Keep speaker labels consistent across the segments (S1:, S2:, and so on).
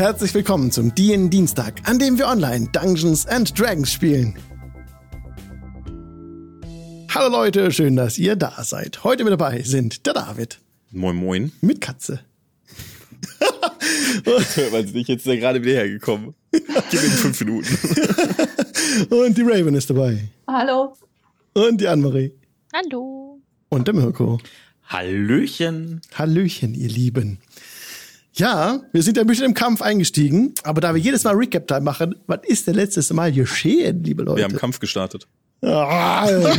S1: Herzlich willkommen zum DN Dienstag, an dem wir online Dungeons and Dragons spielen. Hallo Leute, schön, dass ihr da seid. Heute mit dabei sind der David.
S2: Moin Moin.
S1: Mit Katze.
S2: Weil sie nicht jetzt da gerade wieder hergekommen. Gib mir fünf Minuten.
S1: Und die Raven ist dabei.
S3: Hallo.
S1: Und die Annemarie.
S4: Hallo.
S1: Und der Mirko.
S5: Hallöchen.
S1: Hallöchen, ihr Lieben. Ja, wir sind ja ein bisschen im Kampf eingestiegen, aber da wir jedes Mal Recap-Time machen, was ist denn letztes Mal geschehen, liebe Leute?
S2: Wir haben Kampf gestartet.
S1: Ah,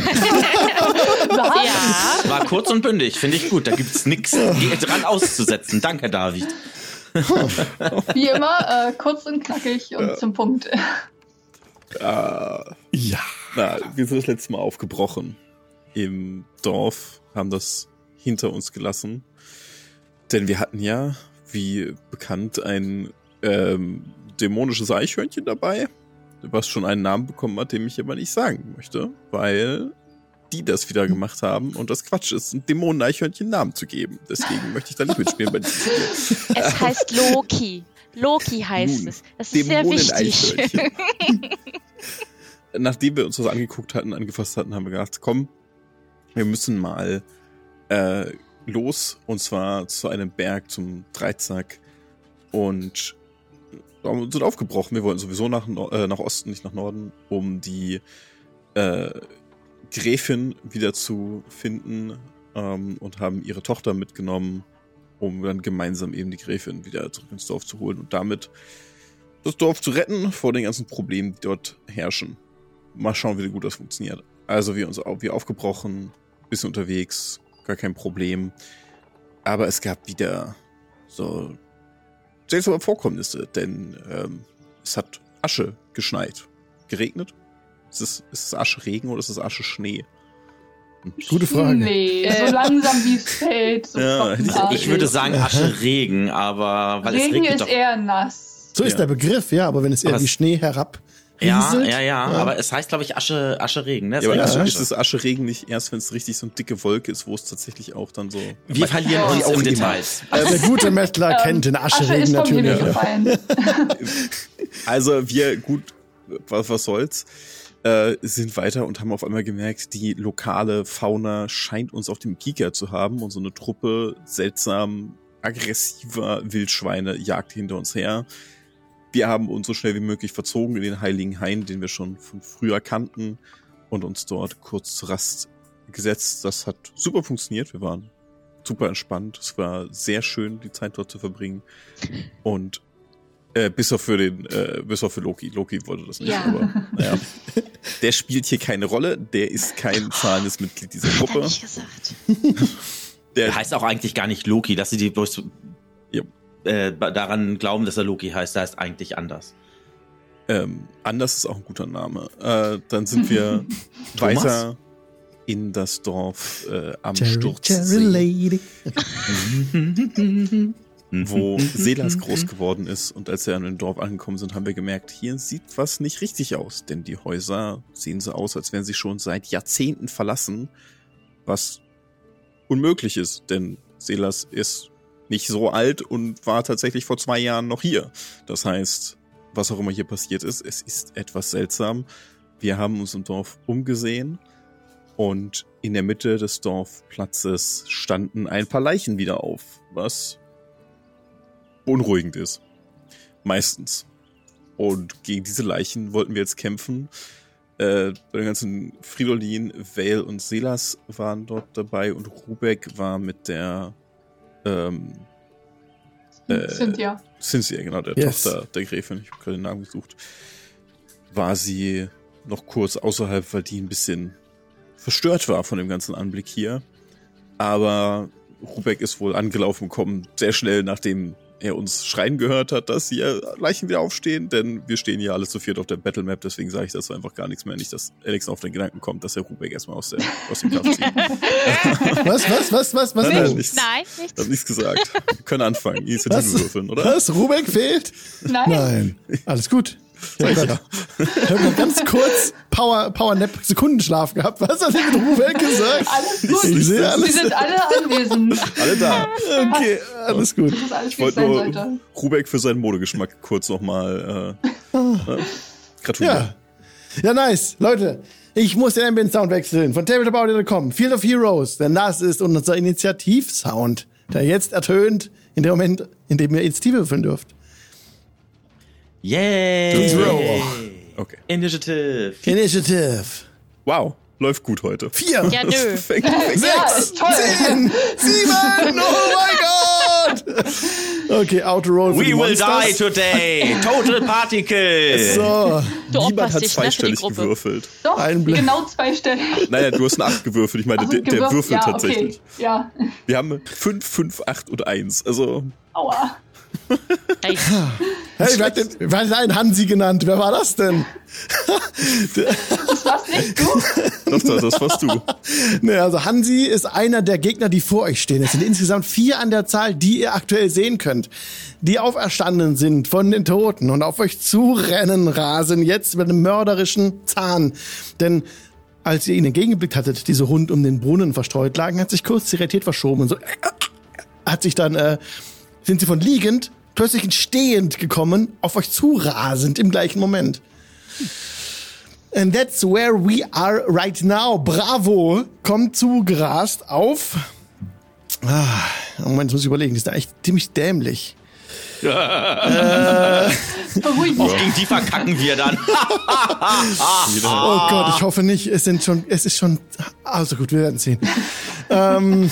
S4: Ja.
S5: War kurz und bündig, finde ich gut. Da gibt's nichts dran auszusetzen. Danke, David.
S3: Wie immer, äh, kurz und knackig und zum Punkt.
S2: Ah,
S1: ja.
S2: na, wir sind das letzte Mal aufgebrochen im Dorf, haben das hinter uns gelassen. Denn wir hatten ja, wie bekannt, ein ähm, dämonisches Eichhörnchen dabei, was schon einen Namen bekommen hat, den ich aber nicht sagen möchte, weil die das wieder gemacht haben und das Quatsch ist, ein Dämonen-Eichhörnchen Namen zu geben. Deswegen möchte ich da nicht mitspielen bei diesem Spiel.
S4: Es heißt Loki. Loki heißt
S2: Nun,
S4: es. Das ist sehr wichtig.
S2: Nachdem wir uns das angeguckt hatten, angefasst hatten, haben wir gedacht, komm, wir müssen mal äh, los und zwar zu einem Berg zum Dreizack und haben- sind aufgebrochen. Wir wollten sowieso nach, äh, nach Osten, nicht nach Norden, um die äh, Gräfin wieder zu finden ähm, und haben ihre Tochter mitgenommen, um dann gemeinsam eben die Gräfin wieder zurück ins Dorf zu holen und damit das Dorf zu retten vor den ganzen Problemen, die dort herrschen. Mal schauen, wie gut das funktioniert. Also wir uns au- wir aufgebrochen, bisschen unterwegs, gar kein Problem. Aber es gab wieder so seltsame Vorkommnisse, denn ähm, es hat Asche geschneit. Geregnet? Ist es, ist es Asche Regen oder ist es Asche Schnee?
S1: Gute Frage.
S3: Nee, so langsam wie es fällt. So
S2: Ja.
S5: Ich würde sagen Asche Regen, aber weil es
S3: Regen
S5: regnet
S3: ist
S5: doch.
S3: eher nass.
S1: So ist
S2: Ja.
S1: der Begriff, ja, aber wenn es eher
S5: Aber
S1: wie
S5: es-
S1: Schnee herab
S5: Ja, ja, ja, aber es heißt, glaube ich, Asche, Asche Regen, ne?
S2: Ja, aber
S1: Ja.
S2: Asche, ist es Asche Regen nicht erst, wenn es richtig so eine dicke Wolke ist, wo es tatsächlich auch dann so.
S5: Wir verlieren
S3: Wie
S5: uns
S2: auch
S5: im. Details.
S1: äh, der gute Mettler
S3: Ähm,
S1: kennt den
S3: Asche
S1: Ascheregen
S3: Himmel
S1: natürlich.
S3: gefallen.
S2: Also wir, gut, was, was soll's, äh, sind weiter und haben auf einmal gemerkt, die lokale Fauna scheint uns auf dem Kieker zu haben und so eine Truppe seltsam aggressiver Wildschweine jagt hinter uns her. Wir haben uns so schnell wie möglich verzogen in den Heiligen Hain, den wir schon von früher kannten und uns dort kurz zur Rast gesetzt. Das hat super funktioniert. Wir waren super entspannt. Es war sehr schön, die Zeit dort zu verbringen. Und äh, bis auf für den, äh, bis auf für Loki. Loki wollte das nicht,
S4: Ja.
S2: aber naja. Der spielt hier keine Rolle, der ist kein zahlendes Mitglied dieser
S4: Hat er
S2: Gruppe.
S4: nicht gesagt.
S2: Der,
S5: heißt auch eigentlich gar nicht Loki, dass sie die bloß
S2: Ja.
S5: Äh, daran glauben, dass er Loki heißt. Der heißt eigentlich anders.
S2: ähm, anders ist auch ein guter Name. Äh, dann sind wir weiter in das Dorf äh, am
S1: Cherry
S2: Sturzsee,
S1: Lady.
S2: wo Selas groß geworden ist. Und als wir an dem Dorf angekommen sind, haben wir gemerkt, hier sieht was nicht richtig aus. Denn die Häuser sehen so aus, als wären sie schon seit Jahrzehnten verlassen, was unmöglich ist. Denn Selas ist nicht so alt und war tatsächlich vor zwei Jahren noch hier. Das heißt, was auch immer hier passiert ist, es ist etwas seltsam. Wir haben uns im Dorf umgesehen und in der Mitte des Dorfplatzes standen ein paar Leichen wieder auf, was beunruhigend ist. Meistens. Und gegen diese Leichen wollten wir jetzt kämpfen. Äh, bei den ganzen Fridolin, Vale und Selas waren dort dabei und Rubek war mit der ähm, Äh,
S3: Cynthia.
S2: Cynthia, genau, der
S1: Yes.
S2: Tochter der Gräfin, ich habe gerade den Namen gesucht, war sie noch kurz außerhalb, weil die ein bisschen verstört war von dem ganzen Anblick hier. Aber Rubek ist wohl angelaufen gekommen, sehr schnell, nachdem er uns schreien gehört hat, dass hier Leichen wieder aufstehen, denn wir stehen hier alle zu viert auf der Battlemap, deswegen sage ich dazu einfach gar nichts mehr. Nicht, dass Alex auf den Gedanken kommt, dass er Rubek erstmal aus, der, aus dem Kampf zieht.
S1: Was, was, was, was, was?
S2: Nein, nein, nichts.
S4: Nein,
S2: Ich
S4: nichts.
S2: habe nichts gesagt. Wir können anfangen. Initiative
S1: Was?
S2: würfeln, oder?
S1: Was? Rubeck fehlt?
S3: Nein.
S1: Nein. Alles gut. Ja, Gott. Ich habe mal ganz kurz Power, Power Nap Sekundenschlaf gehabt. Was hat er mit Rubeck gesagt?
S3: Alles gut.
S1: Ich sehe
S3: Sie
S1: alles.
S3: sind alle anwesend.
S2: Alle da.
S1: Okay, alles gut.
S3: Alles,
S2: Ich wollte nur
S3: sollte.
S2: Rubeck für seinen Modegeschmack kurz nochmal äh, äh, gratulieren.
S1: Ja. Ja, nice. Leute, ich muss den Ambient Sound wechseln von tabletopaudio.com. Field of Heroes, denn das ist unser Initiativsound, der jetzt ertönt in dem Moment, in dem ihr Initiative würfeln dürft.
S5: Yay!
S1: Roll.
S2: Okay.
S5: Initiative.
S1: Initiative.
S2: Wow, läuft gut heute.
S1: Vier.
S4: Ja, nö.
S2: Fängt, fängt.
S3: Ja,
S1: Sechs, zehn, sieben, oh mein Gott! Okay, Autoroll für
S5: We
S1: die
S5: will die
S1: Monsters.
S5: today. Total Particle.
S1: So,
S4: Du
S2: Niemand hat
S4: ne, die
S2: zweistellig
S4: Gruppe.
S2: gewürfelt.
S3: Doch,
S1: Ein Blick.
S3: genau zwei Stellen.
S2: Naja, du hast eine 8 gewürfelt. Ich meine,
S3: Ach,
S2: der, der würfelt
S3: ja,
S2: tatsächlich.
S3: Okay. Ja,
S2: Wir haben 5, 5, 8 und 1. Also,
S3: aua.
S4: Hey,
S1: hey, wer hat, denn, wer hat einen Hansi genannt? Wer war das denn?
S3: Das war's nicht du?
S2: das, das, das warst du.
S1: Nee, also Hansi ist einer der Gegner, die vor euch stehen. Es sind insgesamt vier an der Zahl, die ihr aktuell sehen könnt. Die auferstanden sind von den Toten und auf euch zurennen rasen jetzt mit einem mörderischen Zahn. Denn als ihr ihnen entgegengeblickt hattet, diese rund um den Brunnen verstreut lagen, hat sich kurz die Realität verschoben und so hat sich dann, äh, sind sie von liegend plötzlich in stehend gekommen, auf euch zurasend im gleichen Moment. And that's where we are right now. Bravo kommt zugerast auf. Ah, Moment, jetzt muss ich überlegen, die ist da echt ziemlich dämlich.
S5: Auch
S3: dich.
S5: gegen die verkacken wir dann.
S1: Oh Gott, ich hoffe nicht. Es sind schon, es ist schon. Also gut, wir werden sehen. ähm,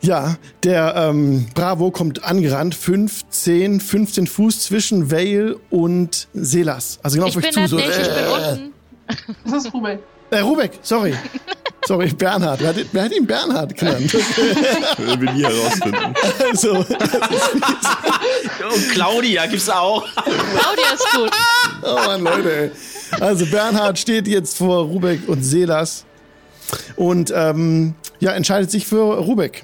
S1: ja, der ähm, Bravo kommt angerannt, 15, 15 Fuß zwischen Vale und Selas. Also genau
S4: ich
S1: auf euch
S4: bin
S1: zu.
S4: das
S1: So,
S4: nicht, ich bin
S1: äh,
S4: unten.
S3: Das ist Rubel.
S1: äh, Rubek, sorry. Sorry, Bernhard. Wer hat, wer hat ihn Bernhard genannt?
S2: Werden wir nie herausfinden.
S1: Also,
S5: Und Claudia gibt's auch.
S4: Claudia ist gut.
S1: Oh Mann, Leute. ey. Also Bernhard steht jetzt vor Rubek und Selas und ähm, ja, entscheidet sich für Rubek.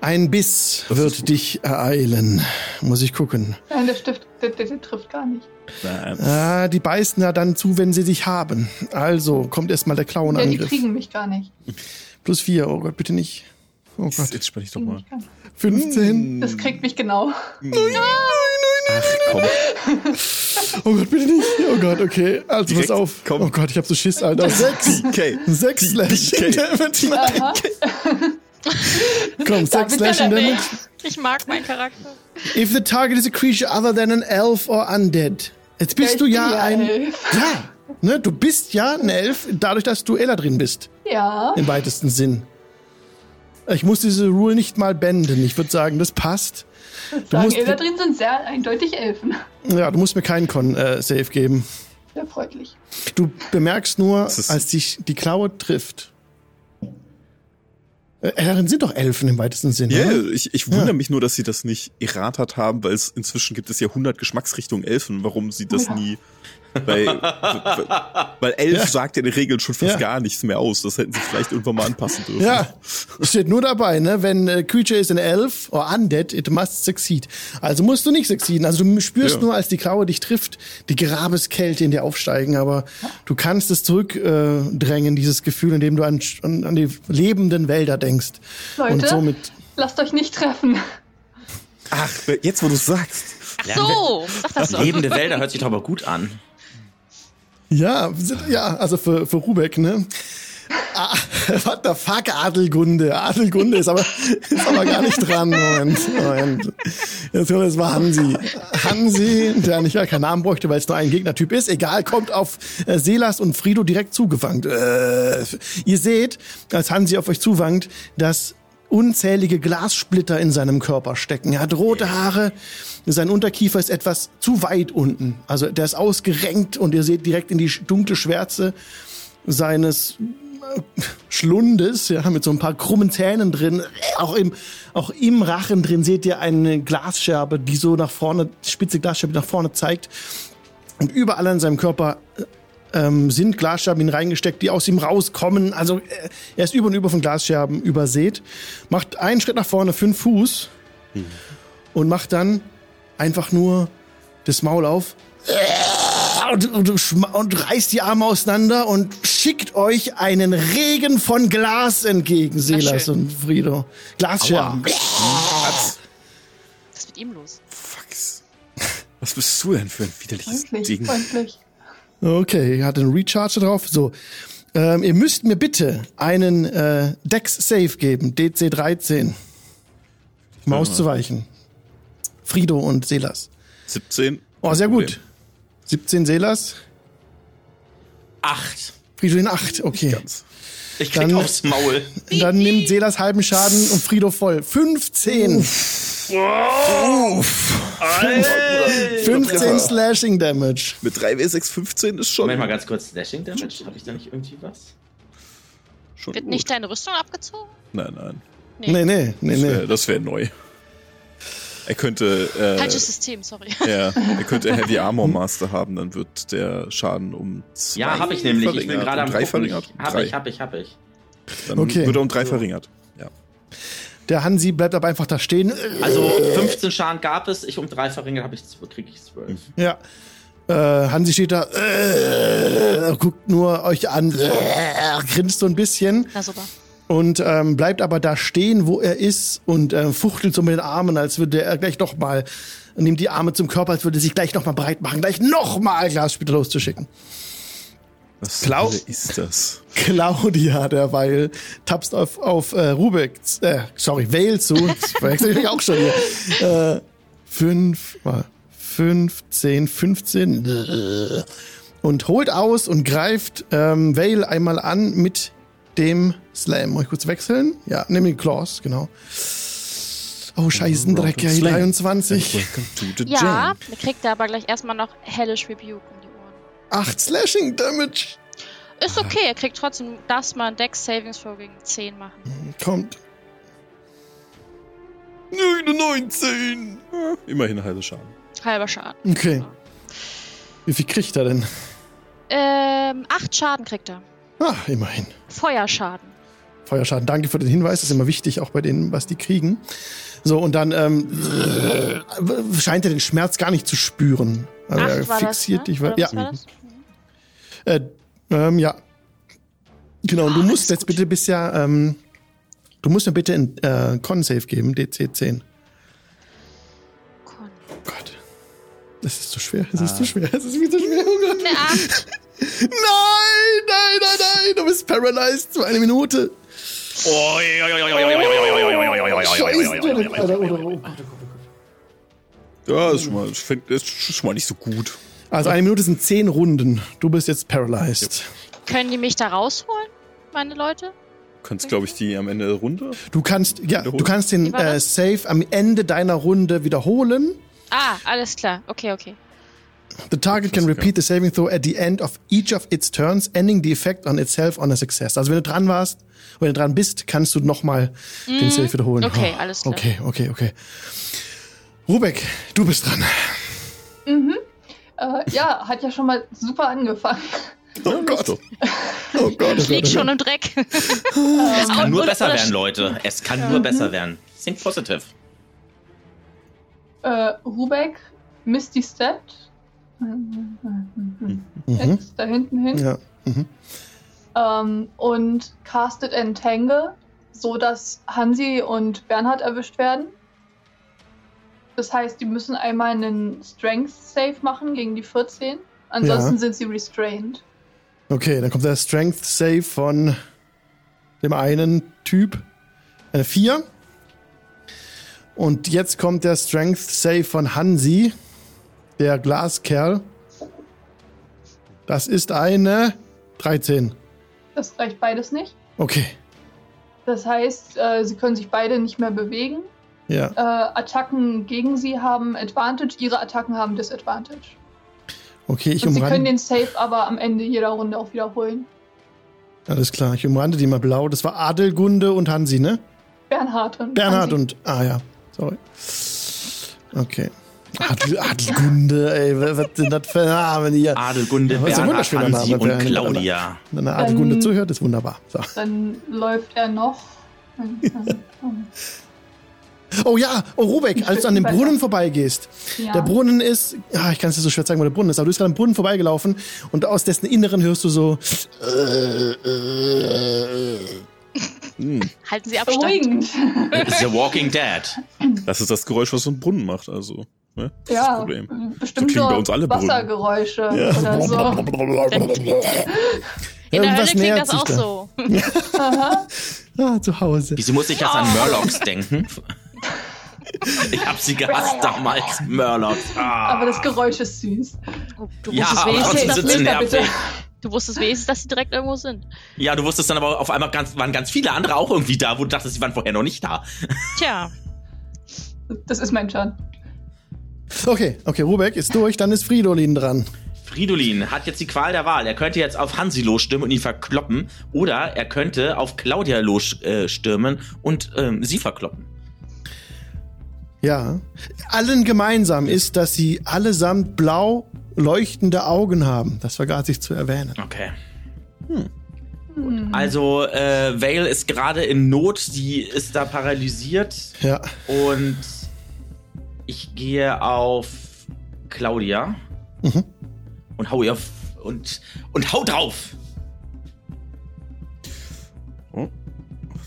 S1: Ein Biss wird dich ereilen. Muss ich gucken.
S3: Nein, der Stift, der, der, der trifft gar nicht.
S2: Nein.
S1: Ah, die beißen ja dann zu, wenn sie dich haben. Also kommt erstmal der
S3: Ja, die
S1: Klauenangriff.
S3: kriegen mich gar nicht.
S1: Plus vier. Oh Gott, bitte nicht. Oh Gott.
S2: Jetzt spreche ich doch mal.
S3: mich gar nicht.
S1: 15.
S3: Das kriegt mich genau.
S2: Ach, komm.
S1: Oh Gott, bitte nicht. Oh Gott, okay. Also
S2: Direkt,
S1: pass auf.
S2: komm.
S1: Oh Gott, ich hab so Schiss, Alter. Sechs.
S2: Okay.
S1: Sechs Slashing
S2: Okay.
S1: Komm, sechs Slashing Damage.
S4: Ich mag meinen Charakter.
S1: If the target is a creature other than an elf or undead. Jetzt bist
S3: ich
S1: du ja
S3: ja
S1: ein.
S3: elf.
S1: Ja, ne, du bist ja ein Elf, dadurch, dass du Eladrin bist.
S3: Ja.
S1: Im weitesten Sinn. Ich muss diese Rule nicht mal benden. Ich würde sagen, das passt.
S3: Sagen,
S1: musst-
S3: Eladrin sind sehr eindeutig Elfen.
S1: Ja, du musst mir keinen Con-Save geben.
S3: Sehr freundlich.
S1: Du bemerkst nur, als dich die Klaue trifft. Äh, Eladrin sind doch Elfen im weitesten Sinn.
S2: Ja,
S1: oder?
S2: ich, ich wundere mich nur, dass sie das nicht erratet haben, weil es inzwischen gibt es ja 100 Geschmacksrichtungen Elfen, warum sie das
S3: Ja.
S2: nie. Weil, weil, Elf
S1: Ja.
S2: sagt ja in der Regel schon fast
S1: Ja.
S2: gar nichts mehr aus. Das hätten sie vielleicht irgendwann mal anpassen dürfen.
S1: Ja, steht nur dabei, ne? Wenn äh, Creature is an elf or undead, it must succeed. Also musst du nicht succeeden. Also du spürst
S2: Ja.
S1: nur, als die Graue dich trifft, die Grabeskälte in dir aufsteigen, aber du kannst es zurückdrängen, äh, dieses Gefühl, indem du an, an, an die lebenden Wälder denkst. Und
S3: Leute,
S1: somit.
S3: lasst euch nicht treffen.
S2: Ach, jetzt wo du sagst.
S4: Ach so, sag das doch.
S5: Lebende Wälder hört sich doch aber gut an.
S1: Ja, ja, also für, für Rubeck, ne? Ah, what the fuck, Adelgunde. Adelgunde ist aber, ist aber gar nicht dran. Moment, Moment. Jetzt kommt, es war Hansi. Hansi, der nicht ja keinen Namen bräuchte, weil es nur ein Gegnertyp ist. Egal, kommt auf äh, Selas und Frido direkt zugewankt. Äh, ihr seht, als Hansi auf euch zuwankt, dass unzählige Glassplitter in seinem Körper stecken. Er hat rote Haare, sein Unterkiefer ist etwas zu weit unten. Also der ist ausgerenkt und ihr seht direkt in die dunkle Schwärze seines äh, Schlundes, ja, mit so ein paar krummen Zähnen drin. Auch im, auch im Rachen drin seht ihr eine Glasscherbe, die so nach vorne, spitze Glasscherbe nach vorne zeigt. Und überall an seinem Körper äh, ähm, sind Glasscherben ihn reingesteckt, die aus ihm rauskommen. Also äh, er ist über und über von Glasscherben übersät. Macht einen Schritt nach vorne, fünf Fuß. Und macht dann einfach nur das Maul auf und, und, und reißt die Arme auseinander und schickt euch einen Regen von Glas entgegen, Selas und Frido. Glasscherben.
S4: Was ist mit ihm los?
S2: Fucks. Was bist du denn für ein widerliches
S3: Freundlich,
S2: Ding?
S3: freundlich.
S1: Okay, hat einen Recharge drauf. So. Ähm, ihr müsst mir bitte einen äh, Dex-Save geben, DC 13. Um auszuweichen. Frido und Selas.
S2: 17.
S1: Oh, sehr gut.
S2: Problem.
S1: 17 Selas.
S5: Acht.
S1: Frido in 8, okay.
S2: Ganz.
S5: Ich krieg
S1: Dann-
S5: aufs Maul.
S1: Dann nimmt Selas halben Schaden und Frido voll. 15. 15 Slashing Damage.
S2: Mit 3W6 15 ist schon,
S5: Moment mal ganz kurz. Slashing Damage? Habe ich da nicht irgendwie was?
S2: schon
S4: Wird
S2: gut.
S4: nicht deine Rüstung abgezogen?
S2: Nein, nein.
S1: Nee, nee, nee,
S2: Das wäre
S1: nee.
S2: das wär neu. Er könnte, äh,
S4: Falsches System, sorry.
S2: ja, er könnte Heavy Armor Master haben, dann wird der Schaden um zwei
S5: Ja, habe ich nämlich. Ich bin gerade
S2: um
S5: am
S2: drei
S5: gucken.
S2: verringert.
S5: Hab
S2: drei.
S5: ich, hab ich, hab ich.
S2: Dann
S1: Okay.
S2: wird er um drei verringert. Ja.
S1: Der Hansi bleibt aber einfach da stehen.
S5: Also 15 Schaden gab es. Ich um drei verringert habe ich krieg ich 12.
S1: Ja. Äh, Hansi steht da, äh, guckt nur euch an, äh, grinst so ein bisschen
S4: Na super.
S1: Und ähm, bleibt aber da stehen, wo er ist und äh, fuchtelt so mit den Armen, als würde er gleich noch mal nimmt die Arme zum Körper, als würde er sich gleich noch mal breit machen, gleich noch mal Glassplitter loszuschicken.
S2: Was Hölle ist das?
S1: Claudia derweil tapst auf, auf äh, Rubik, äh, sorry, Vale zu, das verwechsel ich auch schon hier. Äh, fünf, äh, 15, 15 äh, und holt aus und greift ähm, Vale einmal an mit dem Slam. Muss ich kurz wechseln? Ja, nimm den Claws, genau. Oh, Scheißendreck, ja, die
S2: Slam.
S1: 23.
S2: Welcome to the
S4: Ja, kriegt er aber gleich erstmal noch Hellish Rebuke um die Ohren.
S1: 8 Slashing Damage.
S4: Ist okay, er kriegt trotzdem, darfst mal ein Dex Savings Throw gegen 10 machen.
S1: Kommt. 99.
S2: Ja, immerhin halbe Schaden.
S4: Halber Schaden.
S1: Okay. Wie viel kriegt er denn?
S4: Ähm, 8 Schaden kriegt er.
S1: Ah, immerhin.
S4: Feuerschaden.
S1: Feuerschaden. Danke für den Hinweis. Das ist immer wichtig, auch bei denen, was die kriegen. So, und dann ähm, scheint er den Schmerz gar nicht zu spüren. Also er
S4: Acht war das,
S1: fixiert
S4: ne?
S1: dich.
S4: Oder
S1: Ja,
S4: was war das?
S1: äh, ähm, ja. Genau, und du
S4: Ah,
S1: musst jetzt
S4: gut.
S1: bitte bisher, ähm, du musst mir bitte ein äh, Con-Save geben, DC 10.
S4: Con.
S1: Gott. Das ist zu schwer, es ist
S5: Ah.
S1: zu schwer, es ist viel zu schwer. Oh Gott.
S4: Eine 8.
S1: Nein, nein, nein, nein, du bist paralyzed für eine Minute. Oh.
S2: Ja, ist schon mal, ist schon mal nicht so gut.
S1: Also eine Minute sind zehn Runden. Du bist jetzt paralyzed.
S4: Können die mich da rausholen, meine Leute?
S2: Du kannst, glaube ich, die am Ende der Runde.
S1: Du kannst, ja, du kannst den äh? Save am Ende deiner Runde wiederholen.
S4: Ah, alles klar. Okay, okay.
S1: The target can repeat the saving throw at the end of each of its turns, ending the effect on itself on a success. Also wenn du dran warst, wenn du dran bist, kannst du nochmal den Save wiederholen.
S4: Mhm. Okay,
S1: Oh,
S4: alles klar.
S1: Okay, okay, okay. Rubek, du bist dran.
S3: Äh, ja, hat ja schon mal super angefangen.
S2: Oh Gott.
S1: Oh Gott,
S4: Ich lieg schon im Dreck.
S5: Es kann nur besser werden, Leute. Es kann nur besser werden. Think positive.
S3: Äh, Rubek, Misty Stepped.
S1: Mhm.
S3: Da hinten hin.
S1: Ja. Mhm.
S3: Ähm, und castet Entangle, so dass Hansi und Bernhard erwischt werden. Das heißt, die müssen einmal einen Strength Save machen gegen die 14. Ansonsten
S1: Ja.
S3: sind sie restrained.
S1: Okay, dann kommt der Strength Save von dem einen Typ. Eine 4. Und jetzt kommt der Strength Save von Hansi, der Glaskerl. Das ist eine 13.
S3: Das reicht beides nicht.
S1: Okay,
S3: Das heißt, äh, sie können sich beide nicht mehr bewegen.
S1: ja.
S3: Äh, Attacken gegen sie haben Advantage, ihre Attacken haben Disadvantage.
S1: Okay, ich
S3: Und sie können
S1: umrande.
S3: den Save aber am Ende jeder Runde auch wiederholen.
S1: Alles klar, ich umrande die mal blau. Das war Adelgunde und Hansi, ne?
S3: Bernhard und
S1: Bernhard
S3: Hansi.
S1: und. Ah ja, sorry. Okay. Adel, Adelgunde, ey, was sind das für Namen hier?
S5: Adelgunde,
S1: Das ist ein
S5: Bernhard,
S1: wunderschöner
S5: Hansi
S1: Name,
S5: und
S1: Bernhard.
S5: Claudia.
S1: Wenn eine Adelgunde
S3: Ähm,
S1: zuhört, ist wunderbar. So.
S3: Dann läuft er noch.
S1: Oh ja, oh Rubek, als du an dem. Brunnen vorbeigehst.
S3: Ja.
S1: Der Brunnen ist, ja, ich kann es dir so schwer zeigen, wo der Brunnen ist, aber du bist gerade am Brunnen vorbeigelaufen und aus dessen Inneren hörst du so. Äh, äh,
S2: Hm,
S4: Halten Sie Abstand.
S3: Beruhigend.
S5: The Walking Dead.
S2: das ist das Geräusch, was so ein Brunnen macht, also. Ne? Das ist das
S3: Ja,
S2: Problem.
S3: bestimmt
S2: klingen
S3: so
S2: bei uns alle.
S3: Wassergeräusche oder so.
S4: In der Hölle klingt das auch
S1: da.
S4: so.
S1: Ah, zu Hause.
S5: Wieso muss ich jetzt an Murlocs denken? Ich hab sie gehasst damals, Murlocs. Ah.
S3: Aber das Geräusch ist süß.
S4: Du
S5: Ja, aber trotzdem
S4: dass
S5: sind sie nervig.
S4: du wusstest wenigstens, dass sie direkt irgendwo sind.
S5: Ja, du wusstest dann aber auf einmal ganz, waren ganz viele andere auch irgendwie da, wo du dachtest, sie waren vorher noch nicht da.
S4: Tja,
S3: Das ist mein Schaden.
S1: Okay, okay, Rubek ist durch, dann ist Fridolin dran.
S5: Fridolin hat jetzt die Qual der Wahl. Er könnte jetzt auf Hansi losstürmen und ihn verkloppen. Oder er könnte auf Claudia losstürmen und ähm, sie verkloppen.
S1: Ja. Allen gemeinsam ist, dass sie allesamt blau leuchtende Augen haben. Das vergaß ich zu erwähnen.
S5: Okay.
S3: Hm.
S5: Also, äh, Vale ist gerade in Not. Sie ist da paralysiert.
S1: Ja.
S5: Und ich gehe auf Claudia.
S1: Mhm.
S5: Und hau ihr f- und, und hau drauf.
S2: Oh,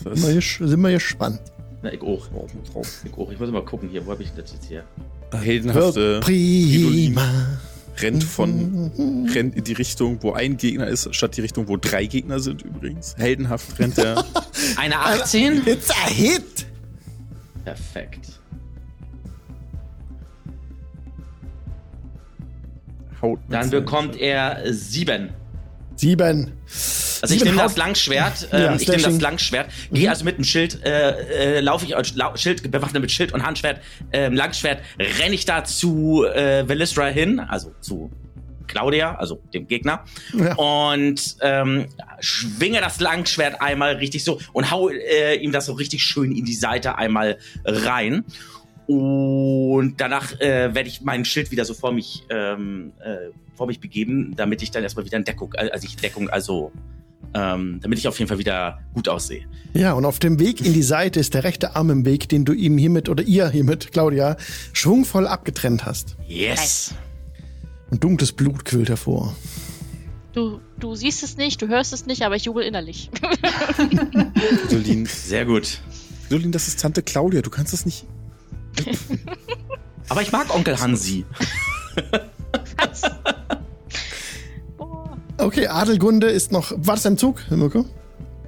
S1: Sind wir, sind wir gespannt.
S5: Na, ich auch.
S2: drauf.
S5: Ich auch. Ich muss mal gucken hier. Wo habe ich das jetzt hier?
S2: Heldenhafte
S1: prima.
S2: rennt von rennt in die Richtung, wo ein Gegner ist, statt die Richtung, wo drei Gegner sind übrigens. Heldenhaft rennt er.
S5: Eine 18?
S1: It's a hit.
S5: Perfekt.
S2: Haut mit
S5: Dann bekommt er sieben.
S1: Sieben.
S5: Also ich nehme das Langschwert,
S1: Ja,
S5: ähm, ich nehme das. Langschwert, gehe also mit dem Schild, äh, äh, laufe ich Lau- Schild, bewaffnet mit Schild und Handschwert, ähm, Langschwert, renne ich da zu äh, Velistra hin, also zu Claudia, also dem Gegner,
S1: Ja.
S5: und ähm, schwinge das Langschwert einmal richtig so und hau äh, ihm das so richtig schön in die Seite einmal rein. Und danach äh, werde ich mein Schild wieder so vor mich ähm, äh, vor mich begeben, damit ich dann erstmal wieder in Deckung, äh, also ich Deckung, also ähm, damit ich auf jeden Fall wieder gut aussehe.
S1: Ja, und auf dem Weg in die Seite ist der rechte Arm im Weg, den du ihm hiermit oder ihr hiermit, Claudia, schwungvoll abgetrennt hast.
S5: Yes.
S1: Und dunkles Blut quillt hervor.
S4: du, du siehst es nicht, du hörst es nicht, aber ich jubel innerlich.
S2: Fridolin,
S5: Sehr gut.
S2: Fridolin, das ist Tante Claudia, du kannst das nicht.
S5: Aber ich mag Onkel Hansi.
S1: Okay, Adelgunde ist noch. War das dein Zug, Mirko?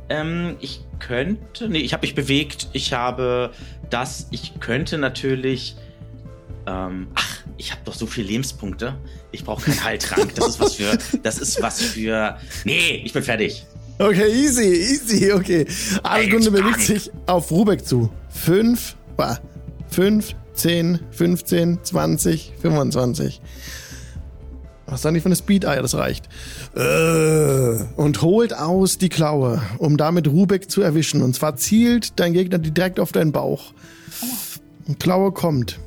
S5: Ähm, ich könnte, nee, ich habe mich bewegt. Ich habe das, ich könnte natürlich, ähm, ach, ich habe doch so viele Lebenspunkte. Ich brauche keinen Heiltrank. Das ist was für, das ist was für, nee, ich bin fertig.
S1: Okay, easy, easy, okay. Adelgunde bewegt sich auf Rubek zu. Fünf, bah, fünf, zehn, 15, 20, 25. Was ist da nicht für eine Speed? Ah das reicht. Äh, und holt aus die Klaue, um damit Rubek zu erwischen. Und zwar zielt dein Gegner direkt auf deinen Bauch. Und Klaue kommt.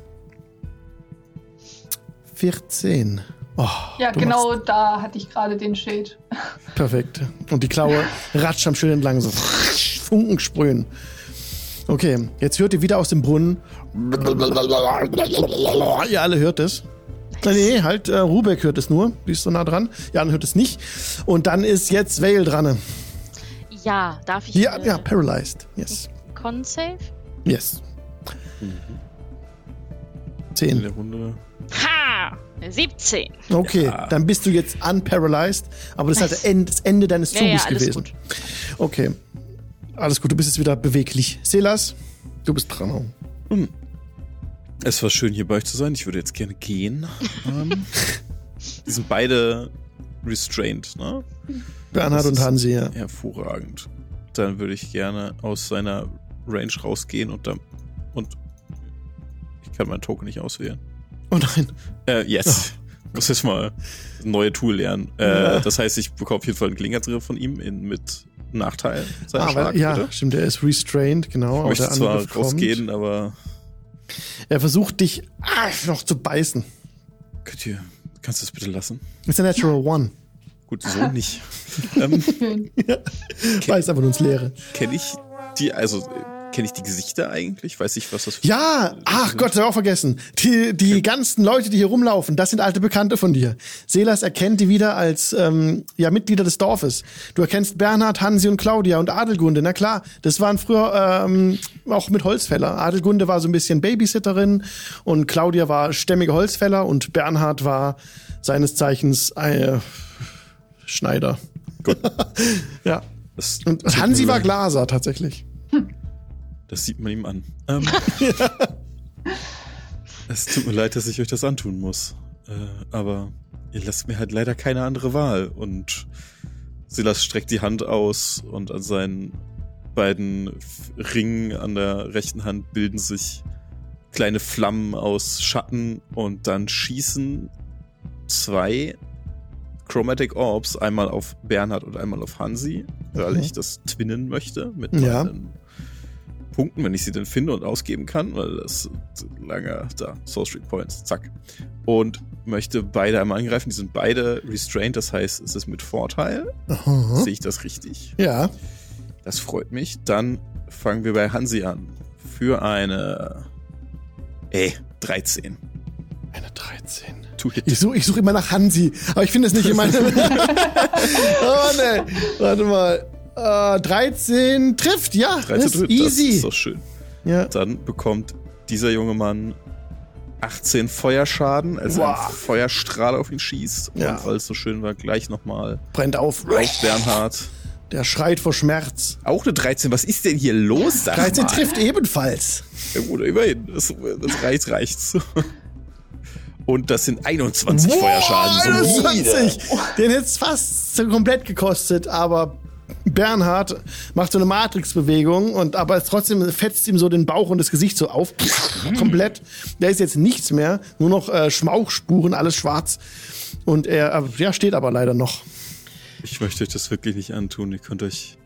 S1: 14. Oh,
S3: Ja, genau da hatte ich gerade den Schild.
S1: Perfekt. Und die Klaue ratscht am Schild entlang, so Funken sprühen. Okay, jetzt hört ihr wieder aus dem Brunnen. Ihr alle hört es. Nee, nee, halt, äh, Rubek hört es nur. Die ist so nah dran. Jan hört es nicht. Und dann ist jetzt Vale dran.
S4: Ja, darf ich
S1: Ja,
S4: äh,
S1: ja, paralyzed. Yes.
S4: Con Save?
S1: Yes.
S2: In
S1: Zehn.
S2: der Runde.
S4: Ha! 17.
S1: Okay,
S2: Ja.
S1: dann bist du jetzt unparalyzed. Aber das ist halt das Ende, deines
S4: Ja, ja,
S1: Zuges
S4: alles
S1: gewesen.
S4: gut.
S1: Okay. Alles gut, du bist jetzt wieder beweglich. Selas, du bist dran.
S2: Es war schön, hier bei euch zu sein. Ich würde jetzt gerne gehen. ähm, die sind beide restrained, ne?
S1: Bernhard und Hansi, ja.
S2: Hervorragend. Dann würde ich gerne aus seiner Range rausgehen und dann. Und. Ich kann mein Token nicht auswählen.
S1: Oh nein.
S2: Äh, yes. Muss jetzt mal neue Tool lernen. Äh,
S1: Ja.
S2: Das heißt, ich bekomme auf jeden Fall einen Klingertriff von ihm in, mit Nachteil seiner
S1: Ah, weil, ja,
S2: Schlagweite.
S1: stimmt, er ist restrained, genau.
S2: Ich
S1: aber
S2: möchte zwar rausgehen, aber
S1: Er versucht dich noch zu beißen.
S2: könnt ihr, kannst du das bitte lassen?
S1: Ist a natural one.
S2: Gut, so nicht. ähm,
S3: Schön.
S1: Beißt einfach nur ins Leere.
S2: kenne ich die, also Kenne ich die Gesichter eigentlich? Weiß ich, was das für
S1: Ja, ach Gott, das hab ich auch vergessen. Die, die ganzen Leute, die hier rumlaufen, das sind alte Bekannte von dir. Selas erkennt die wieder als ähm, ja, Mitglieder des Dorfes. Du erkennst Bernhard, Hansi und Claudia und Adelgunde. Na klar, das waren früher ähm, auch mit Holzfäller. Adelgunde war so ein bisschen Babysitterin und Claudia war stämmige Holzfäller und Bernhard war seines Zeichens äh, Schneider.
S2: Gut.
S1: ja.
S2: Das,
S1: Und Hansi war. Glaser tatsächlich.
S2: Das sieht man ihm an. Ähm, es tut mir leid, dass ich euch das antun muss. Äh, aber ihr lasst mir halt leider keine andere Wahl. Und Silas streckt die Hand aus und an seinen beiden Ringen an der rechten Hand bilden sich kleine Flammen aus Schatten und dann schießen zwei Chromatic Orbs einmal auf Bernhard und einmal auf Hansi, weil
S1: Mhm.
S2: ich das twinnen möchte mit
S1: Ja.
S2: meinen Punkten, wenn ich sie denn finde und ausgeben kann, weil das sind lange da, Soul Street Points, zack. Und möchte beide einmal angreifen. Die sind beide restrained, das heißt, es ist mit Vorteil. Sehe ich das richtig?
S1: Ja.
S2: Das freut mich. Dann fangen wir bei Hansi an. Für eine. Ey, 13.
S1: Eine 13.
S2: Tu Hit.
S1: Ich suche ich such immer nach Hansi, aber ich finde es nicht in meinem. oh ne, warte mal. Äh, 13 trifft, ja.
S2: 13
S1: das ist
S2: trifft, das
S1: easy.
S2: ist doch schön.
S1: ja.
S2: Dann bekommt dieser junge Mann 18 Feuerschaden, als
S1: Wow.
S2: ein Feuerstrahl auf ihn schießt.
S1: Ja.
S2: Und weil es so schön war, gleich nochmal
S1: Brennt auf.
S2: auf Bernhard.
S1: Der schreit vor Schmerz.
S2: Auch eine 13. Was ist denn hier los? Sag
S1: 13
S2: mal.
S1: trifft ebenfalls.
S2: Ja, gut, immerhin. Das, das reicht, reicht's. Und das sind 21 Feuerschaden. So
S1: 21. Den hätte es fast komplett gekostet, aber Bernhard macht so eine Matrix-Bewegung und aber es trotzdem fetzt ihm so den Bauch und das Gesicht so auf. komplett. Da ist jetzt nichts mehr, nur noch äh, Schmauchspuren, alles schwarz. Und er äh, ja, steht aber leider noch.
S2: Ich möchte euch das wirklich nicht antun. Ihr könnt euch,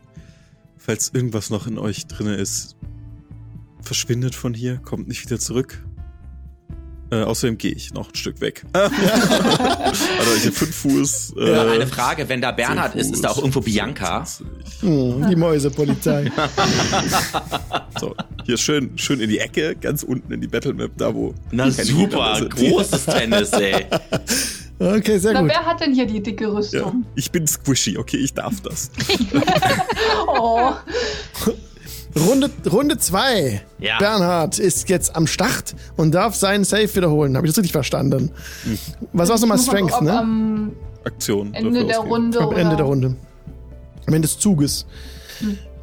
S2: falls irgendwas noch in euch drinne ist, verschwindet von hier, kommt nicht wieder zurück. Äh, außerdem gehe ich noch ein Stück weg. also ich habe fünf Fuß. Äh,
S5: Ja, eine Frage, wenn da Bernhard ist, ist da auch irgendwo Bianca?
S2: 20.
S1: Hm, die Mäusepolizei.
S2: So, hier schön, schön in die Ecke, ganz unten in die Battle Map, da wo.
S5: Na super, großes Tennis, ey.
S1: Okay, sehr
S3: Na,
S1: gut.
S3: wer hat denn hier die dicke
S2: Ja,
S3: Rüstung?
S2: ich bin squishy, okay, ich darf das.
S3: Oh,
S1: Runde Runde zwei.
S5: Ja.
S1: Bernhard ist jetzt am Start und darf seinen Save wiederholen. Habe ich das richtig verstanden? Was war nochmal Strength,
S3: ob
S1: ne?
S3: Am
S2: Aktion.
S3: Ende der. Runde
S1: Am Ende der Runde. Am Ende des Zuges.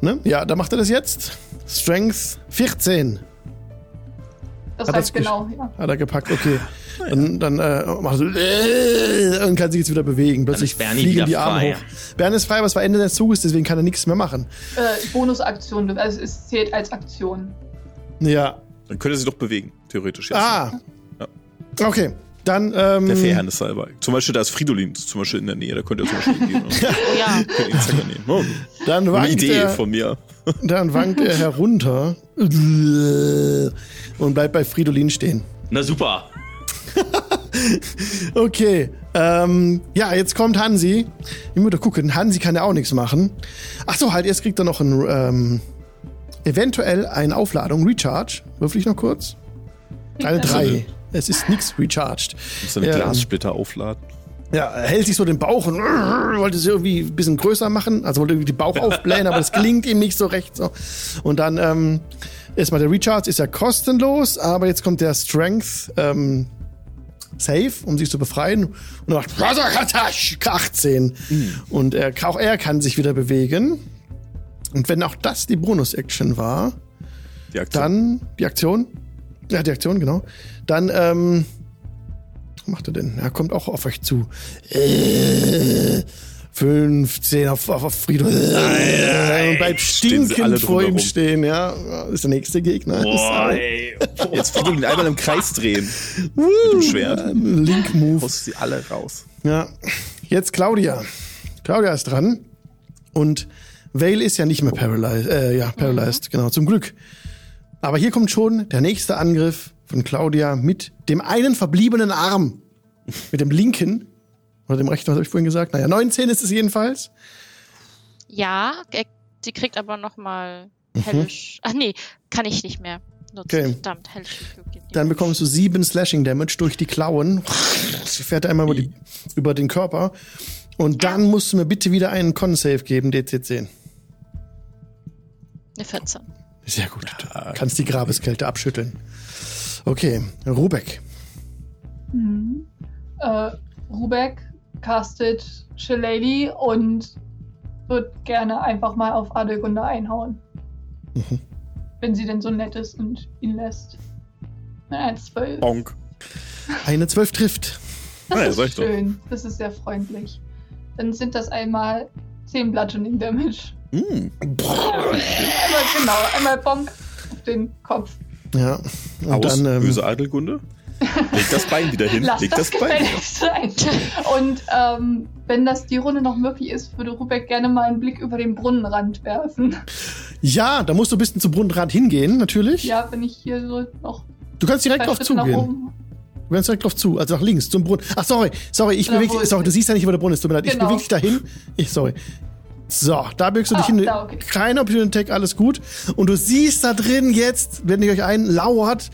S1: Ne? Ja, da macht er das jetzt. Strength 14
S3: Das
S1: Hat
S3: heißt
S1: das
S3: genau, ja.
S1: hat er gepackt. Okay. Dann, dann äh, macht er so, und kann sich jetzt wieder bewegen. Plötzlich fliegen die Arme
S5: frei.
S1: hoch. Bern ist frei, aber es war Ende des Zuges, deswegen kann er nichts mehr machen.
S3: Äh, Bonusaktion, also es zählt als Aktion.
S1: Ja.
S2: Dann könnte er sich doch bewegen, theoretisch jetzt.
S1: Ah. Okay. Dann, ähm,
S2: Der Fairness halber. Zum Beispiel, da ist Fridolin zum Beispiel in der Nähe, da könnt ihr zum Beispiel hingehen. und
S4: Oh ja.
S2: nehmen. Oh,
S1: dann
S2: eine
S1: wankt
S2: Idee
S1: er,
S2: von mir.
S1: dann wankt er herunter und bleibt bei Fridolin stehen.
S5: Na super.
S1: Okay, ähm, ja, jetzt kommt Hansi. Ich muss doch gucken, Hansi kann ja auch nichts machen. Ach so, halt, jetzt kriegt er noch ein, ähm, eventuell eine Aufladung, Recharge. Würfel ich noch kurz? Eine
S3: Ja.
S1: 3. Es ist nichts recharged.
S2: Muss seine
S1: Ja.
S2: Glassplitter aufladen.
S1: Ja, er hält sich so den Bauch und wollte es irgendwie ein bisschen größer machen, also wollte irgendwie den Bauch aufblähen, aber das gelingt ihm nicht so recht. So. Und dann ähm, erstmal der Recharge ist ja kostenlos, aber jetzt kommt der Strength ähm, Save, um sich zu befreien. Und er macht 18. Und er, auch er kann sich wieder bewegen. Und wenn auch das die Bonus-Action war,
S2: Die
S1: dann die Aktion. Ja, die Aktion, genau. Dann, ähm, was macht er denn? Er kommt auch auf euch zu. Äh, 15 auf, auf, auf Friedhof. Äh, und bleibt
S2: Stehen sie alle
S1: stinkend vor ihm stehen, ja. Ist der nächste Gegner.
S5: Boah, ey.
S2: Jetzt Fridolin einmal im Kreis drehen.
S1: auch,
S2: dem Schwert.
S1: Ähm, Link Move.
S2: Haust sie alle raus.
S1: Ja. Jetzt Claudia. Claudia ist dran. Und Vale ist ja nicht mehr paralyzed. Äh, ja, paralyzed, genau, zum Glück. Aber hier kommt schon der nächste Angriff von Claudia mit dem einen verbliebenen Arm. Mit dem linken. Oder dem rechten, was habe ich vorhin gesagt? Naja, 19 ist es jedenfalls.
S4: Ja, sie kriegt aber noch mal hellish. Ach nee, kann ich nicht mehr nutzen.
S1: Okay.
S4: Verdammt, hellish.
S1: Dann bekommst du sieben Slashing Damage durch die Klauen. Sie fährt einmal über, die, über den Körper. Und dann musst du mir bitte wieder einen Con-Save geben, DC10.
S4: Eine 14.
S1: Sehr gut. Du kannst die Grabeskälte abschütteln. Okay, Rubek.
S3: Mhm. Äh, Rubek castet Shillelagh und wird gerne einfach mal auf Adelgunde einhauen.
S1: Mhm.
S3: Wenn sie denn so nett ist und ihn lässt. Ein 12.
S2: Bonk.
S1: Eine 12 trifft.
S3: Das
S2: Ja,
S3: ist
S2: ich doch.
S3: schön. Das ist sehr freundlich. Dann sind das einmal 10 Bludgeoning Damage.
S2: Mm.
S3: Einmal genau, einmal Bonk auf den Kopf.
S1: Ja. Und
S2: Aus,
S1: dann, ähm,
S2: böse Adelgunde. Leg das Bein wieder hin.
S3: Lass
S2: Leg
S3: das
S2: das, Bein
S3: sein. Und ähm, wenn das die Runde noch möglich ist, würde Rubek gerne mal einen Blick über den Brunnenrand werfen.
S1: ja, da musst du ein bisschen zum Brunnenrand hingehen, natürlich.
S3: Ja, wenn ich hier so noch
S1: Du kannst direkt drauf
S3: Schritte
S1: zugehen. Du kannst direkt drauf zu, also nach links, zum Brunnen. Ach, sorry, sorry, ich bewege dich,
S3: ich
S1: sorry, du siehst ja nicht, wo der Brunnen ist, tut mir leid. Ich
S3: Genau.
S1: bewege dich dahin. Ich, sorry. So, da bewegst du dich
S3: Ah,
S1: hin.
S3: okay.
S1: Kein Attack, alles gut. Und du siehst da drin jetzt, wenn ich euch ein, lauert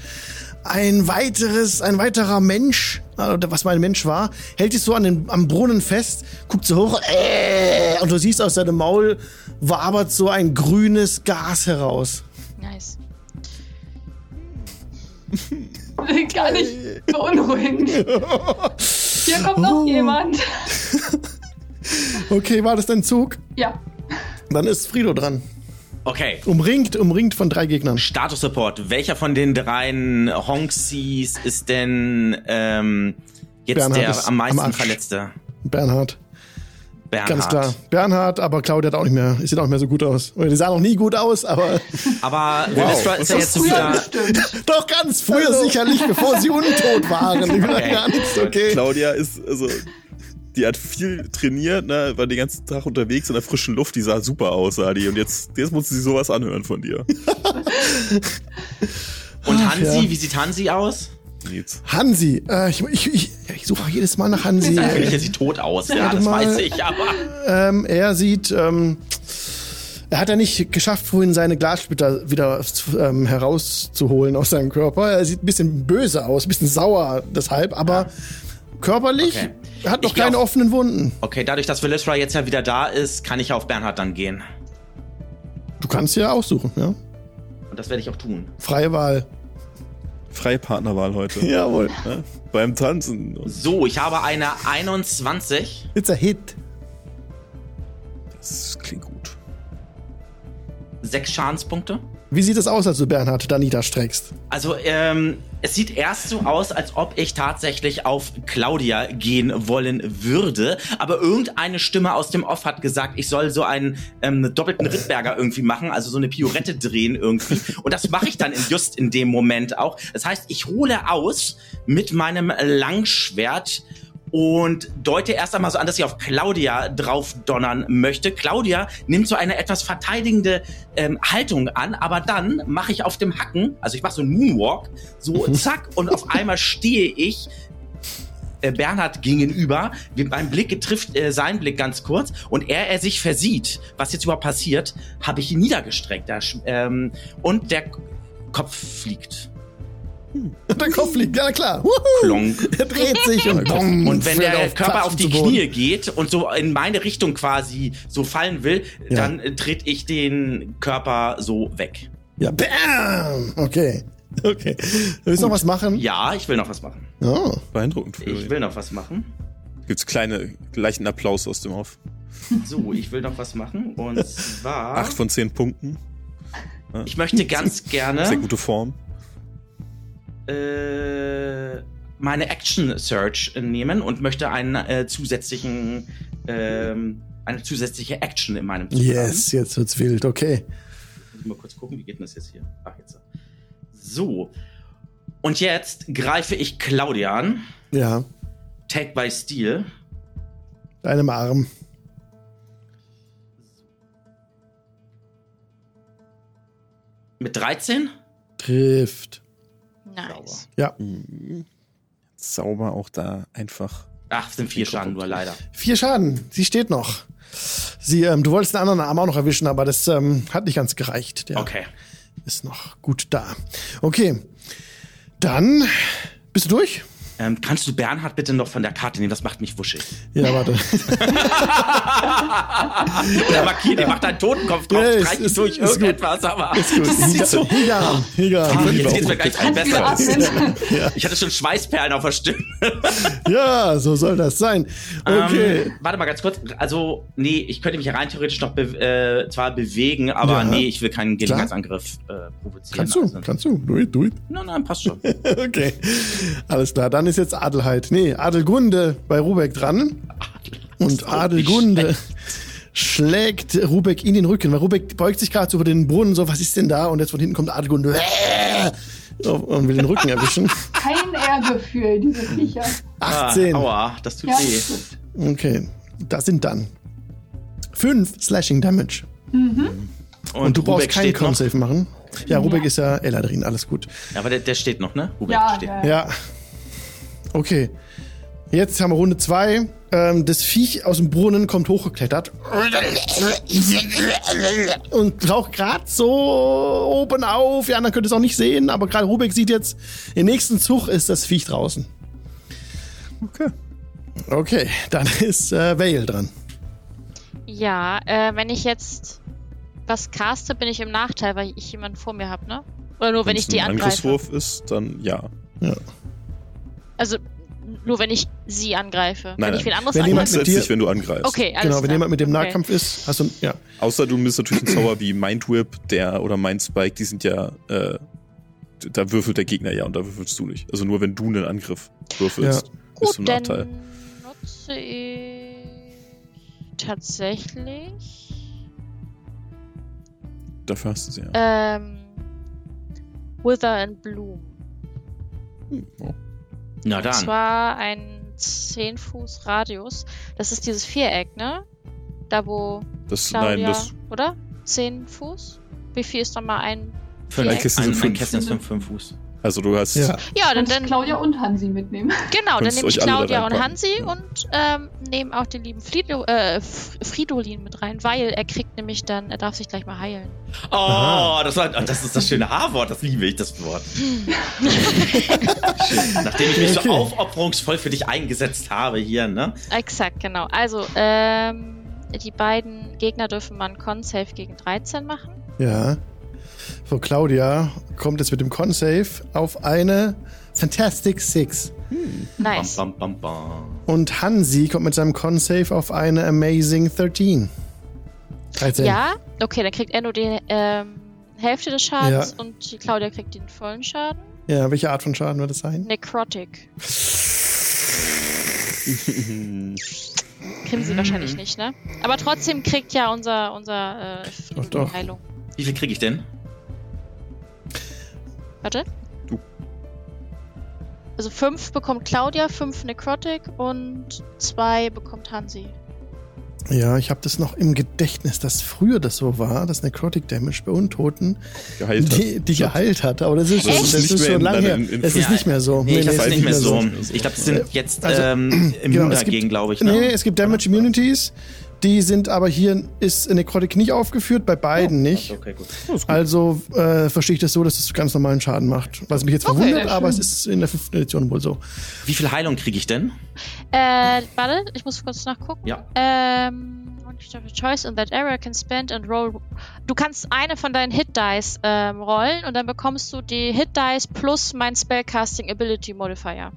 S1: ein weiteres, ein weiterer Mensch, äh, was mal ein Mensch war, hält sich so an den, am Brunnen fest, guckt so hoch, äh, und du siehst aus seinem Maul wabert so ein grünes Gas heraus.
S4: Nice.
S3: Gar nicht beunruhigend. Hier kommt noch
S1: Oh.
S3: jemand.
S1: Okay, war das dein Zug?
S3: Ja.
S1: Dann ist Frido dran.
S5: Okay.
S1: Umringt, umringt von drei Gegnern.
S5: Status Support. Welcher von den dreien Honksies ist denn ähm, jetzt
S1: Bernhard
S5: der am meisten
S1: am.
S5: Verletzte?
S1: Bernhard.
S5: Bernhard.
S1: Ganz klar. Bernhard, aber Claudia hat auch nicht mehr, sieht auch nicht mehr so gut aus. Oder die sah noch nie gut aus, aber
S5: Aber Willistra ist ja jetzt wieder.
S1: doch ganz früher
S3: Also-
S1: sicherlich, bevor sie untot waren. Ich will
S5: Okay.
S1: gar nichts, okay.
S2: Claudia ist, also, die hat viel trainiert, ne, war den ganzen Tag unterwegs in der frischen Luft, die sah super aus, sah die. Und jetzt, jetzt muss sie sowas anhören von dir.
S5: Und
S1: Ach,
S5: Hansi,
S1: ja.
S5: wie sieht Hansi aus?
S2: Nils.
S1: Hansi, äh, ich, ich, ich, ich suche auch jedes Mal nach Hansi.
S5: Natürlich, er sieht tot aus, ja, das
S1: mal.
S5: weiß ich, aber.
S1: ähm, er sieht, ähm, er hat ja nicht geschafft, vorhin seine Glassplitter wieder ähm, herauszuholen aus seinem Körper. Er sieht ein bisschen böse aus, ein bisschen sauer deshalb, aber körperlich
S5: Okay.
S1: er hat noch
S5: glaub-
S1: keine offenen Wunden.
S5: Okay, dadurch, dass Willisra jetzt ja wieder da ist, kann ich auf Bernhard dann gehen.
S1: Du kannst ja aussuchen, ja.
S5: Und das werde ich auch tun.
S1: Freie Wahl.
S2: Freie Partnerwahl heute.
S1: Jawohl.
S2: Ne? Beim Tanzen.
S5: So, ich habe eine 21.
S1: It's a hit.
S2: das klingt gut.
S5: Sechs Schadenspunkte.
S1: Wie sieht es aus, als du Bernhard da niederstreckst?
S5: Also, ähm, es sieht erst so aus, als ob ich tatsächlich auf Claudia gehen wollen würde. Aber irgendeine Stimme aus dem Off hat gesagt, ich soll so einen ähm, doppelten Rittberger irgendwie machen, also so eine Piorette drehen irgendwie. Und das mache ich dann in, just in dem Moment auch. Das heißt, ich hole aus mit meinem Langschwert und deute erst einmal so an, dass ich auf Claudia drauf donnern möchte. Claudia nimmt so eine etwas verteidigende ähm, Haltung an, aber dann mache ich auf dem Hacken, also ich mache so einen Moonwalk, so zack, und auf einmal stehe ich äh, Bernhard gegenüber. Mein Blick trifft äh, sein Blick ganz kurz und er, er sich versieht, was jetzt überhaupt passiert, habe ich ihn niedergestreckt. Da, ähm, und der Kopf fliegt.
S1: Der Kopf liegt, ja klar. Er dreht sich und bumm,
S5: Und wenn der
S1: auf
S5: Körper
S1: Platz
S5: auf die. Knie geht und so in meine Richtung quasi so fallen will,
S1: Ja.
S5: dann äh, tritt ich den Körper so weg.
S1: Ja, bam! Okay. Okay. Willst du noch was machen?
S5: Ja, ich will noch was machen.
S1: Oh.
S2: Beeindruckend.
S5: Ich
S2: Florian.
S5: will noch was machen.
S2: Gibt's kleine, leichten Applaus aus dem Off.
S5: So, ich will noch was machen. Und zwar,
S2: Acht von zehn Punkten.
S5: ich möchte ganz
S2: Sehr
S5: gerne
S2: gute Form.
S5: Äh, meine Action Search nehmen und möchte einen äh, zusätzlichen, ähm, eine zusätzliche Action in meinem Zug
S1: Yes, jetzt wird's wild, okay.
S5: Muss mal kurz gucken, wie geht denn das jetzt hier? Ach, jetzt. So. Und jetzt greife ich Claudia an.
S1: Ja.
S5: Take by Steel.
S1: Deinem Arm.
S5: Mit 13?
S1: Trifft.
S4: Nice.
S1: Ja.
S2: Mhm. Sauber auch da einfach
S5: Ach, es sind vier
S2: Den
S5: Schaden nur leider.
S1: Vier Schaden. Sie steht noch. Sie, ähm, du wolltest den anderen Arm auch noch erwischen, aber das ähm, hat nicht ganz gereicht. Der
S5: Okay.
S1: ist noch gut da. Okay. Dann bist du durch?
S5: Ähm, kannst du Bernhard bitte noch von der Karte nehmen? Das macht mich wuschig.
S1: Ja, warte.
S5: Der markiert, der macht einen Totenkopf drauf,
S1: Ja, ist-
S5: streicht
S1: ist-
S5: durch
S1: ist gut.
S5: irgendetwas, aber
S1: Gut.
S5: das sieht so.
S1: Higan, Higan.
S5: Ah, jetzt geht's mir gleich viel besser.
S3: atmen.
S5: Ich hatte schon Schweißperlen auf der Stimme.
S1: Ja, so soll das sein. Okay.
S5: Ähm, warte mal ganz kurz. Also, nee, ich könnte mich rein theoretisch noch be äh, zwar bewegen, aber
S1: Ja.
S5: nee, ich will keinen Gelegenheitsangriff äh, provozieren.
S1: kannst du,
S5: Also,
S1: kannst du. Do it, do it.
S5: Nein, nein, passt schon.
S1: Okay. Alles klar. Dann ist jetzt Adelheid. Nee, Adelgunde bei Rubeck dran. Und Adelgunde schlägt Rubeck in den Rücken, weil Rubeck beugt sich gerade so über den Brunnen, so, was ist denn da? Und jetzt von hinten kommt Adelgunde äh, und will den Rücken erwischen.
S3: Kein Ehrgefühl, diese Viecher.
S1: 18.
S5: Ah, aua, das tut
S3: Ja,
S5: weh.
S1: Okay. Das sind dann 5 Slashing Damage. Und, du brauchst
S5: Rubek
S1: keinen. Con-Save machen. Ja, Rubeck
S3: Ja.
S1: ist ja Eladrin, alles gut.
S5: Ja, aber der, der steht noch, ne? Rubek
S3: ja,
S5: steht.
S3: ja.
S1: Ja. Okay. Jetzt haben wir Runde 2. Ähm, das Viech aus dem Brunnen kommt hochgeklettert. Und taucht gerade so oben auf. Die anderen können es auch nicht sehen, aber gerade Rubik sieht jetzt, im nächsten Zug ist das Viech draußen.
S2: Okay.
S1: Okay, dann ist äh, Vale dran.
S4: Ja, äh, wenn ich jetzt was caste, bin ich im Nachteil, weil ich jemanden vor mir habe, ne? Oder nur, wenn
S2: Wenn's
S4: ich die
S2: ein
S4: angreife.
S2: Angriffswurf ist, dann ja.
S4: Also nur, wenn ich sie angreife.
S2: Nein,
S4: wenn ich
S2: nein.
S4: wen anderes
S1: Wenn jemand
S4: angreife.
S1: mit dir-
S2: wenn du angreifst.
S4: Okay, alles
S1: genau, wenn
S4: klar.
S1: jemand mit dem
S4: Okay.
S1: Nahkampf ist, hast du, ja.
S2: Außer du nimmst natürlich einen Zauber wie Mind Whip, der oder Mind Spike, die sind ja, äh, da würfelt der Gegner ja und da würfelst du nicht. Also nur wenn du einen Angriff würfelst, bist
S4: Gut,
S2: du im
S4: dann
S2: Nachteil.
S4: nutze ich tatsächlich
S2: Dafür hast du sie ja.
S4: ähm, Wither and Bloom.
S2: Hm, oh.
S5: Na
S4: Und
S5: dann.
S4: zwar ein 10 Fuß Radius. Das ist dieses Viereck, ne? Da wo
S2: Das,
S4: Claudia,
S2: nein, das,
S4: oder? 10 Fuß? Wie viel ist dann mal ein
S5: Fünf.
S2: Ein Kästchen
S5: ein, ein. Kästchen ist fünf, fünf Fuß.
S2: Also du hast,
S1: Ja.
S4: Ja, dann, dann
S3: Claudia und Hansi mitnehmen.
S4: genau, dann nehme ich Claudia und. Hansi und ähm, nehme auch den lieben Frido, äh, Fridolin mit rein, weil er kriegt nämlich dann, er darf sich gleich mal heilen.
S5: Oh,
S1: Aha.
S5: das, war, das ist das schöne H-Wort, das liebe ich, das Wort. Nachdem ich mich so aufopferungsvoll für dich eingesetzt habe hier, ne?
S4: Exakt, genau. Also, ähm, die beiden Gegner dürfen man Con-Save gegen 13 machen.
S1: Ja. So, Claudia kommt jetzt mit dem Con-Save auf eine Fantastic Six.
S4: Nice.
S5: Bam, bam, bam, bam.
S1: Und Hansi kommt mit seinem Con-Save auf eine Amazing 13. 13.
S4: Ja, okay, dann kriegt er nur die ähm, Hälfte des Schadens
S1: Ja.
S4: und die Claudia kriegt den vollen Schaden.
S1: Ja, welche Art von Schaden wird das sein?
S4: Necrotic. Kriegen sie wahrscheinlich nicht, ne? Aber trotzdem kriegt ja unser, unser äh,
S1: Doch, doch.
S4: die Heilung.
S5: Wie viel kriege ich denn?
S4: Warte.
S2: Du.
S4: Also fünf bekommt Claudia, fünf Necrotic und zwei bekommt Hansi.
S1: Ja, ich habe das noch im Gedächtnis, dass früher das so war, dass Necrotic Damage bei Untoten
S2: geheilt hat.
S1: die, die geheilt hat. Aber das ist, das schon
S2: in
S1: lange her. Es ist nicht mehr so.
S5: Nee, ich glaube,
S1: es
S5: das ist nicht mehr so.
S2: so.
S5: Ich glaube, das sind jetzt
S1: Also,
S5: ähm,
S1: genau,
S5: immun
S1: gibt-
S5: dagegen, glaube ich.
S1: Nee,
S5: Ne?
S1: nee, es gibt Damage Immunities. Die sind aber hier ist Necrotic nicht aufgeführt, bei beiden nicht.
S5: Okay, gut.
S1: Also äh, verstehe ich das so, dass es ganz normalen Schaden macht. Was mich jetzt
S4: Okay,
S1: verwundert, aber es ist in der fünften Edition wohl so.
S5: Wie viel Heilung kriege ich denn?
S4: Äh, warte, ich muss kurz nachgucken.
S5: Ja.
S4: Ähm, choice in that area can spend and roll. Du kannst eine von deinen Hit Dice ähm, rollen und dann bekommst du die Hit Dice plus mein Spellcasting Ability Modifier.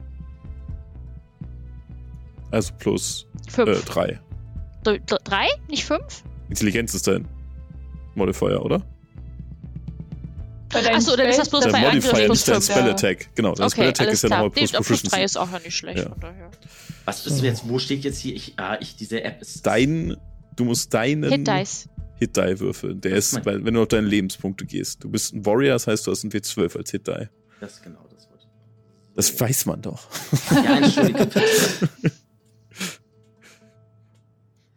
S2: Also plus äh,
S4: Fünf.
S2: Drei.
S4: D- d- drei? Nicht fünf?
S2: Intelligenz ist dein Modifier, oder?
S4: Achso, dann ist das bloß
S2: Der
S4: bei Angriff
S2: Modifier
S4: plus
S2: ist dein.
S3: Ja.
S2: Spell Attack. Genau, dein Spell
S4: Okay,
S2: Attack
S4: alles
S2: ist ja nochmal plus
S4: Nee, plus
S2: Proficiency.
S4: drei ist auch noch nicht schlecht.
S2: Ja.
S4: Von daher.
S5: Was ist jetzt, wo steht jetzt hier? Ich, ah, ich, diese App ist.
S2: Dein, du musst deinen
S4: Hit Dice.
S2: Hit Die würfeln. Der
S5: Das
S2: ist, weil, wenn du auf deine Lebenspunkte gehst. Du bist ein Warrior, das heißt, du hast einen W12 als Hit Die.
S5: Das ist genau das Wort.
S2: Das weiß man doch.
S5: Ja, entschuldige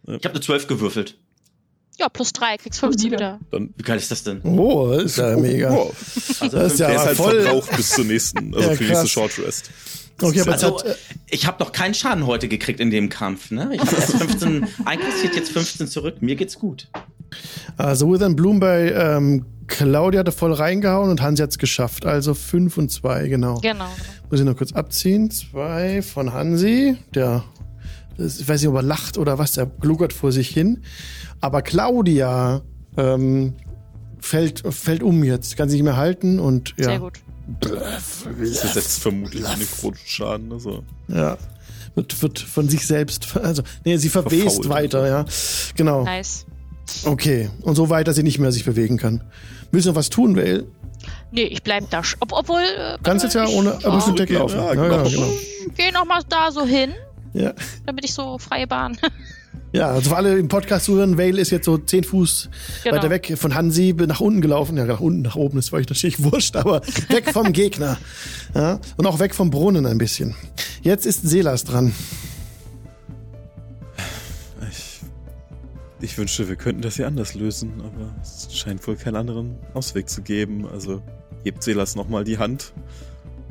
S5: Ich habe eine 12 gewürfelt.
S4: Ja, plus 3, kriegst 15
S3: Solide.
S4: wieder.
S2: Dann
S5: Wie geil ist das denn?
S1: Oh, das ist ja mega.
S2: Wow.
S5: Also,
S1: Das ist ja
S2: Der ist halt
S1: voll.
S2: verbraucht bis zur nächsten, also
S1: Ja,
S2: für die nächste
S1: krass.
S2: Short Rest.
S1: Okay, aber
S5: Also,
S1: hat, äh,
S5: ich habe noch keinen Schaden heute gekriegt in dem Kampf. Ne? Ich habe erst 15 einkassiert, jetzt 15 zurück. Mir geht's gut.
S1: also Within Bloom bei ähm, Claudia hatte voll reingehauen und Hansi hat's geschafft. Also 5 und 2, genau.
S4: Genau.
S1: Muss ich noch kurz abziehen. Zwei von Hansi, der, ich weiß nicht, ob er lacht oder was, der gluckert vor sich hin. Aber Claudia ähm, fällt, fällt um jetzt, kann sich nicht mehr halten und ja.
S4: Sehr gut.
S2: Das versetzt vermutlich einen Nekrotenschaden. Also.
S1: Ja. Wird, wird von sich selbst, also, nee, sie verwest weiter, ja. Genau.
S4: Nice.
S1: Okay. Und so weit, dass sie nicht mehr sich bewegen kann. Willst du noch was tun, Vale?
S4: Nee, ich bleib da. Ob, obwohl. Äh,
S1: Kannst jetzt ja
S4: ich,
S1: ohne, aber
S2: Ja,
S1: weglaufen.
S2: ja,
S1: Ja, ja,
S2: genau.
S1: genau.
S4: Geh noch mal da so hin,
S1: Ja.
S4: damit ich so freie Bahn.
S1: Ja, also für alle im Podcast zuhören, Vale ist jetzt so 10 Fuß
S4: Genau.
S1: weiter weg von Hansi, bin nach unten gelaufen. Ja, nach unten, nach oben, das war euch natürlich wurscht, aber weg vom Gegner. Ja, und auch weg vom Brunnen ein bisschen. Jetzt ist Selas dran.
S2: Ich, ich wünschte, wir könnten das hier anders lösen, aber es scheint wohl keinen anderen Ausweg zu geben. Also hebt Selas nochmal die Hand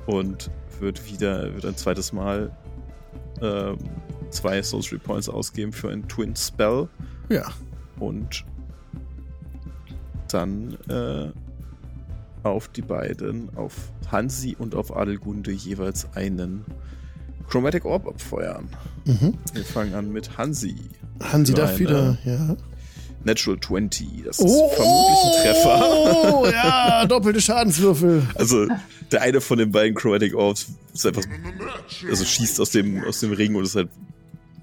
S2: und wird wieder, wird ein zweites Mal ähm, zwei Sorcery Points ausgeben für einen Twin Spell
S1: Ja.
S2: und dann äh, auf die beiden, auf Hansi und auf Adelgunde jeweils einen Chromatic Orb abfeuern.
S1: Mhm.
S2: Wir fangen an mit Hansi.
S1: Hansi darf wieder, ja.
S2: Natural 20. Das ist vermutlich ein Treffer.
S1: Oh, ja, doppelte Schadenswürfel.
S2: Also, der eine von den beiden Chromatic Orbs ist einfach, also schießt aus dem, aus dem Ring und ist halt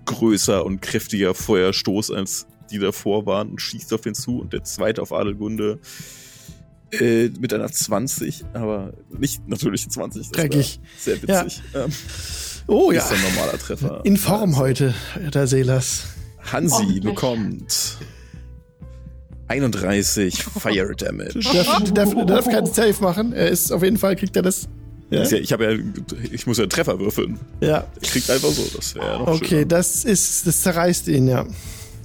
S2: größer und kräftiger Feuerstoß als die davor waren und schießt auf den zu. Und der zweite auf Adelgunde äh, mit einer 20, aber nicht natürlich 20. das wär
S1: Dreckig.
S2: Sehr witzig. Ähm,
S1: Oh ja.
S2: Ist ein normaler Treffer.
S1: In Form
S2: Also,
S1: heute, der Selas.
S2: Hansi bekommt 31 Fire Damage.
S1: Darf, darf, darf keinen Safe machen. Er ist auf jeden Fall, kriegt er das. Ja.
S2: Ich habe ja, ich muss ja einen Treffer würfeln.
S1: ja.
S2: Ich krieg einfach so, das wäre noch
S1: Okay,
S2: schöner.
S1: das ist, das zerreißt ihn, ja.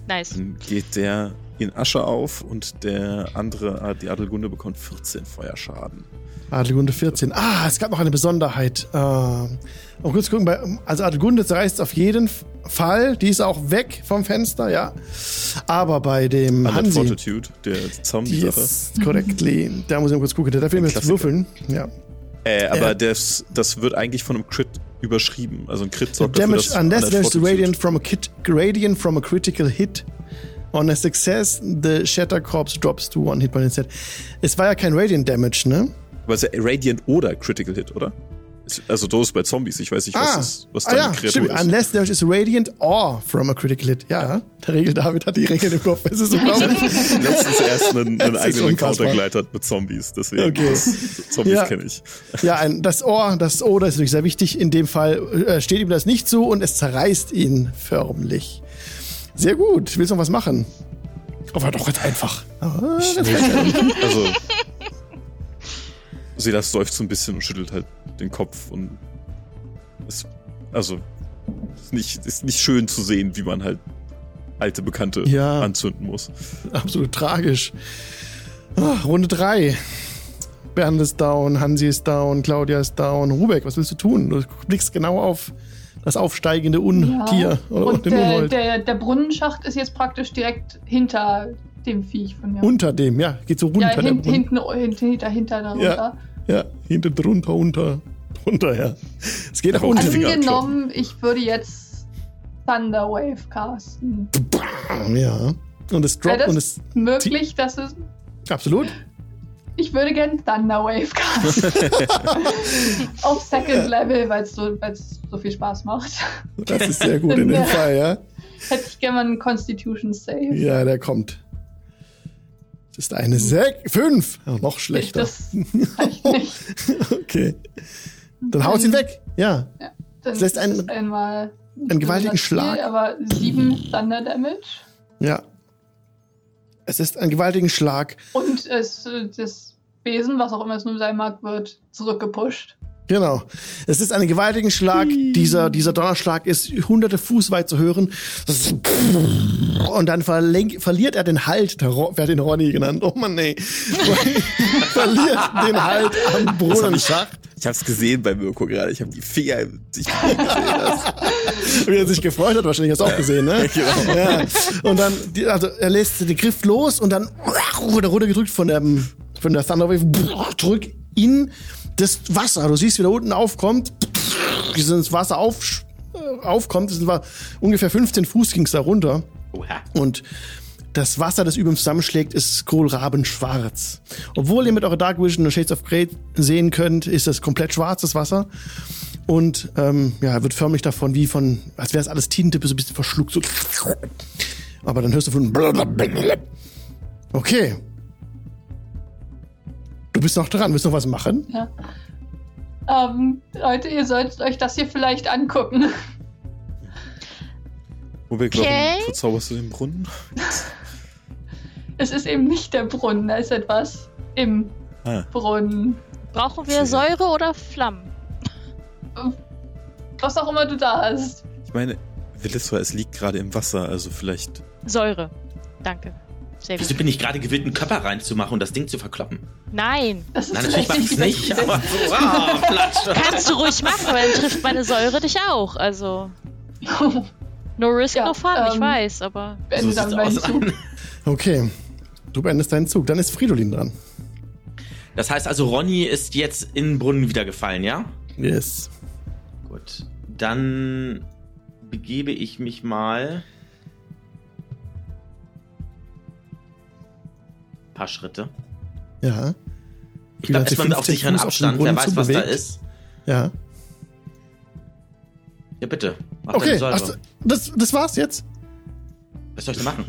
S4: nice.
S2: Dann geht der in Asche auf und der andere, die Adelgunde, bekommt 14 Feuerschaden.
S1: Adelgunde 14. Ah, es gab noch eine Besonderheit. Äh, mal kurz gucken, bei, also Adelgunde zerreißt auf jeden Fall. Die ist auch weg vom Fenster, ja. Aber bei dem Hansi,
S2: Fortitude, der Zombie-Sache.
S1: correctly, da muss ich mal kurz gucken. Der darf immer jetzt würfeln. Ja.
S2: Äh, aber
S1: Äh.
S2: das, das wird eigentlich von einem Crit überschrieben. Also ein Crit sorgt dafür,
S1: Damage
S2: dass
S1: unless there's radiant from a kit, gradient from a critical hit. On a success, the Shatter Corpse drops to one hit point instead. Es war ja kein Radiant Damage, ne?
S2: Aber es ist ja Radiant oder Critical Hit, oder? Also es bei Zombies. Ich weiß nicht, was, ist, was
S1: ah ja,
S2: Kreatur
S1: stimmt.
S2: ist.
S1: Unless there is radiant or from a critical hit. Ja, der Regel David hat die Regeln im Kopf. Es ist unglaublich.
S2: letztens erst einen, einen
S1: ist
S2: eigenen Encounter geleitet mit Zombies. Deswegen,
S1: Okay.
S2: das, Zombies
S1: Ja.
S2: kenne ich.
S1: ja, ein, das Ohr, das O, das ist natürlich sehr wichtig. In dem Fall äh, steht ihm das nicht zu und es zerreißt ihn förmlich. Sehr gut. Willst du noch was machen? Oh, war doch ganz einfach. Ah, das
S2: Also, Silas seufzt so ein bisschen und schüttelt halt den Kopf und ist, also, ist nicht, ist nicht schön zu sehen, wie man halt alte Bekannte
S1: Ja.
S2: anzünden muss.
S1: absolut tragisch. Ah, Runde 3. Bernd ist down, Hansi ist down, Claudia ist down. Rubek, was willst du tun? Du blickst genau auf das aufsteigende Untier oder
S3: Und
S1: den
S3: der, der, der Brunnenschacht ist jetzt praktisch direkt hinter dem Viech von mir.
S1: Unter dem, ja, geht so runter.
S3: ja,
S1: der
S3: hin,
S1: Brunnen.
S3: hinten, hinten, hinter, hinter darunter.
S1: Ja, hinter, drunter, unter, drunter, ja. Es geht
S2: Aber
S1: unten.
S2: Finger
S3: Angenommen, ich würde jetzt Thunderwave casten.
S1: Ja. Und es droppt und es.
S3: möglich, dass es.
S1: Absolut.
S3: Ich würde gerne Thunderwave casten. Auf Second Level, weil es so, weil's so viel Spaß macht.
S1: Das ist sehr gut in dem Fall, ja.
S3: Hätte ich gerne mal einen Constitution Save.
S1: Ja, der kommt. Das ist eine 6, 5. Ja, noch schlechter.
S3: Das reicht nicht.
S1: Okay. Dann haut ihn weg. Ja.
S3: Dann
S1: Das heißt, ein-
S3: ist es einmal
S1: einen gewaltigen Schlag.
S3: Aber sieben Thunder Damage.
S1: Ja. Es ist ein gewaltigen Schlag.
S3: Und es, das Besen, was auch immer es nun sein mag, wird zurückgepusht.
S1: Genau. Es ist ein gewaltigen Schlag. Dieser, dieser Donnerschlag ist hunderte Fuß weit zu hören. Und dann verliert er den Halt. Der Ro, wer hat den Ronny genannt? Oh Mann, nee. verliert den Halt am Brunnenschacht.
S2: Ich hab's gesehen bei Mirko gerade. Ich habe die Finger sich
S1: Wie er sich gefreut hat, wahrscheinlich hast du auch gesehen, ne?
S2: Genau.
S1: Ja. Und dann, also er lässt den Griff los und dann wurde er runtergedrückt von der, von der Thunderwave zurück in das Wasser. Du siehst, wie da unten aufkommt, dieses Wasser auf, aufkommt. Das war ungefähr 15 Fuß ging's da runter. Und das Wasser, das über ihm zusammenschlägt, ist kohlrabenschwarz. Obwohl ihr mit eurer Dark Vision und Shades of Grey sehen könnt, ist das komplett schwarzes Wasser. Und ähm, ja, wird förmlich davon wie von, als wäre es alles Tinte, so ein bisschen verschluckt. So. Aber dann hörst du von. Okay. Du bist noch dran, willst du noch was machen?
S3: Ja. Ähm, Leute, ihr solltet euch das hier vielleicht angucken.
S2: Rubik,
S4: Okay.
S2: warum verzauberst du den Brunnen?
S3: Es ist eben nicht der Brunnen, da ist etwas im
S2: Ah.
S3: Brunnen.
S4: Brauchen wir Säure oder Flammen?
S3: Was auch immer du da hast.
S2: Ich meine, Williswa, es liegt gerade im Wasser, also vielleicht.
S4: Säure. Danke. Sehr
S5: Wieso
S4: gut.
S5: bin ich gerade gewillt, einen Körper reinzumachen und das Ding zu verkloppen?
S4: Nein.
S3: Das ist
S5: Nein, natürlich mach
S3: vielleicht
S5: ich nicht,
S3: das
S5: aber so.
S4: Kannst du ruhig machen, weil dann trifft meine Säure dich auch. Also, no risk,
S3: Ja,
S4: no fun, ich
S3: ähm,
S4: weiß, aber.
S5: So
S3: Beende
S5: sieht's
S3: dann meinen
S5: aus.
S3: Zug.
S1: Okay. Du beendest deinen Zug. Dann ist Fridolin dran.
S5: Das heißt also, Ronny ist jetzt in den Brunnen wieder gefallen, ja?
S1: Yes.
S5: Gut. Dann begebe ich mich mal. Paar Schritte.
S1: Ja.
S5: Ich glaube,
S1: sich
S5: erstmal auf
S1: 15
S5: sicheren
S1: Fuß
S5: Abstand. Wer weiß, was da
S1: zubewegt.
S5: ist.
S1: Ja.
S5: Ja, bitte. Mach
S1: Okay, ach, das, das war's jetzt?
S5: Was soll ich denn machen?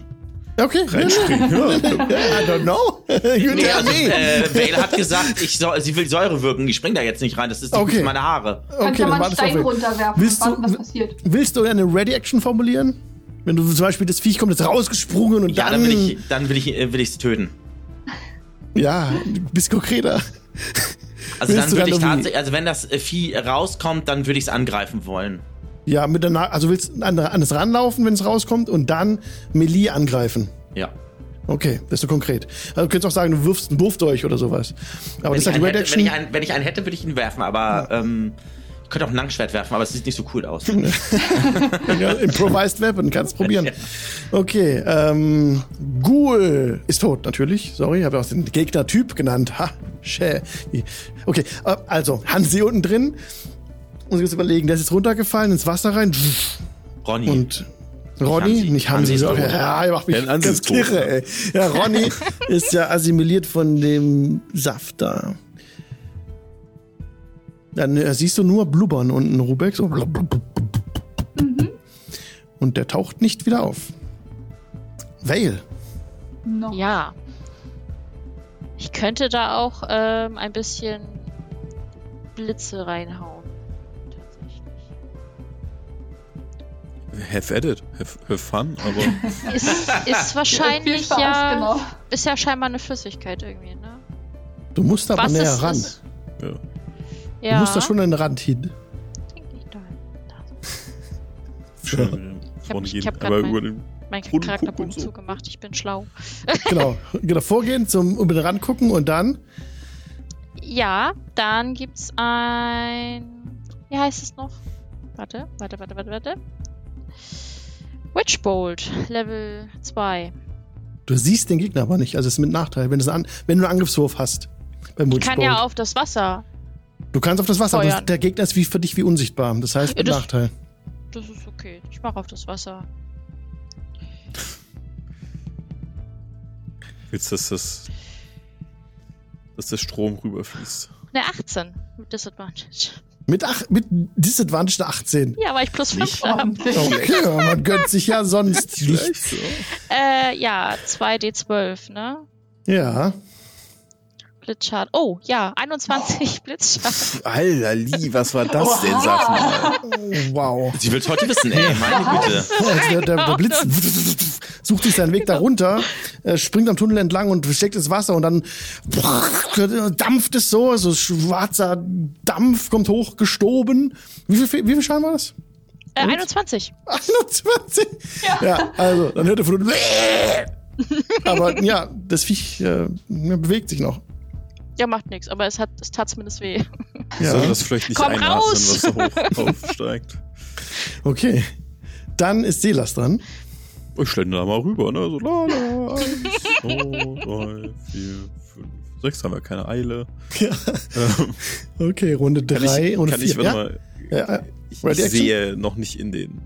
S1: Okay.
S2: Reinspringen. Ja.
S1: I don't know. You
S5: Nee,
S1: tell
S5: also,
S1: me.
S5: äh, Vale hat gesagt, ich soll, sie will Säure wirken. Ich spring da jetzt nicht rein. Das ist die
S1: Okay.
S5: okay. meine Haare.
S3: Dann
S1: Okay,
S3: kann
S1: dann
S3: man einen Stein runterwerfen
S1: Willst
S3: und warten,
S1: du-
S3: was passiert.
S1: Willst du eine Ready-Action formulieren? Wenn du zum Beispiel das Viech kommt jetzt rausgesprungen und
S5: Ja,
S1: dann...
S5: dann will ich, dann will ich, äh, will töten.
S1: Ja, du bist konkreter.
S5: Also
S1: Willst
S5: dann würde ich tatsächlich, also wenn das äh, Vieh rauskommt, dann würde ich es angreifen wollen.
S1: Ja, mit der Na also willst du an, an das ranlaufen, wenn es rauskommt und dann Melee angreifen.
S5: Ja.
S1: Okay, bist du konkret. Also du könntest auch sagen, du wirfst einen Wurf durch oder sowas. Aber
S5: Wenn
S1: das
S5: ich,
S1: ist halt
S5: einen
S1: Red
S5: hätte, wenn,
S1: Action.
S5: ich einen, wenn ich einen hätte, würde ich ihn werfen, aber ähm, ich könnte auch ein Langschwert werfen, aber es sieht nicht so cool aus.
S1: Ja, Improvised Weapon, kannst probieren. Okay, ähm, Ghoul ist tot, natürlich. Sorry, habe auch den Gegnertyp genannt. Ha, schä. Okay, äh, also, Hansi unten drin. Muss ich jetzt überlegen, der ist jetzt runtergefallen ins Wasser rein.
S5: Ronny.
S1: Und Ronny,
S5: Hansi.
S1: nicht
S5: Hansi
S1: Hansi,
S5: tot.
S1: ja, ja, mach mich ganz kirre, ey. Ja, Ronny ist ja assimiliert von dem Saft da. Dann äh, siehst du nur Blubbern unten, Rubek, so. Und der taucht nicht wieder auf. Vale.
S3: No.
S4: Ja. Ich könnte da auch ähm, ein bisschen Blitze reinhauen. Tatsächlich.
S2: Have at it. Have, have fun, aber.
S4: Ist, ist wahrscheinlich
S3: Spaß,
S4: ja.
S3: genau.
S4: Ist ja scheinbar eine Flüssigkeit irgendwie, ne?
S1: Du musst aber
S4: Was
S1: näher
S4: ist
S1: ran.
S4: es?
S2: Ja.
S1: Du musst da schon an den Rand hin.
S4: Denk nicht dahin. Da.
S2: Schon
S4: Ich
S2: vorne
S4: hab-
S2: gehen.
S4: ich hab grad
S2: aber
S4: mein- Charakterbogen
S2: so.
S4: zugemacht, ich bin schlau.
S1: Genau. genau. Vorgehen, zum über den Rand gucken und dann.
S4: Ja, dann gibt's ein. Wie heißt es noch? Warte, warte, warte, warte, warte. Witchbolt, Level 2.
S1: Du siehst den Gegner aber nicht. Also es ist mit Nachteil, wenn, du einen An- wenn du einen Angriffswurf hast. Beim
S4: Ich kann ja
S1: Witchbolt.
S4: auf das Wasser.
S1: Du kannst auf das Wasser, aber
S4: Feuern.
S1: der Gegner ist wie für dich wie unsichtbar. Das heißt
S4: Ja,
S1: mit
S4: das-
S1: Nachteil.
S4: Das ist okay. Ich mache auf das Wasser.
S2: Willst du, dass das. dass der Strom rüberfließt?
S4: Ne, 18 mit Disadvantage.
S1: Mit, ach, mit Disadvantage eine 18.
S4: Ja, weil ich plus 5 habe.
S1: Okay, aber man gönnt sich ja sonst nichts.
S2: so.
S4: Äh, ja, 2d12, ne?
S1: Ja.
S4: Blitzschaden. Oh, ja, 21 Blitzschaden.
S2: Alter, Lie, was war das denn, sag mal?
S1: Oh, wow.
S5: Sie will's heute wissen, ey, meine Güte.
S1: Also der, der, der Blitz sucht sich seinen Weg darunter, äh, springt am Tunnel entlang und steckt ins Wasser und dann dampft es so, so schwarzer Dampf kommt hoch, gestoben. Wie viel, wie viel Schaden war das?
S4: Äh, 21.
S1: 21? Ja. also, dann hört er von unten. Aber ja, das Viech äh, bewegt sich noch.
S4: Ja, macht nichts, aber es hat, es tat zumindest weh.
S1: Ja.
S2: Soll das vielleicht nicht
S4: Komm
S2: einatmen,
S4: raus!
S2: was so hoch aufsteigt?
S1: Okay. Dann ist Selas dran.
S2: Ich schlende da mal rüber, ne? So, la, la, eins, zwei, drei, vier, fünf, sechs, haben wir keine Eile.
S1: Ja.
S2: Ähm,
S1: Okay, Runde drei
S2: ich,
S1: und
S2: kann
S1: vier.
S2: ich, warte
S1: ja?
S2: mal,
S1: Ja, ja.
S2: ich, ich sehe noch nicht in den.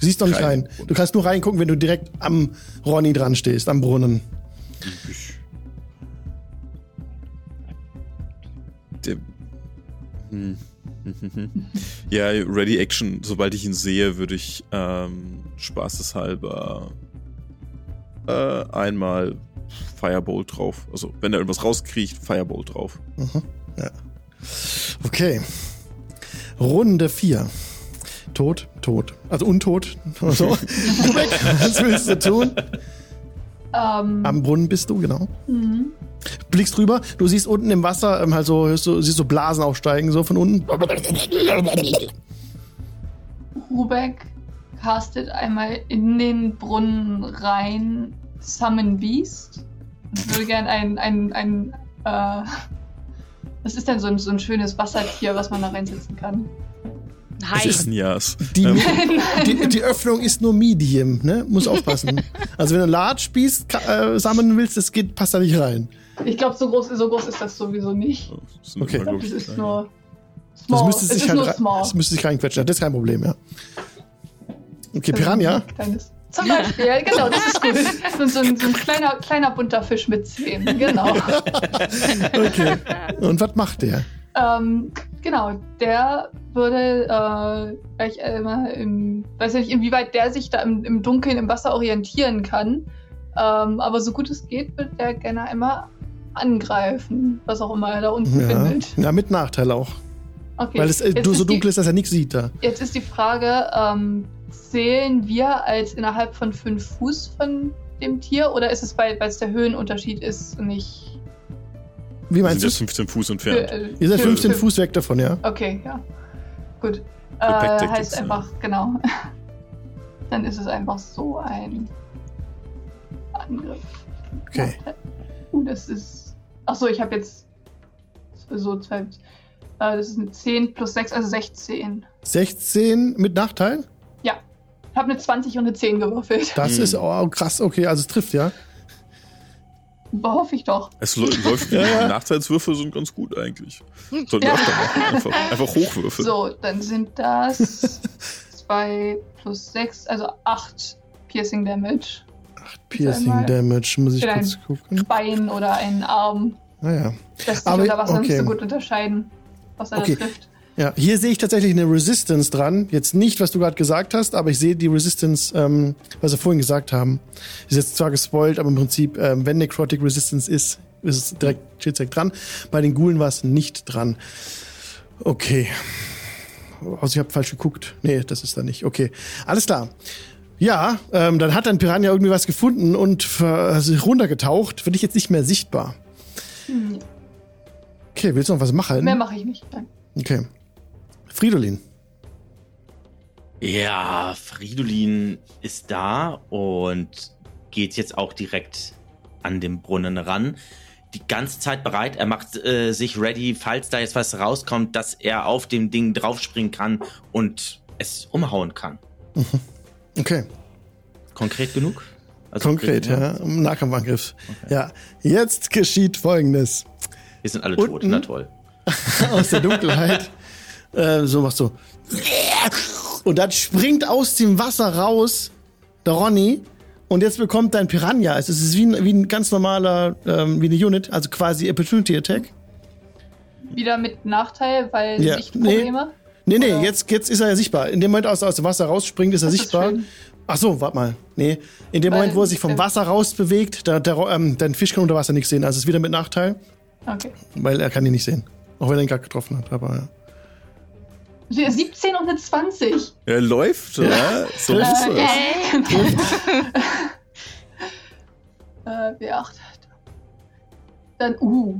S1: Du siehst doch nicht rein.
S2: Rein.
S1: Du kannst nur reingucken, wenn du direkt am Ronny dran stehst, am Brunnen.
S2: Ich, Ja, Ready Action, sobald ich ihn sehe, würde ich ähm, spaßeshalber äh, einmal Firebolt drauf. Also, wenn er irgendwas rauskriegt, Firebolt drauf.
S1: Okay. Runde vier. Tot, tot. Also untot. So. Was willst du tun?
S3: Ähm,
S1: Am Brunnen bist du, genau.
S3: mhm.
S1: Blickst drüber, du siehst unten im Wasser ähm, halt so, hörst du, siehst so Blasen aufsteigen, so von unten.
S3: Rubek castet einmal in den Brunnen rein Summon Beast. Ich würde gerne ein, ein, ein, äh, was ist denn so ein, so ein schönes Wassertier, was man da reinsetzen kann?
S2: Das ist Jas.
S1: Die,
S2: Ähm,
S1: die, die Öffnung ist nur Medium, ne? Muss aufpassen. Also wenn du einen Large Beast äh, sammeln willst, das geht, passt da nicht rein.
S3: Ich glaube, so groß, so groß ist das sowieso nicht.
S2: das
S1: Okay.
S2: Glaub
S3: das ist nur
S1: Das
S3: small.
S1: müsste
S3: es
S1: sich halt das müsste sich reinquetschen. Das ist kein Problem, ja. Okay,
S3: Das
S1: Piranha.
S3: Zum Beispiel, genau, das ist gut. So, so, ein, so ein kleiner, kleiner bunter Fisch mit Zähnen, genau.
S1: Okay. Und was macht der?
S3: Ähm, genau, der würde äh, gleich einmal im, weiß nicht, inwieweit der sich da im, im Dunkeln im Wasser orientieren kann. Ähm, aber so gut es geht, wird der gerne einmal angreifen, was auch immer er da unten
S1: Ja.
S3: findet.
S1: ja, mit Nachteil auch.
S3: Okay.
S1: Weil es äh, so
S3: ist die-
S1: dunkel ist, dass er nichts sieht da.
S3: Jetzt ist die Frage, ähm, zählen wir als innerhalb von fünf Fuß von dem Tier oder ist es, weil weil es der Höhenunterschied ist, nicht...
S1: Wie
S2: Wir
S1: meinst
S2: sind
S1: du?
S2: jetzt 15 Fuß
S3: Für,
S2: entfernt.
S3: äh,
S1: Ihr seid
S3: für-
S1: 15
S3: für-
S1: Fuß weg davon, ja.
S3: Okay, ja. Gut. Äh, heißt
S2: ja.
S3: einfach, genau. Dann ist es einfach so ein Angriff.
S1: Okay.
S3: Uh, das ist... Achso, ich habe jetzt so zwei... Äh, das ist eine 10 plus 6, also 16.
S1: 16 mit Nachteil?
S3: Ja. Ich habe eine 20 und eine 10 gewürfelt.
S1: Das
S2: Hm.
S1: ist oh, krass, okay, also es trifft, ja.
S3: Hoffe ich doch.
S2: Es lä- läuft, die
S1: Ja, ja.
S2: Nachteilswürfe sind ganz gut eigentlich. Sollten wir
S3: Ja.
S2: öfter machen. Einfach, einfach hochwürfeln.
S3: So, dann sind das 2 plus 6, also 8 Piercing Damage.
S1: Piercing
S3: einmal
S1: Damage, muss ich kurz gucken.
S3: Bein oder einen Arm.
S1: Naja.
S3: Lässt sich
S1: Aber-
S3: unter Wasser nicht
S1: okay.
S3: so gut unterscheiden, was er
S1: Okay.
S3: da trifft.
S1: Ja, hier sehe ich tatsächlich eine Resistance dran. Jetzt nicht, was du gerade gesagt hast, aber ich sehe die Resistance, ähm, was wir vorhin gesagt haben. Ist jetzt zwar gespoilt, aber im Prinzip, ähm, wenn Necrotic Resistance ist, ist es direkt, steht direkt dran. Bei den Ghoulen war es nicht dran. Okay. Also ich habe falsch geguckt. Nee, das ist da nicht. Okay. Alles klar. Ja, ähm, dann hat ein Piranha irgendwie was gefunden und ver- also runtergetaucht. Wird ich jetzt nicht mehr sichtbar.
S3: Hm.
S1: Okay, willst du noch was machen?
S3: Mehr mache ich nicht. Nein.
S1: Okay. Fridolin.
S5: Ja, Fridolin ist da und geht jetzt auch direkt an den Brunnen ran. Die ganze Zeit bereit. Er macht äh, sich ready, falls da jetzt was rauskommt, dass er auf dem Ding draufspringen kann und es umhauen kann.
S1: Okay.
S5: Konkret genug? Also
S1: Konkret, ja. Nahkampfangriff. Ja. Jetzt geschieht folgendes.
S5: Wir sind alle tot,
S1: Unten?
S5: na toll.
S1: Aus der Dunkelheit. äh, so machst du. Und dann springt aus dem Wasser raus der Ronny. Und jetzt bekommt dein Piranha. Es ist wie ein, wie ein ganz normaler, ähm, wie eine Unit, also quasi Opportunity Attack.
S3: Wieder mit Nachteil, weil
S1: Ja,
S3: Sichtprobleme.
S1: Nee, nee,
S3: Oder?
S1: jetzt, jetzt ist er ja sichtbar. In dem Moment, als er aus dem Wasser rausspringt, ist er
S3: Das ist
S1: sichtbar.
S3: schön.
S1: Ach so, warte mal. Nee, in dem
S3: Weil-
S1: Moment, wo er sich vom Wasser rausbewegt, der, der, ähm, dein Fisch kann unter Wasser nichts sehen. Also ist wieder mit Nachteil.
S3: Okay.
S1: Weil er kann ihn nicht sehen. Auch wenn er ihn gerade getroffen hat, aber ja.
S3: Wir 17 und eine 20.
S2: Er läuft, ja. So
S1: Äh,
S2: ist.
S3: Yay. äh, W8. Dann, uh.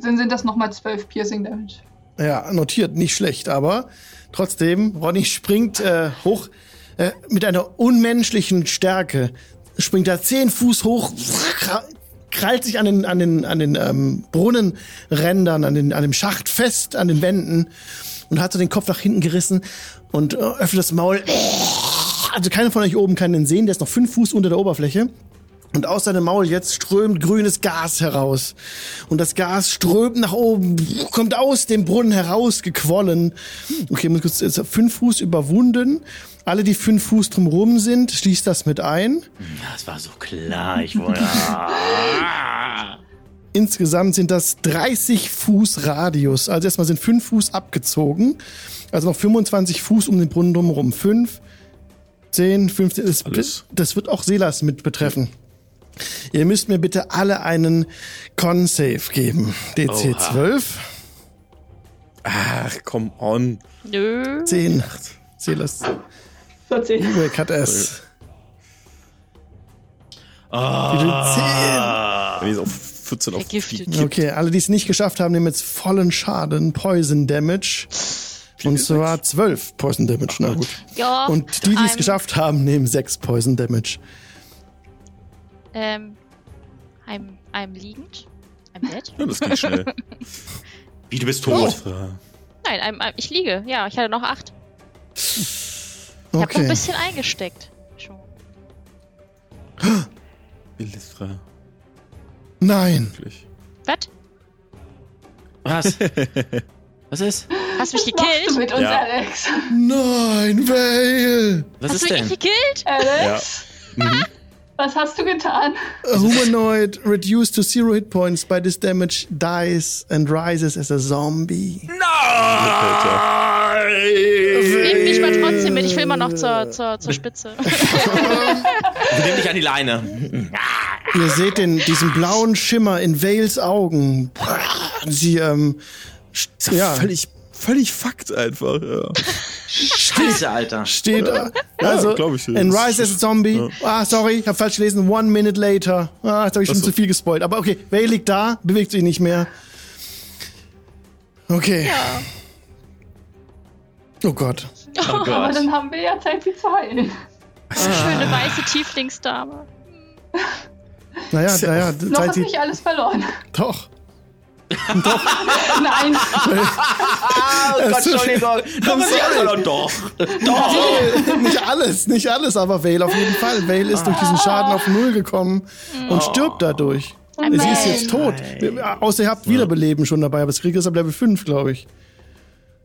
S3: Dann sind das nochmal 12 Piercing Damage.
S1: Ja, notiert, nicht schlecht, aber trotzdem, Ronny springt äh, hoch äh, mit einer unmenschlichen Stärke. Springt da zehn Fuß hoch, kra- krallt sich an den, an den, an den ähm, Brunnenrändern, an, den, an dem Schacht fest, an den Wänden und hat so den Kopf nach hinten gerissen und äh, öffnet das Maul. Also keiner von euch oben kann den sehen, der ist noch fünf Fuß unter der Oberfläche. Und aus seinem Maul jetzt strömt grünes Gas heraus. Und das Gas strömt nach oben, kommt aus dem Brunnen heraus, gequollen. Okay, muss kurz, jetzt fünf Fuß überwunden. Alle, die fünf Fuß drumrum sind, schließt das mit ein.
S5: Das war so klar. Ich wollte.
S1: Insgesamt sind das 30 Fuß Radius. Also erstmal sind fünf Fuß abgezogen. Also noch 25 Fuß um den Brunnen drumherum. Fünf, zehn, 15. Das,
S2: Alles.
S1: das wird auch Selas mit betreffen. Ihr müsst mir bitte alle einen Con-Save geben. DC
S5: Oha.
S1: 12,
S2: Ach, come on.
S4: Nö.
S1: 10. Selas
S3: 14.
S1: Ubek hat es.
S5: Ah.
S2: Wenn ich auf 14 auf
S4: Vergiftet.
S1: Okay, alle, die es nicht geschafft haben, nehmen jetzt vollen Schaden, Poison Damage. Und zwar 12 Poison Damage, na gut.
S4: Ja.
S1: Und die, die es geschafft haben, nehmen 6 Poison Damage.
S4: Ähm, I'm, I'm liegend. I'm dead.
S2: Ja, das geht schnell.
S5: Wie, du bist tot?
S4: Nein, I'm, I'm, ich liege. Ja, ich hatte noch acht. Ich habe noch ein
S1: Okay.
S4: bisschen eingesteckt. Schon.
S2: Illistra,
S1: Nein.
S4: Was?
S5: Was? Was ist?
S4: Hast du mich
S3: Was machst du
S4: gekillt?
S3: mit uns,
S2: Ja.
S3: Alex?
S1: Nein, Vale!
S5: Was
S4: Hast du
S5: ist
S4: mich
S5: denn?
S4: nicht gekillt?
S3: Alex?
S2: Mhm.
S3: Was hast du getan?
S1: A humanoid reduced to zero hit points by this damage dies and rises as a zombie.
S4: Nimm mich mal trotzdem mit. Ich will immer noch zur, zur, zur Spitze.
S5: Nimm dich an die Leine.
S1: Ihr seht den, diesen blauen Schimmer in Vales Augen. Sie, ähm,
S2: Ja. völlig, völlig Fakt einfach. Ja.
S5: Scheiße, Alter.
S1: steht, äh, also,
S2: glaub ich.
S1: and rise as a zombie. Ah, sorry, ich hab falsch gelesen. One minute later. Ah, jetzt habe ich schon
S2: so.
S1: zu viel gespoilt. Aber okay, Vale liegt da, bewegt sich nicht mehr. Okay.
S4: Ja.
S1: Oh Gott.
S5: Oh
S3: Aber
S5: Gott.
S3: dann haben wir ja Zeit, sie zu heilen.
S4: Schöne weiße Tieflingsdame.
S1: Naja,
S2: Ist ja
S1: naja,
S3: Noch
S1: seid
S3: ist nicht alles verloren.
S1: doch.
S3: Nein,
S5: Ah, oh Gott, Entschuldigung. Doch, ist ja verloren. Doch. Doch.
S1: nicht alles, nicht alles, aber Vale auf jeden Fall. Vale ist durch diesen Schaden auf Null gekommen und stirbt dadurch.
S3: Oh
S1: Sie ist
S3: nein.
S1: jetzt tot. Außer ihr habt Wiederbeleben schon dabei, aber das kriegt ist ab Level 5, glaube ich.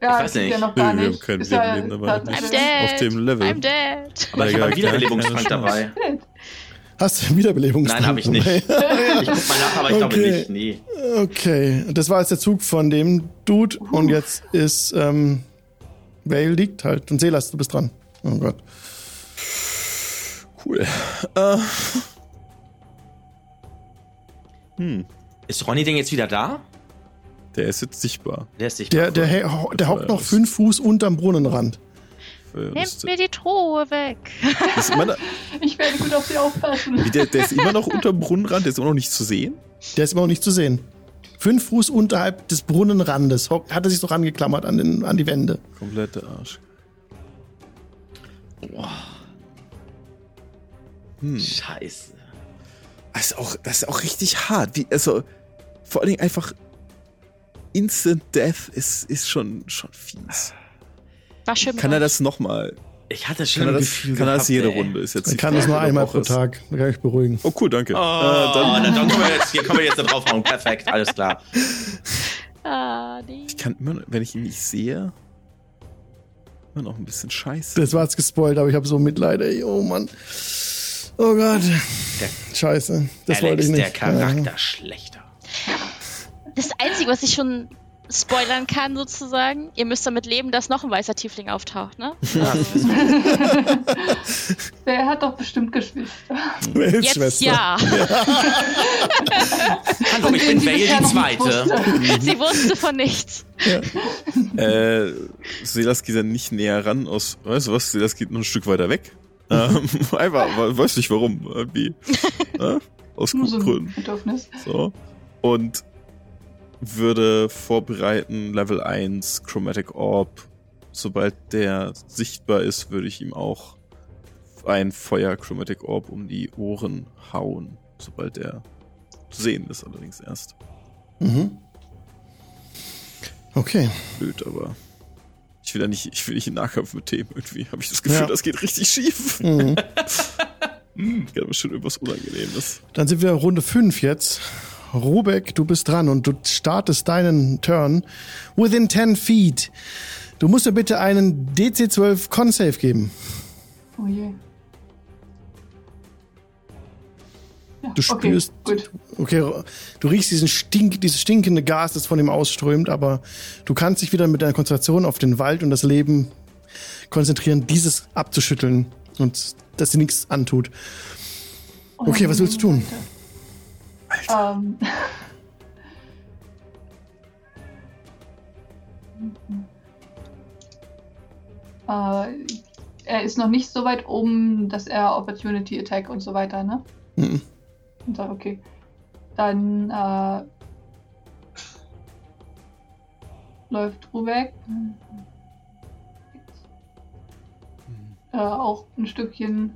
S3: ja,
S5: Ich weiß nicht.
S3: ja noch gar
S2: Nee, wir
S3: nicht.
S2: haben kein Wiederbeleben dabei. Nicht.
S3: Nicht.
S4: dead.
S2: Auf dem Level.
S4: I'm dead.
S5: Aber ich habe einen Wiederbelebungstrank dabei.
S1: Hast du einen Wiederbelebungstrank?
S5: Nein, habe ich nicht. Ich guck mal nach, aber ich glaube
S1: Okay.
S5: nicht. Nee.
S1: Okay, das war jetzt der Zug von dem Dude und jetzt ist ähm, Vale liegt halt und Selas, du bist dran. Oh Gott.
S2: Cool. Äh. Hm,
S5: Ist Ronny denn jetzt wieder da?
S2: der ist jetzt sichtbar.
S5: Der ist nicht
S1: Der, der, der, der hockt noch fünf Fuß unterm Brunnenrand.
S2: Äh,
S4: Nehmt mir die Truhe weg.
S2: das ist immer noch,
S3: Ich werde gut auf sie aufpassen.
S2: wie der, der ist immer noch unterm Brunnenrand, der ist immer noch nicht zu sehen.
S1: Der ist immer noch nicht zu sehen. Fünf Fuß unterhalb des Brunnenrandes hat er sich so rangeklammert an, den, an die Wände.
S2: Komplette Arsch.
S5: Scheiße.
S2: Das ist auch, das ist auch richtig hart. Wie, also, vor allen Dingen einfach Instant Death ist, ist schon, schon fies.
S4: War schön
S2: Kann er das nochmal?
S5: Ich hatte schon
S2: Kann er
S5: ein
S2: das,
S5: Gefühl
S2: kann er das
S5: gehabt,
S2: jede
S5: ey.
S2: Runde? Ist jetzt die
S1: kann das nur einmal pro. Tag. Da kann ich beruhigen.
S2: Oh, cool, danke.
S5: Oh,
S2: äh, dann,
S5: dann, dann können wir jetzt, hier können wir jetzt da draufhauen. Perfekt, alles klar.
S4: Ah, nee.
S2: ich kann immer, wenn ich ihn nicht sehe, immer noch ein bisschen scheiße.
S1: Das war jetzt gespoilt, aber ich habe so Mitleid, ey. Oh Mann. Oh Gott. Scheiße. Das wollte
S5: Alex,
S1: ich nicht.
S5: der Charakter schlechter.
S4: Das Einzige, was ich schon spoilern kann, sozusagen. Ihr müsst damit leben, dass noch ein weißer Tiefling auftaucht, ne?
S3: Der hat doch bestimmt Geschwister.
S4: Jetzt
S1: Hilfsschwester.
S4: ja.
S5: Hallo, ich bin Vale die Zweite.
S3: wusste.
S4: Sie wusste von nichts.
S2: Äh, Selas geht dann nicht näher ran aus, weißt du was, Selas geht noch ein Stück weiter weg. ähm, einfach, we- weiß nicht warum, irgendwie. äh, aus guten Gründen.
S3: Bedürfnis.
S2: So. Und würde vorbereiten, Level 1, Chromatic Orb. Sobald der sichtbar ist, würde ich ihm auch ein Feuer Chromatic Orb um die Ohren hauen. Sobald er zu sehen ist, allerdings erst.
S1: Mhm. Okay.
S2: Blöd, aber ich will ja nicht, ich will nicht in Nahkampf mit dem irgendwie. Habe ich das Gefühl,
S1: Ja.
S2: das geht richtig schief.
S1: Mhm.
S2: Hm, Geht aber schon irgendwas Unangenehmes.
S1: Dann sind wir Runde 5 jetzt. Rubek, du bist dran und du startest deinen Turn within 10 feet. Du musst mir bitte einen DC12 Con-Save geben.
S3: Oh je. Ja,
S1: Du spürst-
S3: Okay.
S1: Okay, du riechst diesen Stink, dieses stinkende Gas, das von ihm ausströmt, aber du kannst dich wieder mit deiner Konzentration auf den Wald und das Leben konzentrieren, dieses abzuschütteln und dass dir nichts antut. Okay, was willst du tun?
S3: Ähm. äh, er ist noch nicht so weit oben, dass er Opportunity Attack und so weiter, ne?
S1: Mhm.
S3: Und sagt, okay. Dann äh, läuft Rubek. Äh, auch ein Stückchen.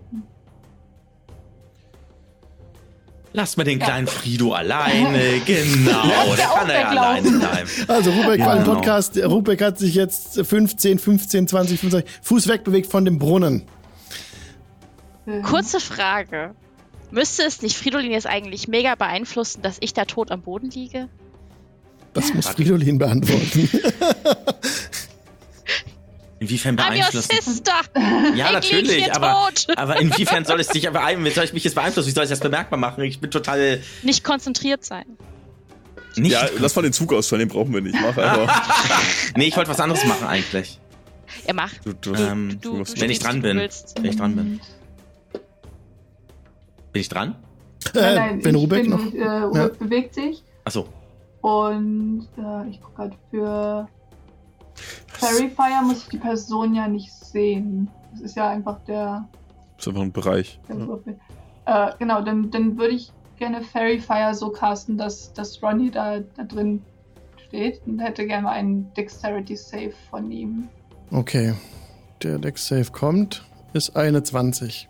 S5: Lass mal den
S3: Ja.
S5: kleinen Frido alleine. Genau,
S3: Lass
S5: der
S3: auch
S5: kann ja
S3: weglaufen.
S5: alleine bleiben.
S1: Also Rubek
S5: Ja,
S1: war im
S5: genau.
S1: Podcast, Rubek hat sich jetzt 15, 15, 20, 25 Fuß wegbewegt von dem Brunnen.
S3: Äh,
S4: Kurze Frage. Müsste es nicht Fridolin jetzt eigentlich mega beeinflussen, dass ich da tot am Boden liege?
S1: Das muss Fridolin beantworten.
S5: Inwiefern
S4: I'm your sister!
S5: Ja,
S4: ich
S5: natürlich, aber, aber inwiefern soll es dich beeinflussen? Wie soll ich mich jetzt beeinflussen? Wie soll ich das bemerkbar machen? Ich bin total
S4: Nicht konzentriert sein.
S5: nicht.
S2: Ja, lass mal den Zug ausfallen, den brauchen wir nicht. Mach einfach.
S5: nee, ich wollte was anderes machen eigentlich.
S4: Er macht.
S2: Du, du,
S5: Ähm,
S4: Du, du
S5: wenn ich dran bin. Wenn ich dran bin. Bin ich dran?
S1: äh,
S3: nein,
S1: wenn
S3: ich
S1: Rubek
S3: bin,
S1: noch.
S3: Äh, Rubek bewegt sich
S5: Achso.
S3: und äh, ich gucke gerade für Fairy Fire muss ich die Person ja nicht sehen. Das ist ja einfach der,
S2: ist einfach ein Bereich. Ja.
S3: Äh, genau, dann, dann würde ich gerne Fairy Fire so casten, dass, dass Ronny da, da drin steht und hätte gerne mal einen Dexterity Save von ihm.
S1: Okay. Der Dex Save kommt, ist eine 20.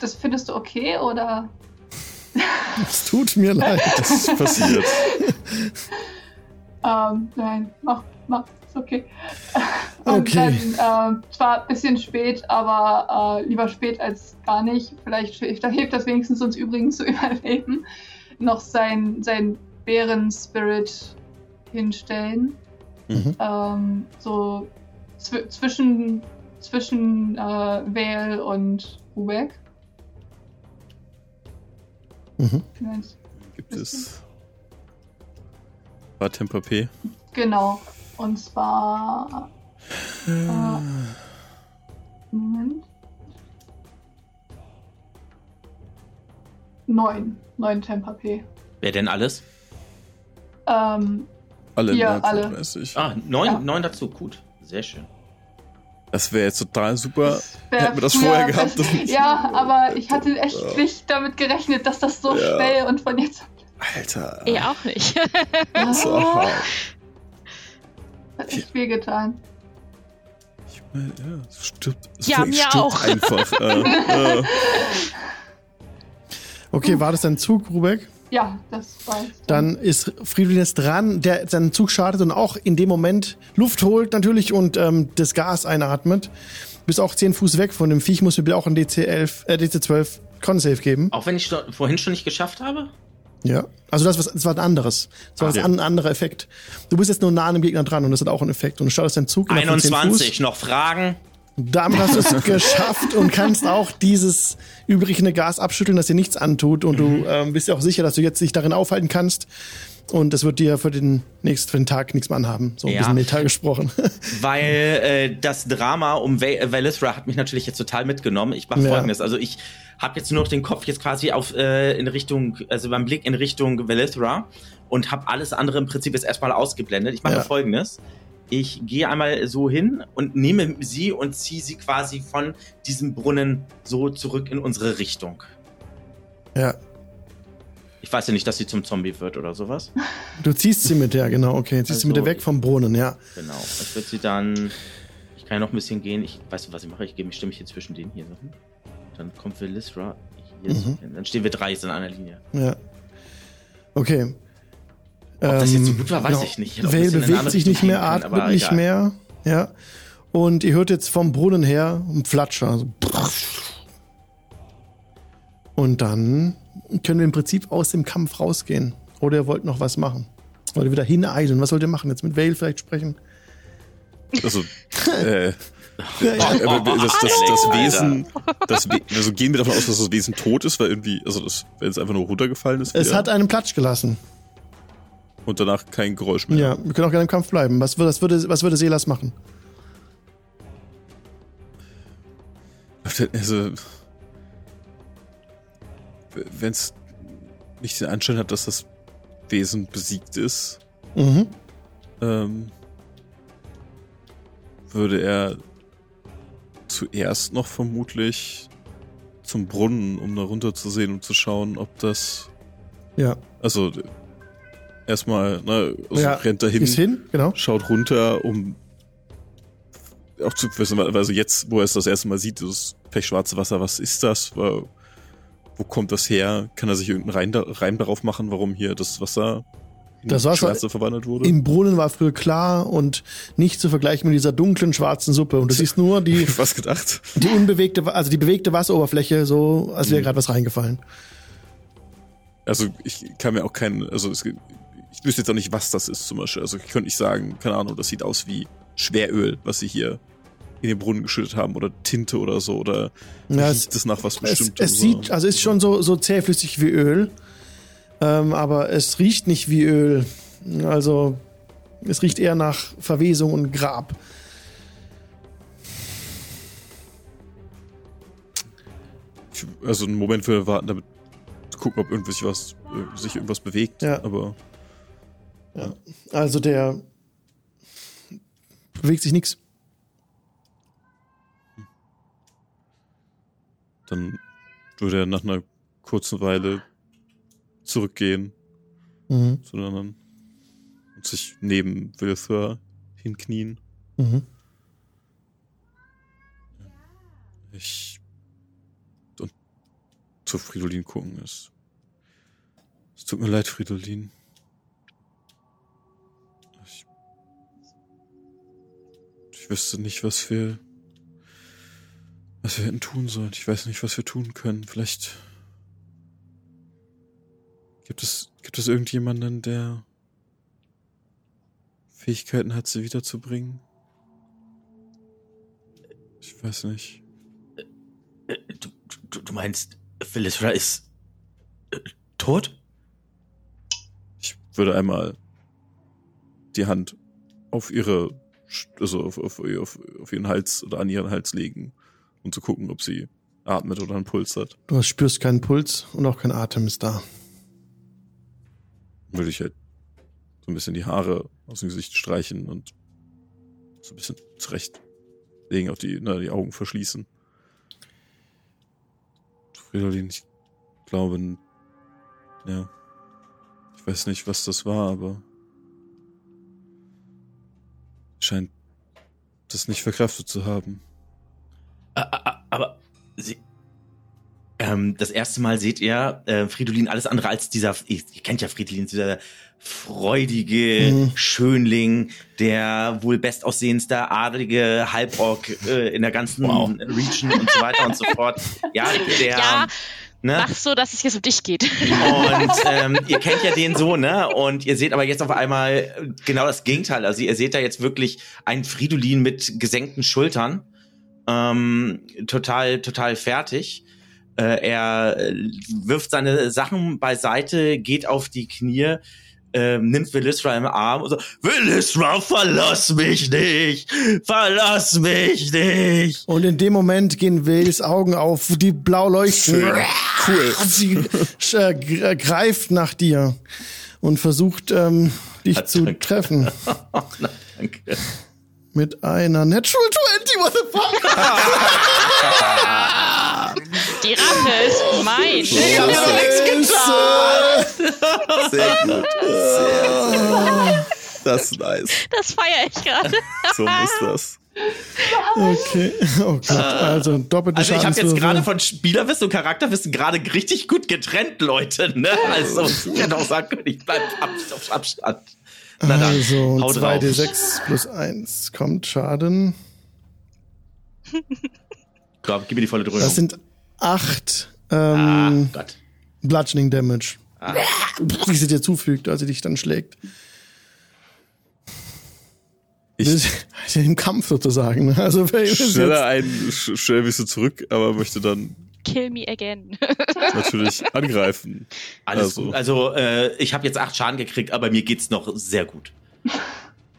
S3: Das findest du okay oder?
S1: Es tut mir leid.
S2: Das ist passiert.
S3: Ähm, nein, mach, mach, ist okay.
S1: Okay.
S3: Und dann, ähm, zwar ein bisschen spät, aber äh, lieber spät als gar nicht. Vielleicht hilft, das wenigstens uns übrigens zu überleben. Noch sein, sein Bären-Spirit hinstellen.
S2: Mhm.
S3: Ähm, so zw zwischen, zwischen äh, Vale und Rubek.
S1: Mhm.
S3: Vielleicht.
S2: Gibt es. War Temper P.
S3: Genau. Und zwar. Äh, Moment. Neun. Neun Temper P.
S5: Wer denn alles?
S3: Ähm,
S2: Alle
S3: Ja, alle.
S2: 30.
S5: Ah, neun,
S3: Ja.
S5: neun dazu. Gut. Sehr schön.
S2: Das wäre jetzt total super. Hätten wir das vorher gehabt, das-
S3: ja, aber ich hatte echt
S2: Ja.
S3: nicht damit gerechnet, dass das so
S2: Ja.
S3: schnell und von jetzt.
S2: Alter.
S4: Eh auch nicht.
S2: So
S3: hat echt wehgetan.
S2: Ich meine, ja, es stirbt. Es
S4: Ja, mir
S2: stirbt
S4: auch.
S2: Einfach. äh, äh.
S1: Okay, war das dein Zug, Rubek?
S3: Ja, das war jetzt
S1: Dann ist Fridolin jetzt dran, der seinen Zug startet und auch in dem Moment Luft holt natürlich und ähm, das Gas einatmet. Bis auch 10 Fuß weg von dem Viech muss mir auch ein DC11, äh, DC12 Con-Save geben.
S5: Auch wenn ich sto- vorhin schon nicht geschafft habe?
S1: Ja. Also das, was, das war ein anderes. Das war
S2: Ah, ja.
S1: ein anderer Effekt. Du bist jetzt nur nah an dem Gegner dran und das hat auch einen Effekt. Und du startest deinen Zug innerhalb von 10
S5: 21.
S1: Fuß.
S5: Noch Fragen?
S1: Damit hast du es geschafft und kannst auch dieses übrige Gas abschütteln, das dir nichts antut. Und du ähm, bist ja auch sicher, dass du jetzt dich darin aufhalten kannst. Und das wird dir für den nächsten Tag nichts mehr anhaben. So ein
S5: Ja.
S1: bisschen Metall gesprochen.
S5: Weil äh, das Drama um Val äh, Valithra hat mich natürlich jetzt total mitgenommen. Ich mache
S1: Ja.
S5: folgendes. Also ich habe jetzt nur noch den Kopf jetzt quasi auf äh, in Richtung, also beim Blick in Richtung Valithra und habe alles andere im Prinzip jetzt erstmal ausgeblendet. Ich mache
S1: Ja.
S5: folgendes. Ich gehe einmal so hin und nehme sie und ziehe sie quasi von diesem Brunnen so zurück in unsere Richtung.
S1: ja.
S5: Ich weiß ja nicht, dass sie zum Zombie wird oder sowas.
S1: Du ziehst sie mit, ja, genau, okay. Ziehst sie mit
S5: Also-
S1: dir weg vom Brunnen, ja.
S5: Genau. Ich würde sie dann. Ich kann ja noch ein bisschen gehen. Ich weiß du, was ich mache. Ich gehe mich stimme mich hier zwischen denen hier. Dann kommt Velisra hier
S1: Mhm.
S5: hin. Dann stehen wir drei jetzt in einer Linie.
S1: Ja. Okay.
S5: Ob das jetzt so
S1: Ähm,
S5: gut war, weiß
S1: genau.
S5: ich nicht.
S1: Vale
S5: eine
S1: bewegt sich nicht mehr,
S5: können,
S1: atmet nicht
S5: egal.
S1: mehr. Ja. Und ihr hört jetzt vom Brunnen her ein Flatscher. Also und dann können wir im Prinzip aus dem Kampf rausgehen. Oder ihr wollt noch was machen. Wollt ihr wieder hineilen? Was wollt ihr machen? Jetzt mit Vale vielleicht sprechen?
S2: Also, äh,
S1: Ja, ja.
S2: aber das, das,
S5: Hallo.
S2: das Wesen, das We also gehen wir davon aus, dass das Wesen tot ist, weil irgendwie, also das, wenn es einfach nur runtergefallen ist,
S1: Es
S2: wieder,
S1: hat einen Platsch gelassen.
S2: und danach kein Geräusch mehr.
S1: Ja, wir können auch gerne im Kampf bleiben. Was, würde- was, würde, was würde Selas machen?
S2: Also, wenn es nicht den Anschein hat, dass das Wesen besiegt ist,
S1: Mhm.
S2: ähm, würde er zuerst noch vermutlich zum Brunnen, um da runter zu sehen und zu schauen, ob das,
S1: Ja.
S2: also erstmal, ne, also
S1: ja.
S2: rennt da hin,
S1: genau.
S2: schaut runter, um auch zu wissen, also jetzt, wo er es das erste Mal sieht, dieses pechschwarze Wasser, was ist das? Wo kommt das her? Kann er sich irgendeinen Reim, Reim darauf machen, warum hier das Wasser in
S1: Das Wasser
S2: Schwarze verwandelt wurde?
S1: Im Brunnen war früher klar und nicht zu vergleichen mit dieser dunklen schwarzen Suppe. Und du siehst nur die,
S2: Was gedacht?
S1: die unbewegte, also die bewegte Wasseroberfläche, so als wäre
S2: Mhm.
S1: gerade was reingefallen.
S2: Also ich kann mir auch keinen, also es, ich wüsste jetzt auch nicht, was das ist zum Beispiel. Also ich könnte nicht sagen, keine Ahnung, das sieht aus wie Schweröl, was sie hier in den Brunnen geschüttet haben oder Tinte oder so oder
S1: Ja, es-
S2: es nach was
S1: Es,
S2: Bestimmtem.
S1: es sieht, also ist schon so, so zähflüssig wie Öl, ähm, aber es riecht nicht wie Öl. Also es riecht eher nach Verwesung und Grab.
S2: Ich, also einen Moment für warten, damit zu gucken, ob irgendwie sich was, äh, sich irgendwas bewegt.
S1: Ja.
S2: Aber
S1: Ja. Also der bewegt sich nichts.
S2: Dann würde er nach einer kurzen Weile zurückgehen
S1: Mhm.
S2: zu den anderen und sich neben Wilthra hinknien.
S1: Mhm.
S2: Ich und zu Fridolin gucken. Es, es tut mir leid, Fridolin. Ich, ich wüsste nicht, was wir was wir hätten tun sollen. Ich weiß nicht, was wir tun können. Vielleicht gibt es gibt es irgendjemanden, der Fähigkeiten hat, sie wiederzubringen? Ich weiß nicht.
S5: Du, du, du meinst, Velisra ist äh, tot?
S2: Ich würde einmal die Hand auf ihre, also auf, auf, auf, auf ihren Hals oder an ihren Hals legen, um zu gucken, ob sie atmet oder einen Puls hat.
S1: Du spürst keinen Puls und auch kein Atem ist da.
S2: Dann würde ich halt so ein bisschen die Haare aus dem Gesicht streichen und so ein bisschen zurechtlegen, auf die, na, die Augen verschließen. Fridolin, ich glaube, ja, ich weiß nicht, was das war, aber scheint das nicht verkraftet zu haben.
S5: Ah, ah, ah, Aber sie. Ähm, das erste Mal seht ihr äh, Fridolin alles andere als dieser, ihr, ihr kennt ja Fridolin, dieser freudige
S1: Mhm.
S5: Schönling, der wohl bestaussehendste adelige Halborg äh, in der ganzen
S2: Wow.
S5: Region und so weiter und so fort. Ja, der,
S4: Ja,
S5: ne?
S4: Mach so, dass es jetzt um dich geht.
S5: Und ähm, ihr kennt ja den so, ne? Und ihr seht aber jetzt auf einmal genau das Gegenteil. Also ihr seht da jetzt wirklich einen Fridolin mit gesenkten Schultern ähm, total, total fertig. Äh, er äh, wirft seine Sachen beiseite, geht auf die Knie, äh, nimmt Willisra im Arm und so, Willisra, verlass mich nicht! Verlass mich nicht!
S1: Und in dem Moment gehen Vales Augen auf, die blau leuchten.
S2: Schön. Cool.
S1: Sie äh, äh, greift nach dir und versucht, ähm, dich
S5: Hat
S1: zu
S5: Dank.
S1: treffen.
S5: Oh, na, danke.
S1: Mit einer Natural 20, what the fuck?
S4: Die Rache ist mein.
S5: Ich hab ja nichts getan!
S2: Sehr gut. Sehr, sehr gut. Das ist nice.
S4: Das feiere ich gerade.
S2: So muss das.
S1: Okay, oh Gott, also doppelte
S5: Also ich habe jetzt gerade von Spielerwissen und Charakterwissen gerade richtig gut getrennt, Leute. Ne? Also ich hätte auch sagen können, ich bleib auf Abstand. Na dann,
S1: Also
S5: hau drauf.
S1: 2d6 plus 1 kommt Schaden.
S5: Komm, gib mir die volle Dröhnung.
S1: Das sind 8
S5: ah,
S1: ähm,
S5: Gott.
S1: Bludgeoning Damage.
S5: Ah.
S1: Die sie dir zufügt, als sie dich dann schlägt.
S2: Ich
S1: im Kampf sozusagen. ne? Also
S2: stelle ein, sch- schnell ein bisschen zurück, aber möchte dann
S4: Kill me again.
S2: natürlich angreifen.
S5: Alles
S2: also,
S5: gut. Also äh, ich habe jetzt acht Schaden gekriegt, aber mir geht's noch sehr gut.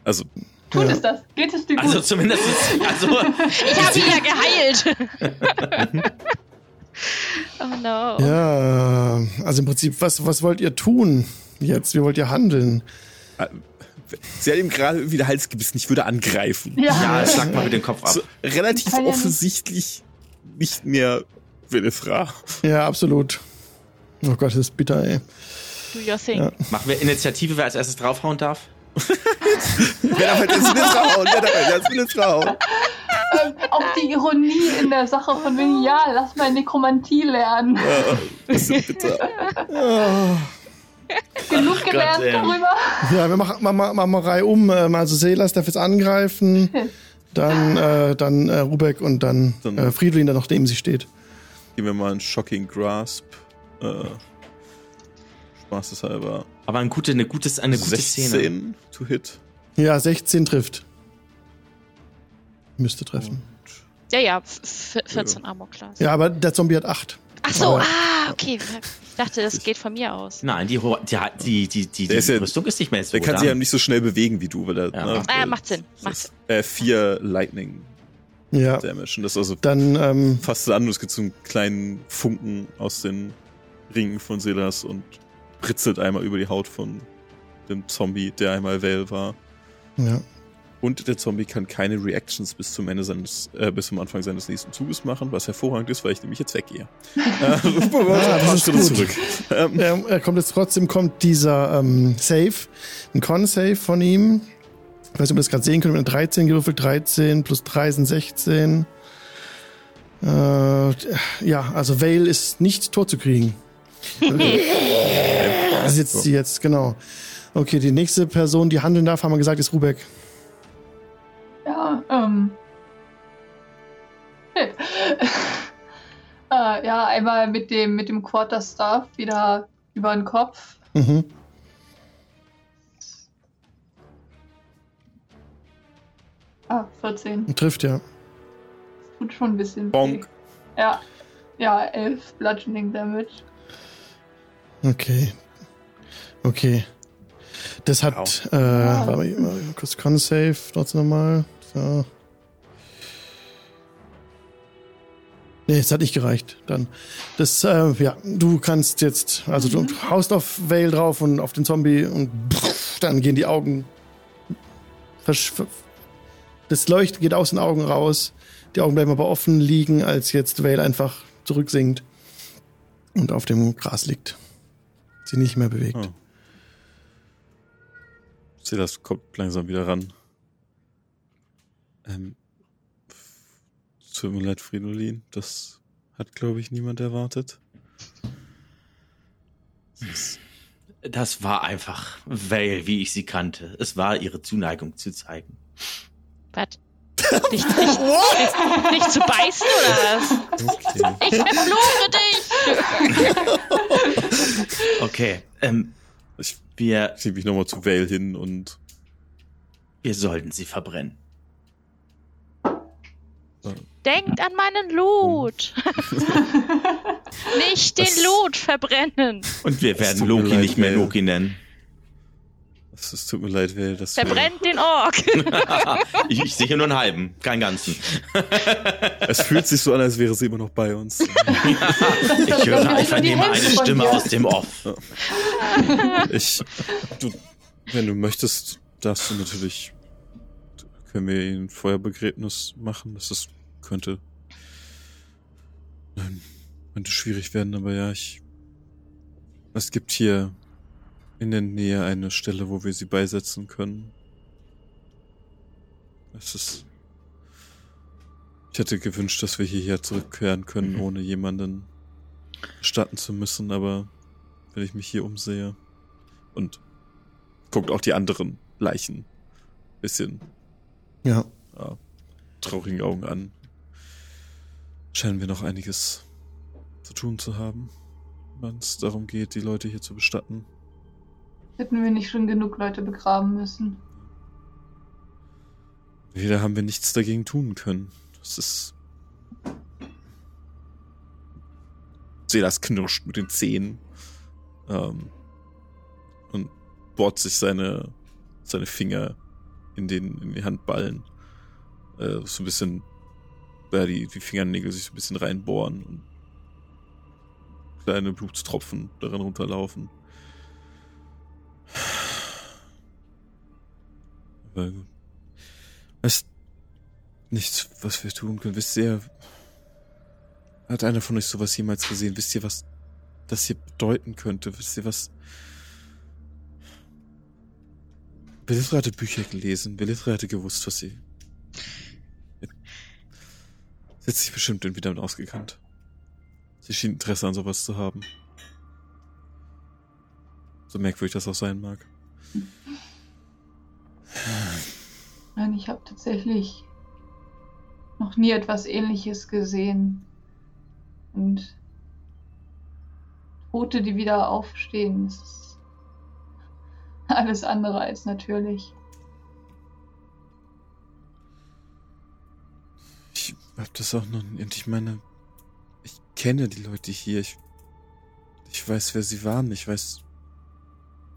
S2: Also,
S3: Tut
S1: Ja.
S3: es das? Geht es dir gut?
S5: Also zumindest, also
S4: Ich habe ihn ja geheilt. oh no.
S1: ja, also im Prinzip, was, was wollt ihr tun jetzt? Wie wollt ihr handeln?
S2: sie hat ihm gerade irgendwie den Hals gebissen. Ich würde angreifen.
S5: ja,
S3: ja.
S5: schlag mal mit dem Kopf ab.
S2: So, relativ offensichtlich nicht mehr Winifra.
S1: Ja, absolut. Oh Gott, das ist bitter, ey.
S4: Do your thing.
S1: Ja.
S5: Machen wir Initiative, wer als erstes draufhauen darf?
S2: Wer darf jetzt Winifra hauen? Wer darf jetzt Winifra hauen?
S3: Ähm, auch die Ironie in der Sache von wegen, ja, lass mal Nekromantie lernen.
S2: Ja, bisschen bitter.
S3: Genug gelernt
S5: ey.
S3: darüber.
S1: Ja, wir machen, machen, machen, machen mal Reihe um. Ähm, Also Selas darf jetzt angreifen, dann, äh, dann äh, Rubek und dann,
S2: Dann-
S1: äh, Friedlin, der noch neben sie steht.
S2: Geben wir mal einen Shocking Grasp. Äh, Spaßeshalber.
S5: Aber eine gute, eine gutes, eine gute Szene.
S2: 16 to hit.
S1: Ja, 16 trifft. Müsste treffen.
S4: Ja, ja, f- 14 Armor Class.
S1: Ja, aber der Zombie hat 8.
S4: Ach so,
S1: Aber-
S4: ah, okay. Ich dachte, das geht von mir aus.
S5: Nein, die, die, die, die, die,
S2: ist ja-
S5: Rüstung ist nicht mehr so.
S2: Der kann sich ja nicht so schnell bewegen wie du, weil er.
S5: Ja.
S2: Ne,
S4: Ah, macht Sinn, macht
S2: ist, Äh, vier Lightning
S1: Ja,
S2: Damage. Und das ist also
S1: dann, ähm,
S2: fast an. und Es gibt so einen kleinen Funken aus den Ringen von Selas und britzelt einmal über die Haut von dem Zombie, der einmal Vale war.
S1: ja.
S2: Und der Zombie kann keine Reactions bis zum Ende seines, äh, bis zum Anfang seines nächsten Zuges machen, was hervorragend ist, weil ich nämlich jetzt weggehe. äh, paar
S1: das ist gut.
S2: zurück. Ähm,
S1: Er, er kommt jetzt trotzdem, kommt dieser ähm, Save, ein Con-Save von ihm. Ich weiß nicht, ob ihr das gerade sehen könnt, mit einer 13 gewürfelt, 13 plus 3 sind 16. Äh, ja, also Vale ist nicht tot zu kriegen. Das ist jetzt, jetzt, genau. Okay, die nächste Person, die handeln darf, haben wir gesagt, ist Rubek.
S3: Ja, ähm. Äh, ja, einmal mit dem, mit dem Quarterstaff wieder über den Kopf.
S1: Mhm.
S3: Ah, 14.
S1: Trifft ja.
S3: Tut schon ein bisschen. weh.
S2: Bonk.
S3: Ja. Ja, 11 Bludgeoning Damage.
S1: Okay. Okay. Das hat, äh, warte mal, kurz Con-Save, trotzdem nochmal. So. Nee, es hat nicht gereicht. Dann. Das, äh, ja, du kannst jetzt, also du haust auf Vale drauf und auf den Zombie und pff, dann gehen die Augen. versch- ver- Das Leuchten geht aus den Augen raus. Die Augen bleiben aber offen liegen, als jetzt Vale einfach zurücksinkt und auf dem Gras liegt. Sie nicht mehr bewegt.
S2: Oh. Silas kommt langsam wieder ran. Ähm, tut mir leid, Fridolin. Das hat, glaube ich, niemand erwartet.
S5: Das war einfach Vale, wie ich sie kannte. Es war ihre Zuneigung zu zeigen.
S4: Was? Nicht, nicht, nicht, nicht zu beißen oder was?
S2: Okay.
S4: Ich verfluche dich!
S5: Okay, ähm,
S2: Ich
S5: wir,
S2: schiebe mich nochmal zu Vale hin und
S5: wir sollten sie verbrennen.
S4: Denkt an meinen Loot. nicht den
S2: Das-
S4: Loot verbrennen.
S5: Und wir werden Loki nicht mehr. Loki nennen.
S2: Es, tut mir leid, Will, dass wir,
S4: Verbrennt den Ork.
S5: ich, ich sehe nur einen halben, keinen ganzen.
S2: Es fühlt sich so an, als wäre sie immer noch bei uns.
S5: Ich höre einfach nehme eine Stimme aus dem Off.
S2: Ich, du, wenn du möchtest, darfst du natürlich, können wir ihn Feuerbegräbnis machen. Das ist, könnte, ähm, könnte schwierig werden, aber ja, ich, es gibt hier in der Nähe eine Stelle, wo wir sie beisetzen können. Es ist, ich hätte gewünscht, dass wir hierher zurückkehren können,
S5: Mhm.
S2: ohne jemanden bestatten zu müssen, aber wenn ich mich hier umsehe und guckt auch die anderen Leichen bisschen
S1: Ja.
S2: ja, traurigen Augen an, scheinen wir noch einiges zu tun zu haben, wenn es darum geht, die Leute hier zu bestatten.
S3: Hätten wir nicht schon genug Leute begraben müssen.
S2: Wieder haben wir nichts dagegen ttun können. Das ist. Selas knirscht mit den Zähnen. Ähm, und bohrt sich seine, seine Finger in, den, in die Handballen. Äh, so ein bisschen. Ja, die, die Fingernägel sich so ein bisschen reinbohren und kleine Blutstropfen darin runterlaufen. Weißt nichts, was wir tun können. Wisst ihr, hat einer von euch sowas jemals gesehen? Wisst ihr, was das hier bedeuten könnte? Wisst ihr, was... Belithra hatte Bücher gelesen. Belithra hatte gewusst, was sie... Sie hat sich bestimmt irgendwie damit ausgekannt. Sie schien Interesse an sowas zu haben. So merkwürdig das auch sein mag.
S3: Nein, ich habe tatsächlich noch nie etwas ähnliches gesehen. Und Tote, die wieder aufstehen, das ist alles andere als natürlich.
S2: Ich hab das auch noch und ich meine, ich kenne die Leute hier. Ich, ich weiß, wer sie waren. Ich weiß,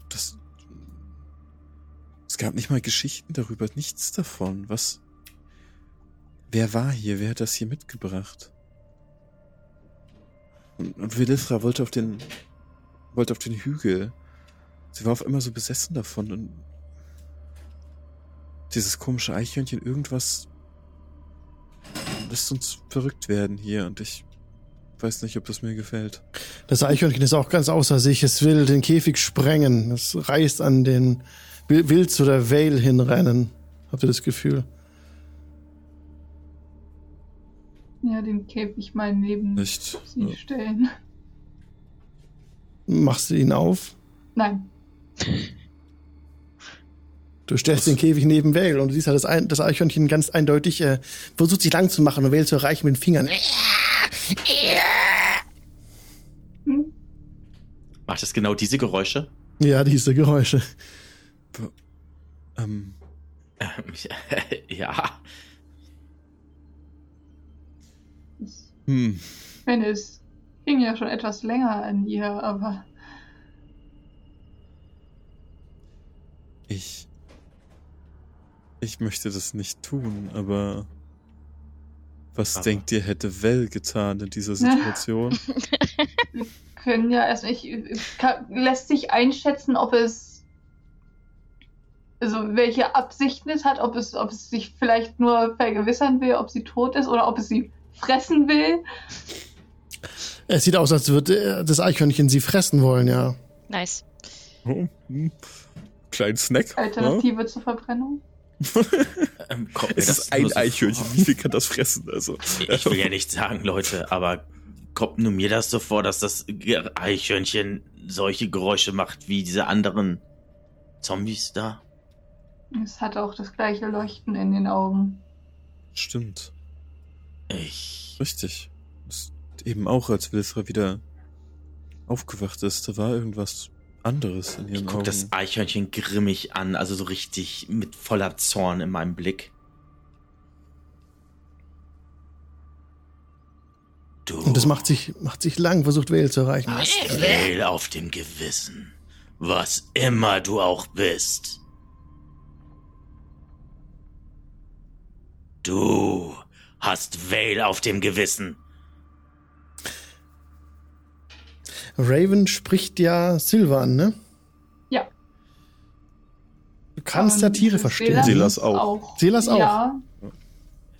S2: dass es gab nicht mal Geschichten darüber, nichts davon. Was? Wer war hier? Wer hat das hier mitgebracht? Und, und Velithra wollte auf den, wollte auf den Hügel. Sie war auf einmal so besessen davon und dieses komische Eichhörnchen, irgendwas lässt uns verrückt werden hier und ich weiß nicht, ob das mir gefällt.
S1: Das Eichhörnchen ist auch ganz außer sich. Es will den Käfig sprengen. Es reißt an den, will, will zu der Vale hinrennen. Habt ihr das Gefühl?
S3: Ja, den Käfig mal neben
S2: Nicht.
S3: sie stellen.
S1: Machst du ihn auf?
S3: Nein.
S1: Du stellst den Käfig neben Vale und du siehst halt das, ein, das Eichhörnchen ganz eindeutig äh, versucht sich lang zu machen und Vale zu erreichen mit den Fingern.
S3: Hm?
S5: Macht es genau diese Geräusche?
S1: Ja, diese Geräusche.
S2: Ähm,
S5: Ähm, ja.
S3: Ich
S2: hm.
S3: meine, es hing ja schon etwas länger an ihr, aber
S2: Ich. Ich möchte das nicht tun, aber. Was
S5: Aber-
S2: denkt ihr, hätte Well getan in dieser Situation?
S3: können ja erst nicht. Kann, lässt sich einschätzen, ob es. Also, welche Absichten es hat, ob es, ob es sich vielleicht nur vergewissern will, ob sie tot ist oder ob es sie fressen will.
S1: Es sieht aus, als würde äh, das Eichhörnchen sie fressen wollen, ja.
S4: Nice.
S2: oh, hm. Kleinen Snack. Ja?
S3: Alternative zur Verbrennung.
S5: Ähm, kommt mir
S2: Es
S5: das
S2: ist ein Eichhörnchen.
S5: vor?
S2: Wie viel kann das fressen? Also.
S5: Ich will ja nicht sagen, Leute, aber kommt nur mir das so vor, dass das Eichhörnchen solche Geräusche macht wie diese anderen Zombies da?
S3: Es hat auch das gleiche Leuchten in den Augen.
S2: Stimmt.
S5: Ich.
S2: Richtig. Ist eben auch, als Wilfra wieder aufgewacht ist, da war irgendwas anderes in
S5: Ich
S2: ihren
S5: guck
S2: Augen.
S5: das Eichhörnchen grimmig an, also so richtig mit voller Zorn in meinem Blick. Du
S1: Und das macht sich, macht sich lang, versucht Vale zu erreichen.
S5: hast Vale auf dem Gewissen. Was immer du auch bist. Du hast Vale auf dem Gewissen.
S1: Raven spricht ja Silvan, ne?
S3: Ja.
S1: Du kannst ja Tiere verstehen.
S2: Selas auch.
S1: Selas auch.
S3: Ja.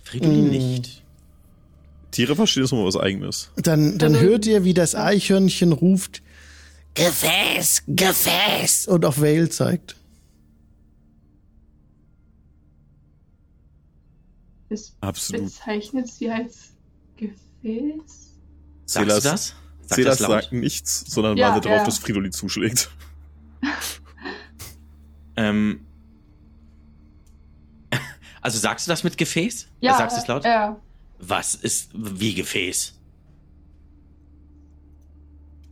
S5: Fridolin
S1: Mm.
S5: nicht.
S2: Tiere verstehen ist immer was Eigenes.
S1: Dann, dann
S3: Also-
S1: hört ihr, wie das Eichhörnchen ruft, Gefäß, Gefäß, und auf Vale zeigt.
S3: Es
S2: Absolut.
S3: bezeichnet sie als Gefäß.
S5: Sagst du das? Sag
S2: Silas
S5: das laut.
S2: sagt nichts, sondern
S3: Ja,
S2: wartet darauf,
S3: ja.
S2: dass Fridolin zuschlägt.
S5: Ähm, also sagst du das mit Gefäß?
S3: Ja,
S5: Sagst du es laut?
S3: Ja.
S5: Was ist wie Gefäß?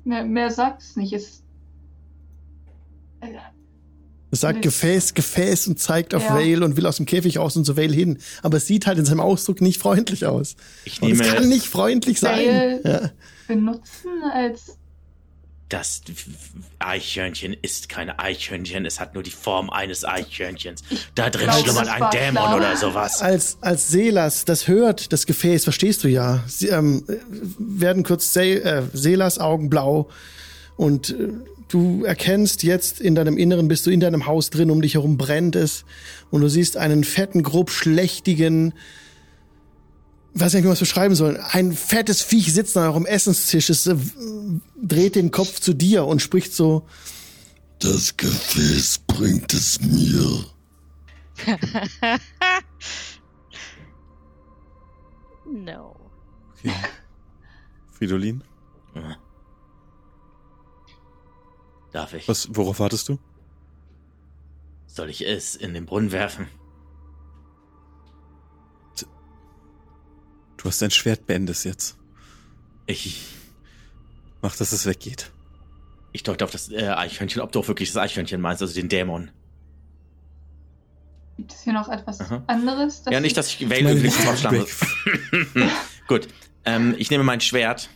S3: Mehr, mehr sagt es nicht. Es, äh,
S1: Es sagt
S3: Nee.
S1: Gefäß, Gefäß und zeigt auf
S3: Ja.
S1: Vale und will aus dem Käfig raus und zu Vale hin. Aber es sieht halt in seinem Ausdruck nicht freundlich aus.
S5: Ich
S1: Und es
S5: nehme
S1: kann nicht freundlich sein.
S3: Vale
S1: Ja.
S3: benutzen als.
S5: das Eichhörnchen ist kein Eichhörnchen, es hat nur die Form eines Eichhörnchens. Da drin
S3: glaube,
S5: schlummert ein Dämon
S3: klar.
S5: oder sowas.
S1: Als, als Selas das hört, das Gefäß, verstehst du ja, sie, ähm, werden kurz Se äh, Selas Augen blau und äh, du erkennst jetzt in deinem Inneren, bist du in deinem Haus drin, um dich herum brennt es und du siehst einen fetten, grob schlechtigen, weiß nicht, wie man es beschreiben soll, ein fettes Viech sitzt an eurem Essenstisch, es äh, dreht den Kopf zu dir und spricht so,
S6: Das Gefäß bringt es mir.
S4: No.
S2: Okay. Fridolin,
S5: Darf ich?
S2: was, worauf wartest du?
S5: Soll ich es in den Brunnen werfen?
S2: Du hast dein Schwert, beendest jetzt.
S5: Ich,
S2: Mach, dass es weggeht.
S5: ich deute auf das äh, Eichhörnchen, ob du auch wirklich das Eichhörnchen meinst, also den Dämon.
S3: Gibt es hier noch etwas
S5: Aha.
S3: anderes?
S5: ja, nicht, dass ich Vale Aufschlagen
S2: Weg.
S5: Gut, ähm, ich nehme mein Schwert.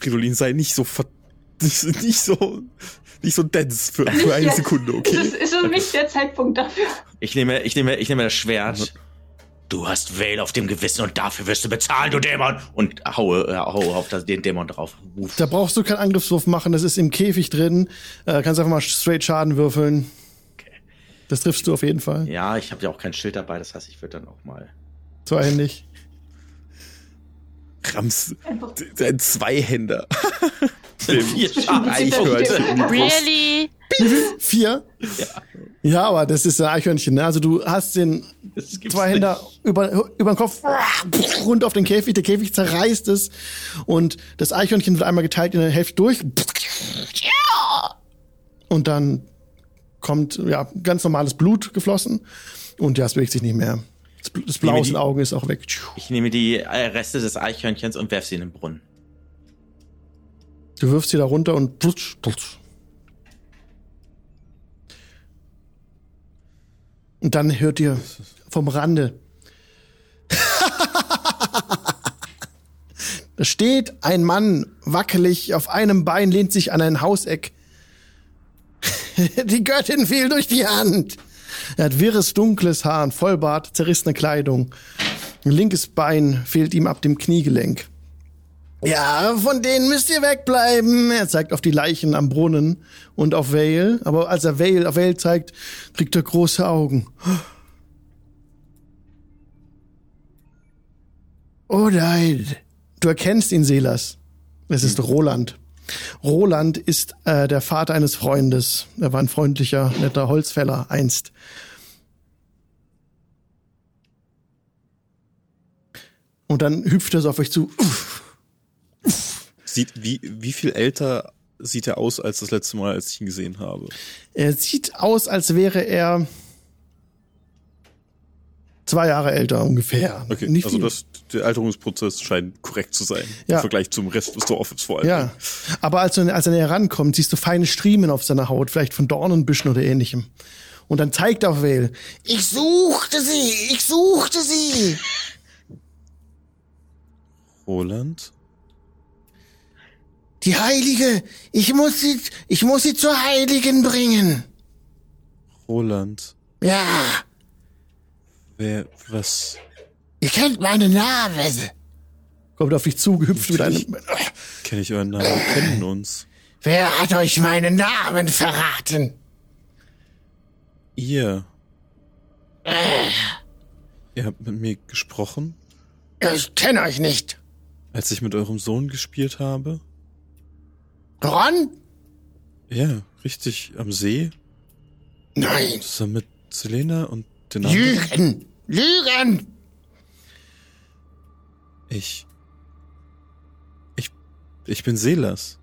S2: Fridolin, sei nicht so ver nicht, nicht so nicht so dense für, für eine
S3: Jetzt
S2: Sekunde,
S3: Ist
S2: okay?
S3: es ist es nicht der Zeitpunkt dafür?
S5: Ich nehme, ich nehme, ich nehme das Schwert. Du hast Vale auf dem Gewissen und dafür wirst du bezahlen, du Dämon! Und haue, äh, haue auf das, den Dämon drauf. Uff.
S1: da brauchst du keinen Angriffswurf machen, das ist im Käfig drin, äh, kannst einfach mal straight Schaden würfeln. Das triffst du auf jeden Fall.
S5: Ja, ich habe ja auch kein Schild dabei, das heißt, ich würde dann auch mal.
S1: Zweihändig.
S2: Rams,
S3: Einfach
S2: ein Zweihänder.
S5: Vier Schaden.
S2: Eichhörnchen.
S4: Really?
S1: Vier? Ja. aber das ist ein Eichhörnchen. Ne? Also du hast den
S5: Das gibt's
S1: Zweihänder über, über den Kopf rund auf den Käfig. Der Käfig zerreißt es und das Eichhörnchen wird einmal geteilt in der Hälfte durch. Und dann kommt ja ganz normales Blut geflossen und ja, es bewegt sich nicht mehr. Das, Bl- das Blau aus den Augen ist auch weg.
S5: Ich nehme die Reste des Eichhörnchens und werfe sie in den Brunnen.
S1: Du wirfst sie da runter und plutsch, plutsch. Und dann hört ihr vom Rande. da steht ein Mann wackelig auf einem Bein, lehnt sich an ein Hauseck. die Göttin fiel durch die Hand. Er hat wirres, dunkles Haar, Vollbart, zerrissene Kleidung. Ein linkes Bein fehlt ihm ab dem Kniegelenk. Ja, von denen müsst ihr wegbleiben. Er zeigt auf die Leichen am Brunnen und auf Vale. Aber als er Vale auf Vale zeigt, kriegt er große Augen. Oh nein. Du erkennst ihn, Selas. Es ist Roland. Roland ist äh, der Vater eines Freundes. Er war ein freundlicher, netter Holzfäller einst. Und dann hüpft er so auf euch zu.
S2: Sieht, wie, wie viel älter sieht er aus als das letzte Mal, als ich ihn gesehen habe?
S1: Er sieht aus, als wäre er zwei Jahre älter ungefähr.
S2: Okay,
S1: Nicht
S2: also
S1: viel.
S2: das, der Alterungsprozess scheint korrekt zu sein.
S1: Ja.
S2: Im Vergleich zum Rest des Dorfes vor allem.
S1: Ja, aber als, er- als er näher rankommt, siehst du feine Striemen auf seiner Haut, vielleicht von Dornenbüschen oder ähnlichem. Und dann zeigt er auf Vale. Ich suchte sie, ich suchte sie.
S2: Roland?
S1: Die Heilige! Ich muss sie, ich muss sie zur Heiligen bringen!
S2: Roland,
S1: Ja,
S2: wer, was?
S1: ihr kennt meinen Namen. Kommt auf dich zu, gehüpft mit einem.
S2: Kenne ich euren Namen? Wir kennen uns.
S1: Wer hat euch meinen Namen verraten?
S2: Ihr. Ihr habt mit mir gesprochen,
S1: Ich kenne euch nicht.
S2: als ich mit eurem Sohn gespielt habe?
S1: Ron?
S2: Ja, richtig, am See,
S1: Nein.
S2: zusammen mit Selena und den anderen.
S1: Lügen! Lügen!
S2: Ich. Ich. Ich bin Selas.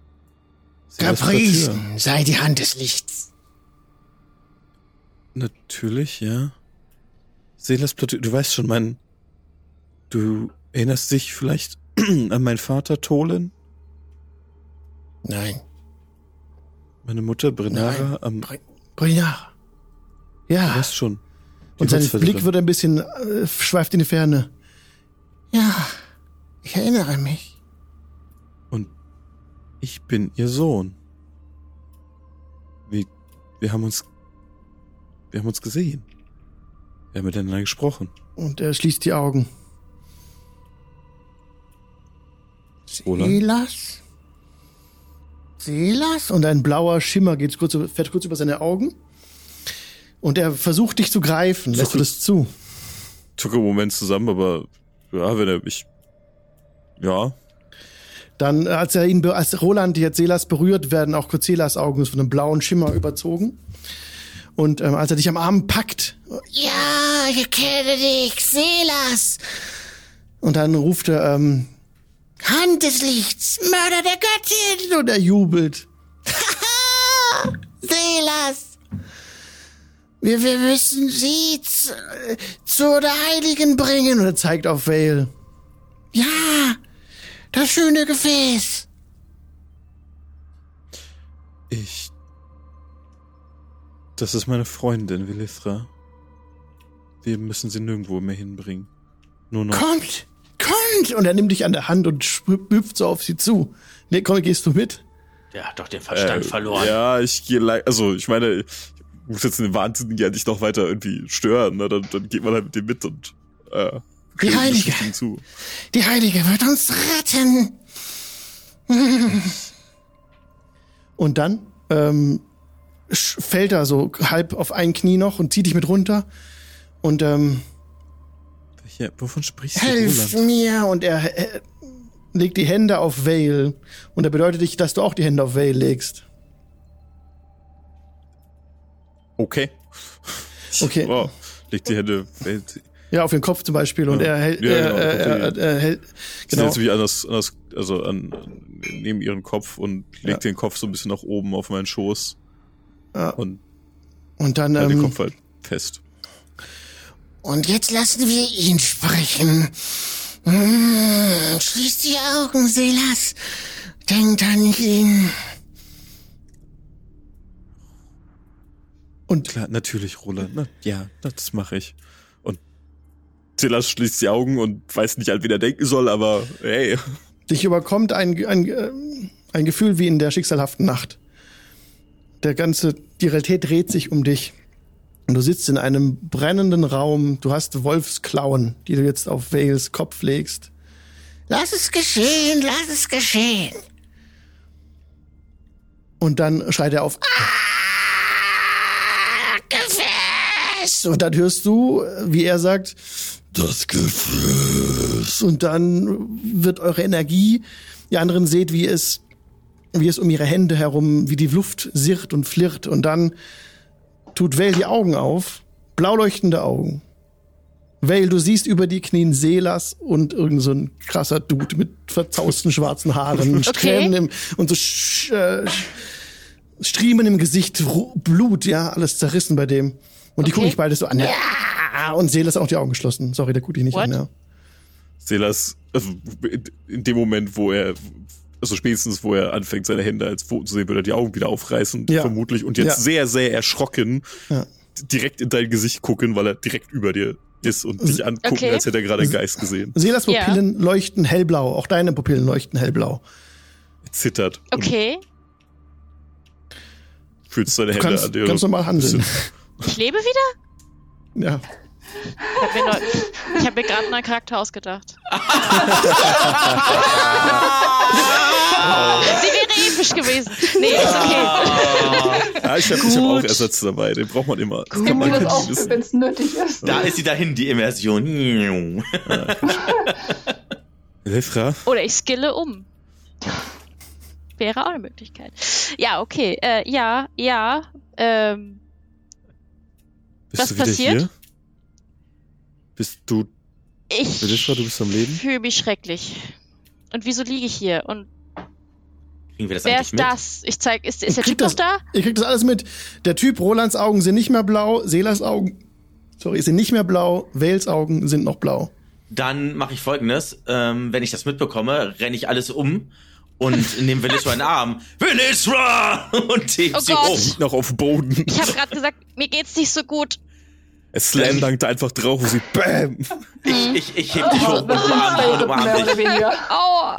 S1: Gepriesen sei die Hand des Lichts.
S2: Natürlich, ja. Selas Platyr, du weißt schon, mein. Du erinnerst dich vielleicht an meinen Vater Tolen?
S1: Nein.
S2: Meine Mutter Brenara
S1: Nein.
S2: am.
S1: Br Brinar.
S2: Du
S1: Ja.
S2: weißt schon.
S1: Und sein. Blick wird ein bisschen, äh, schweift in die Ferne. Ja, ich erinnere mich.
S2: Und ich bin ihr Sohn. Wir, wir haben uns, wir haben uns gesehen. Wir haben miteinander gesprochen.
S1: Und er schließt die Augen. Silas? Silas? Und ein blauer Schimmer geht kurz, fährt kurz über seine Augen. Und er versucht dich zu greifen. Lässt du das zu?
S2: Zucke einen Moment zusammen, aber ja, wenn er mich, ja,
S1: Dann, als er ihn, als Roland jetzt Selas berührt, werden auch kurz Selas Augen von einem blauen Schimmer überzogen. Und ähm, als er dich am Arm packt, ja, ich erkenne dich, Selas. Und dann ruft er, ähm, Hand des Lichts, Mörder der Göttin. Und er jubelt. Selas. Wir, wir müssen sie zu, zu der Heiligen bringen. Und er zeigt auf Vale. Ja, das schöne Gefäß.
S2: ich, das ist meine Freundin, Willithra. Wir müssen sie nirgendwo mehr hinbringen. Nur noch.
S1: Kommt, kommt. Und er nimmt dich an der Hand und hüpft so auf sie zu. Nee, komm, gehst du mit?
S5: Der hat doch den Verstand
S2: Äh,
S5: verloren.
S2: Ja, ich gehe, le- also ich meine, ich muss jetzt den Wahnsinnigen ja nicht noch weiter irgendwie stören, ne? dann, dann geht man halt mit dem mit und äh,
S1: Die Heilige.
S2: zu.
S1: Die Heilige wird uns retten. Und dann ähm, fällt er so halb auf ein Knie noch und zieht dich mit runter. Und ähm,
S2: Ja, wovon sprichst du,
S1: Helf
S2: Roland?
S1: mir! Und er äh, legt die Hände auf Vale. Und er bedeutet dich, dass du auch die Hände auf Vale legst.
S2: Okay.
S1: Okay.
S2: Wow. Leg die Hände.
S1: Ja, auf den Kopf zum Beispiel. Und
S2: Ja.
S1: er hält,
S2: Ja,
S1: er,
S2: genau,
S1: er, er,
S2: okay.
S1: er, hält,
S2: Sie
S1: genau.
S2: setzt mich an das, an das, also an, an, neben ihren Kopf und legt den Kopf so ein bisschen nach oben auf meinen Schoß
S1: Ja.
S2: und
S1: Und dann,
S2: hält den
S1: ähm,
S2: Kopf halt fest.
S1: Und jetzt lassen wir ihn sprechen. Hm, schließ die Augen, Silas. Denkt an ihn. Und
S2: Klar, natürlich, Roland. Na, ja, das mache ich. Und Silas schließt die Augen und weiß nicht, an wen er denken soll, aber hey.
S1: dich überkommt ein, ein, äh, ein Gefühl wie in der schicksalhaften Nacht. Der ganze, die Realität dreht sich um dich. Und du sitzt in einem brennenden Raum. Du hast Wolfsklauen, die du jetzt auf Vales Kopf legst. Lass es geschehen, lass es geschehen. Und dann schreit er auf. Ah, Gefäß! Und dann hörst du, wie er sagt,
S6: Das Gefäß.
S1: und dann wird eure Energie, die anderen seht, wie es, wie es um ihre Hände herum, wie die Luft sirrt und flirrt und dann tut Vale die Augen auf, blau leuchtende Augen. Vale, du siehst über die Knien Selas und irgend so ein krasser Dude mit verzausten schwarzen Haaren, Strähnen im, und so sch, äh, Striemen im Gesicht, Blut, ja, alles zerrissen bei dem. Und die
S4: Okay.
S1: gucken dich beide so an. Ja, und Selas auch die Augen geschlossen. Sorry, der guckt dich nicht
S4: What?
S1: an, ja.
S2: Silas, also in dem Moment, wo er, also spätestens, wo er anfängt, seine Hände als Pfoten zu sehen, wird er die Augen wieder aufreißen,
S1: Ja.
S2: vermutlich, und jetzt
S1: Ja.
S2: sehr, sehr erschrocken
S1: Ja.
S2: direkt in dein Gesicht gucken, weil er direkt über dir ist und dich angucken,
S4: Okay.
S2: als hätte er gerade einen Geist gesehen.
S1: Selas
S4: Ja.
S1: Pupillen leuchten hellblau. Auch deine Pupillen leuchten hellblau.
S2: Er zittert.
S4: Okay,
S2: Fühlst deine
S1: Du
S2: Hände
S1: kannst
S2: an dir.
S1: ganz normal handeln.
S4: ich lebe wieder?
S1: Ja.
S4: Ich habe mir, hab mir gerade einen neuen Charakter ausgedacht. Sie wäre episch gewesen. Nee, ist okay.
S2: Ja, ich habe hab auch Ersatz dabei. Den braucht man immer. Das
S3: Gib
S2: kann man
S3: das auch, wenn es nötig ist.
S5: Da ist sie dahin, die Immersion.
S2: Lefra,
S4: Oder ich skille um. Wäre auch eine Möglichkeit. Ja, okay. Äh, ja, ja. Ähm,
S2: bist
S4: Was passiert?
S2: hier? Bist du,
S4: ich
S2: Lefra, du bist am Leben?
S4: fühle mich schrecklich. Und wieso liege ich hier? Und
S5: Kriegen wir das
S4: wer ist
S5: mit?
S4: das? Ich zeig, ist, ist der
S1: Krieg
S4: Typ noch
S1: das-
S4: da?
S1: Ihr kriegt das alles mit. Der Typ, Rolands Augen sind nicht mehr blau, Selas Augen, sorry, sind nicht mehr blau, Vales Augen sind noch blau.
S5: Dann mache ich folgendes. Ähm, wenn ich das mitbekomme, renne ich alles um und nehme Velisra in den Arm. Velisra! Und heb
S4: Oh
S5: sie
S4: Gott.
S2: Liegt noch auf dem Boden.
S4: Ich habe gerade gesagt, mir geht's nicht so gut.
S2: Er slamdankt einfach drauf und sie BÄM!
S5: Ich, ich, ich heb dich hoch und umarm dich und umarm dich.
S4: Aua.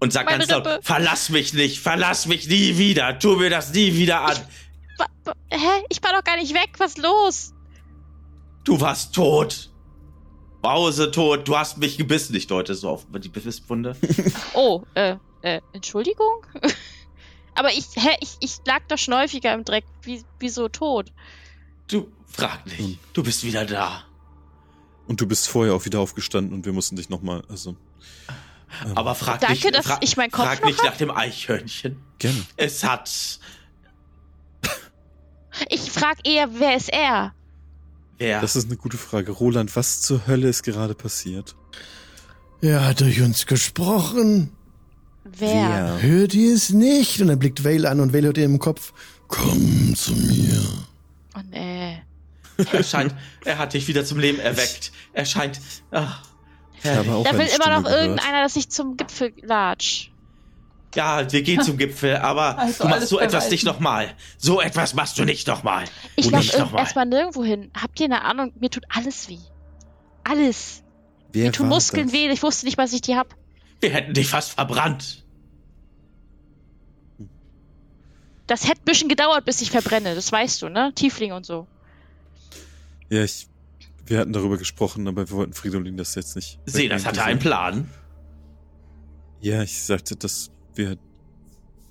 S5: Und sag
S4: Meine
S5: ganz laut,
S4: Rippe.
S5: verlass mich nicht, verlass mich nie wieder, tu mir das nie wieder an.
S4: Hä? Ich war doch gar nicht weg. Was ist los?
S5: Du warst tot. Pause tot, du hast mich gebissen. Ich deute so auf die Bisswunde.
S4: Oh, äh, äh, Entschuldigung? Aber ich, hä, ich, ich lag doch schon häufiger im Dreck. Wie, wieso tot?
S5: Du, frag nicht, du bist wieder da.
S2: Und du bist vorher auch wieder aufgestanden und wir mussten dich nochmal, also,
S5: Aber frag
S4: Danke,
S5: nicht,
S4: dass
S5: fra
S4: ich meinen Kopf
S5: frag
S4: noch
S5: nicht
S4: hab.
S5: nach dem Eichhörnchen.
S2: gerne.
S5: Es hat
S4: Ich frag eher, wer ist er?
S5: wer?
S2: Das ist eine gute Frage. Roland, was zur Hölle ist gerade passiert?
S1: Er hat durch uns gesprochen.
S4: Wer?
S1: Hört ihr es nicht? Und er blickt Vale an und Vale hört ihr im Kopf.
S6: Komm zu mir.
S4: Oh nee.
S5: Er scheint, er hat dich wieder zum Leben erweckt. Er scheint. Ach,
S2: auch
S4: Da will immer noch
S2: gehört.
S4: irgendeiner, dass ich zum Gipfel latsch.
S5: ja, wir gehen zum Gipfel, aber
S3: Also
S5: du machst so etwas
S3: beweisen.
S5: nicht nochmal. So etwas machst du nicht nochmal.
S4: Ich irgend-
S5: nochmal.
S4: erstmal nirgendwo hin. Habt ihr eine Ahnung? Mir tut alles weh. Alles.
S2: Wer
S4: Mir tun Muskeln
S2: das?
S4: weh. Ich wusste nicht, was ich die hab.
S5: Wir hätten dich fast verbrannt.
S4: Das hätte ein bisschen gedauert, bis ich verbrenne. Das weißt du, ne? Tiefling und so.
S2: Ja, ich, wir hatten darüber gesprochen, aber wir wollten Fridolin das jetzt nicht.
S5: Seh, das hatte einen Plan.
S2: Ja, ich sagte, dass wir,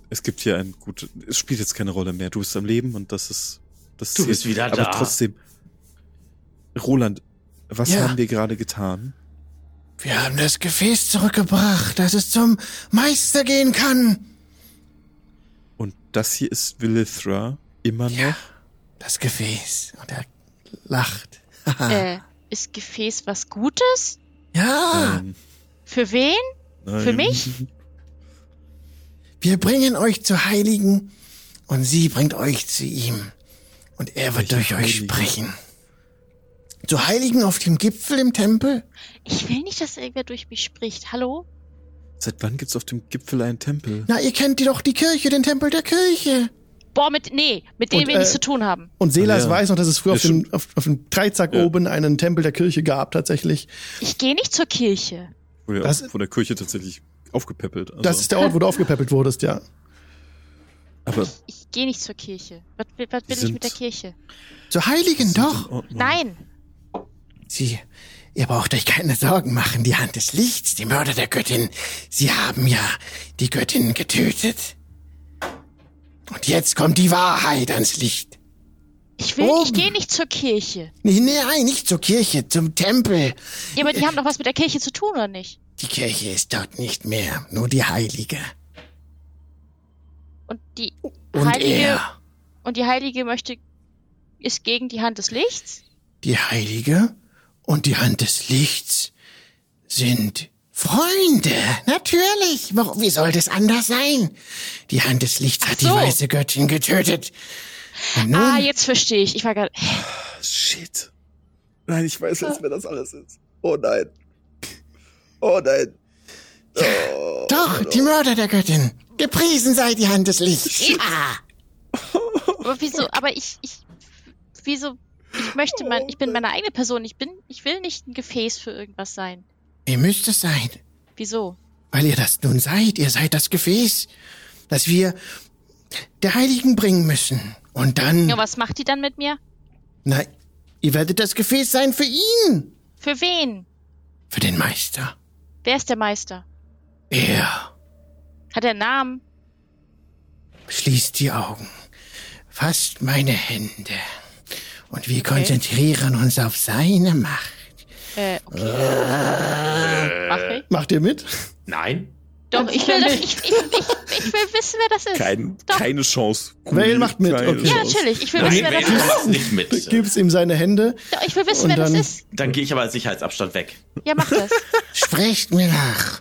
S2: es gibt hier ein gut, es spielt jetzt keine Rolle mehr. Du bist am Leben und das ist, das
S5: Du
S2: zählt.
S5: bist wieder
S2: aber
S5: da.
S2: trotzdem, Roland, was
S1: Ja.
S2: haben wir gerade getan?
S1: Wir haben das Gefäß zurückgebracht, dass es zum Meister gehen kann.
S2: Und das hier ist Willithra immer noch?
S1: Ja. Das Gefäß. Und er lacht.
S4: Äh, ist Gefäß was Gutes?
S1: ja.
S2: Nein.
S4: Für wen?
S2: Nein.
S4: Für mich?
S1: Wir bringen euch zu Heiligen und sie bringt euch zu ihm. Und er wird
S2: Welche
S1: durch euch
S2: Heiligen?
S1: sprechen. Zu Heiligen auf dem Gipfel im Tempel?
S4: Ich will nicht, dass irgendwer durch mich spricht. Hallo?
S2: Seit wann gibt's auf dem Gipfel einen Tempel?
S1: Na, ihr kennt die doch die Kirche, den Tempel der Kirche.
S4: Boah, mit, nee, mit denen
S1: Und,
S4: wir nichts
S1: äh,
S4: zu tun haben.
S1: Und Selas
S2: ja.
S1: weiß noch, dass es früher auf, dem, auf, auf dem Dreizack
S2: Ja.
S1: oben einen Tempel der Kirche gab, tatsächlich.
S4: Ich gehe nicht zur Kirche.
S2: Wurde ja
S1: Das-
S2: von der Kirche tatsächlich aufgepäppelt. Also,
S1: Das ist der Ort, wo du aufgepäppelt wurdest, ja.
S2: aber
S4: Ich gehe nicht zur Kirche. Was, will- was will ich mit der Kirche?
S1: Zu Heiligen doch.
S4: Nein.
S1: Sie, ihr braucht euch keine Sorgen machen. Die Hand des Lichts, die Mörder der Göttin, sie haben ja die Göttin getötet. Und jetzt kommt die Wahrheit ans Licht.
S4: Ich will,
S1: Oben.
S4: ich gehe nicht zur Kirche.
S1: Nee, nein, nicht zur Kirche, zum Tempel.
S4: Ja, aber die haben doch was mit der Kirche zu tun, oder nicht?
S1: Die Kirche ist dort nicht mehr, nur die Heilige.
S4: Und die
S1: Und
S4: Heilige
S1: er,
S4: und die Heilige möchte ist gegen die Hand des Lichts?
S1: die Heilige und die Hand des Lichts sind Freunde, natürlich. Wie soll das anders sein? Die Hand des Lichts hat
S4: so.
S1: die weiße Göttin getötet.
S4: Ah, jetzt verstehe ich. Ich war gerade.
S2: Shit. Nein, ich weiß jetzt, wer das alles ist. Oh nein. Oh nein. Oh,
S1: doch, die Mörder der Göttin. Gepriesen sei die Hand des Lichts. Ja.
S4: Aber wieso? Aber ich, ich, wieso? Ich möchte mein, ich bin meine eigene Person. Ich bin, ich will nicht ein Gefäß für irgendwas sein.
S1: Wie müsste es sein?
S4: Wieso?
S1: Weil ihr das nun seid. Ihr seid das Gefäß, das wir der Heiligen bringen müssen. Und dann,
S4: Ja, was macht die dann mit mir?
S1: na, ihr werdet das Gefäß sein für ihn.
S4: Für wen?
S1: Für den Meister.
S4: Wer ist der Meister?
S1: Er.
S4: Hat er einen Namen?
S1: Schließt die Augen. Fasst meine Hände. Und wir konzentrieren uns auf seine Macht.
S4: Äh, okay. Mach ich?
S1: Macht ihr mit?
S5: Nein.
S4: Doch, ich will, das, ich, ich, ich, ich will wissen, wer das ist.
S2: Kein, keine Chance.
S1: Vale macht mit, okay.
S4: Ja, natürlich. Ich will
S5: Nein,
S4: wissen, wer
S5: Wade,
S4: das
S5: du
S4: ist.
S5: machst nicht mit.
S1: Gibst ihm seine Hände.
S4: Doch, ich will wissen, wer das
S1: dann-
S4: ist.
S5: Dann gehe ich aber als Sicherheitsabstand weg.
S4: Ja, mach das.
S1: Sprecht mir nach.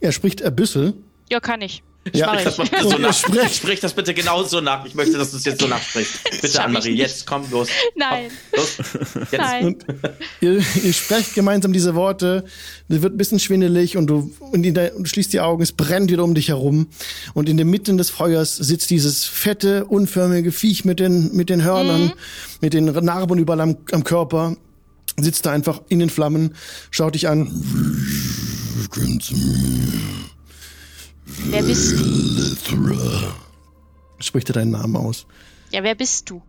S1: Er spricht Erbüssel.
S4: Ja, kann ich.
S1: Ja,
S4: mach
S5: Das mal
S4: ich.
S5: bitte so nach.
S1: sprecht-
S5: Sprich das bitte genauso nach. Ich möchte, dass du es jetzt so nachsprichst. Bitte,
S4: ich
S5: Anne-Marie, jetzt komm los.
S4: Nein,
S5: Los. Jetzt.
S4: nein.
S1: Ihr, ihr sprecht gemeinsam diese Worte. Es wird ein bisschen schwindelig und du, und in der, und du schließt die Augen. Es brennt wieder um dich herum. Und in der Mitte des Feuers sitzt dieses fette, unförmige Viech mit den, mit den Hörnern, mit den Narben überall am, am Körper. Sitzt da einfach in den Flammen, schaut dich an.
S4: Wer bist du?
S6: Lithra.
S1: Spricht er deinen Namen aus.
S4: Ja, wer bist du?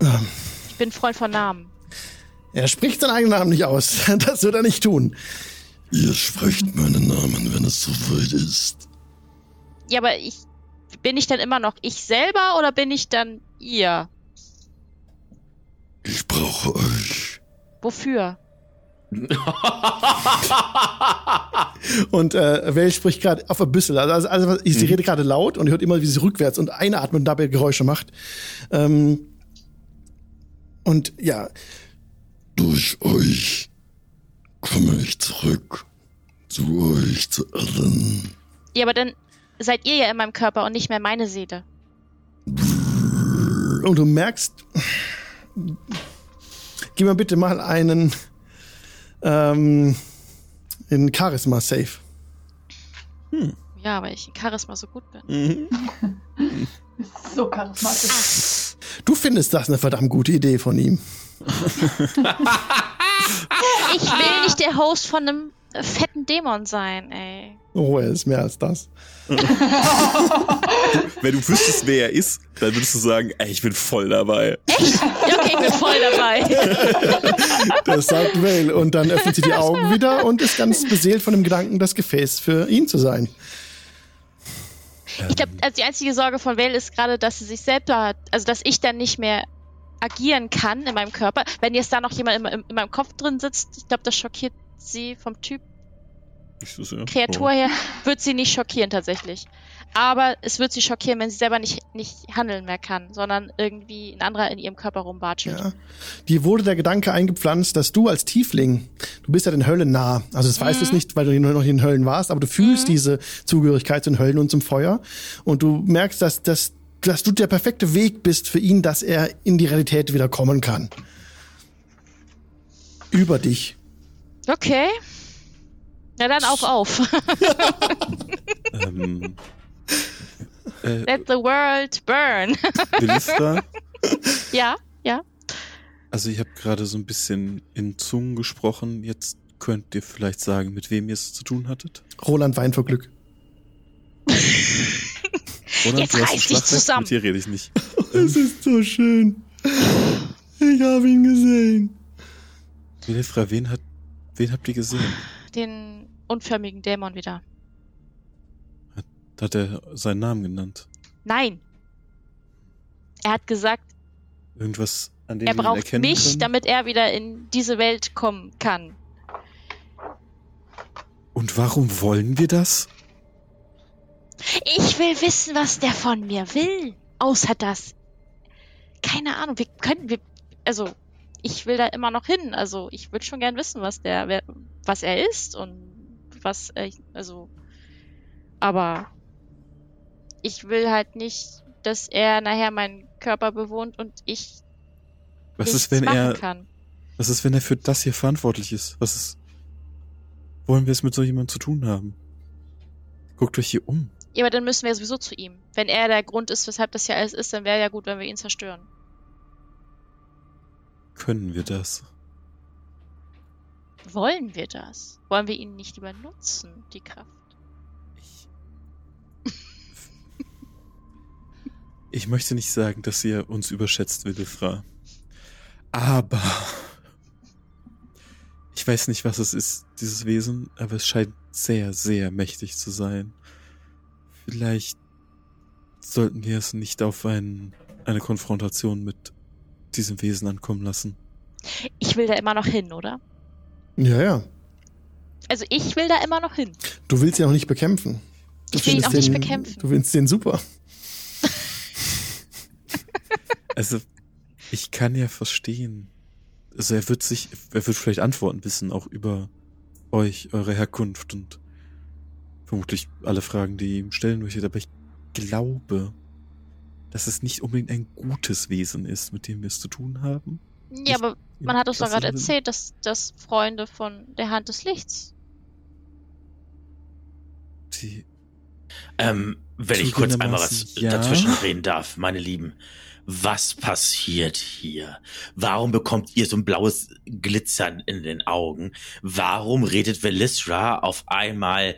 S1: Ähm.
S4: Ich bin Freund von Namen.
S1: Er spricht seinen eigenen Namen nicht aus. Das wird er nicht tun.
S6: Ihr sprecht meinen Namen, wenn es soweit ist.
S4: Ja, aber ich. Bin ich dann immer noch ich selber oder bin ich dann ihr?
S6: Ich brauche euch.
S4: Wofür?
S1: Und äh, Vale spricht gerade auf ein bisschen. Also, also, also ich, sie redet gerade laut und hört immer, wie sie rückwärts und einatmet und dabei Geräusche macht. Ähm, und ja,
S6: Durch euch komme ich zurück. Zu euch, zu allen.
S4: Ja, aber dann seid ihr ja in meinem Körper und nicht mehr meine Seele.
S1: und du merkst, gib mal bitte mal einen ähm, in Charisma Safe.
S4: Ja, weil ich in Charisma so gut bin.
S3: So charismatisch.
S1: Du findest das eine verdammt gute Idee von ihm.
S4: Ich will nicht der Host von einem fetten Dämon sein, ey.
S1: Oh, er ist mehr als das.
S2: Wenn du wüsstest, wer er ist, dann würdest du sagen, ey, ich bin voll dabei.
S4: Ja, okay, ich bin voll dabei.
S1: Das sagt Vale. Und dann öffnet sie die Augen wieder und ist ganz beseelt von dem Gedanken, das Gefäß für ihn zu sein.
S4: Ich glaube, also die einzige Sorge von Vale ist gerade, dass sie sich selber, also dass ich dann nicht mehr agieren kann in meinem Körper. Wenn jetzt da noch jemand in, in, in meinem Kopf drin sitzt, ich glaube, das schockiert sie vom Typ
S2: ja.
S4: Kreatur her, wird sie nicht schockieren tatsächlich. Aber es wird sie schockieren, wenn sie selber nicht, nicht handeln mehr kann, sondern irgendwie ein anderer in ihrem Körper rumbatschelt.
S1: Ja. Dir wurde der Gedanke eingepflanzt, dass du als Tiefling, du bist ja den Höllen nah. Also das weißt du es nicht, weil du noch in den Höllen warst, aber du fühlst diese Zugehörigkeit zu den Höllen und zum Feuer. Und du merkst, dass, dass, dass du der perfekte Weg bist für ihn, dass er in die Realität wieder kommen kann. Über dich.
S4: Okay. Na dann auf, auf.
S2: Ähm, äh,
S4: Let the world burn.
S2: Belista,
S4: ja, ja.
S2: also ich habe gerade so ein bisschen in Zungen gesprochen. Jetzt könnt ihr vielleicht sagen, mit wem ihr es zu tun hattet?
S1: Roland weint vor Glück.
S2: Oder?
S4: Jetzt
S2: Du hast
S4: reiß dich zusammen.
S2: Mit dir rede ich nicht.
S1: Es ist so schön. Ich habe ihn gesehen.
S2: Wilfra, wen hat, wen habt ihr gesehen?
S4: Den unförmigen Dämon wieder.
S2: Hat er seinen Namen genannt.
S4: Nein. Er hat gesagt,
S2: Irgendwas, an dem
S4: er braucht mich,
S2: können?
S4: damit er wieder in diese Welt kommen kann.
S2: Und warum wollen wir das?
S4: Ich will wissen, was der von mir will. Außer das. Keine Ahnung, wir können, wir, also, ich will da immer noch hin. Also, ich würde schon gern wissen, was der, wer, was er ist und was, er, also, aber ich will halt nicht, dass er nachher meinen Körper bewohnt und ich
S2: Was ist, wenn er,
S4: kann.
S2: was ist, wenn er für das hier verantwortlich ist? Was ist, wollen wir es mit so jemandem zu tun haben? Guckt euch hier um.
S4: Ja, aber dann müssen wir sowieso zu ihm. Wenn er der Grund ist, weshalb das hier alles ist, dann wäre ja gut, wenn wir ihn zerstören.
S2: Können wir das?
S4: Wollen wir das? Wollen wir ihn nicht lieber nutzen, die Kraft?
S2: Ich, ich möchte nicht sagen, dass ihr uns überschätzt, Willifra. Aber ich weiß nicht, was es ist, dieses Wesen, aber es scheint sehr, sehr mächtig zu sein. Vielleicht sollten wir es nicht auf ein, eine Konfrontation mit diesem Wesen ankommen lassen.
S4: Ich will da immer noch hin, oder?
S1: Ja, ja.
S4: Also ich will da immer noch hin.
S1: Du willst ihn auch nicht bekämpfen. Du
S4: Ich will ihn auch nicht
S1: den,
S4: bekämpfen.
S1: Du findest den super.
S2: Also, ich kann ja verstehen. Also, er wird sich, er wird vielleicht Antworten wissen, auch über euch, eure Herkunft und vermutlich alle Fragen, die ihr ihm stellen möchtet. Aber ich glaube, dass es nicht unbedingt ein gutes Wesen ist, mit dem wir es zu tun haben.
S4: Ja,
S2: Ich-
S4: aber man hat uns doch gerade erzählt, dass, dass Freunde von der Hand des Lichts.
S2: Die,
S5: Ähm, wenn ich kurz einmal was
S2: ja.
S5: dazwischen reden darf, meine Lieben. Was passiert hier? Warum bekommt ihr so ein blaues Glitzern in den Augen? Warum redet Velisra auf einmal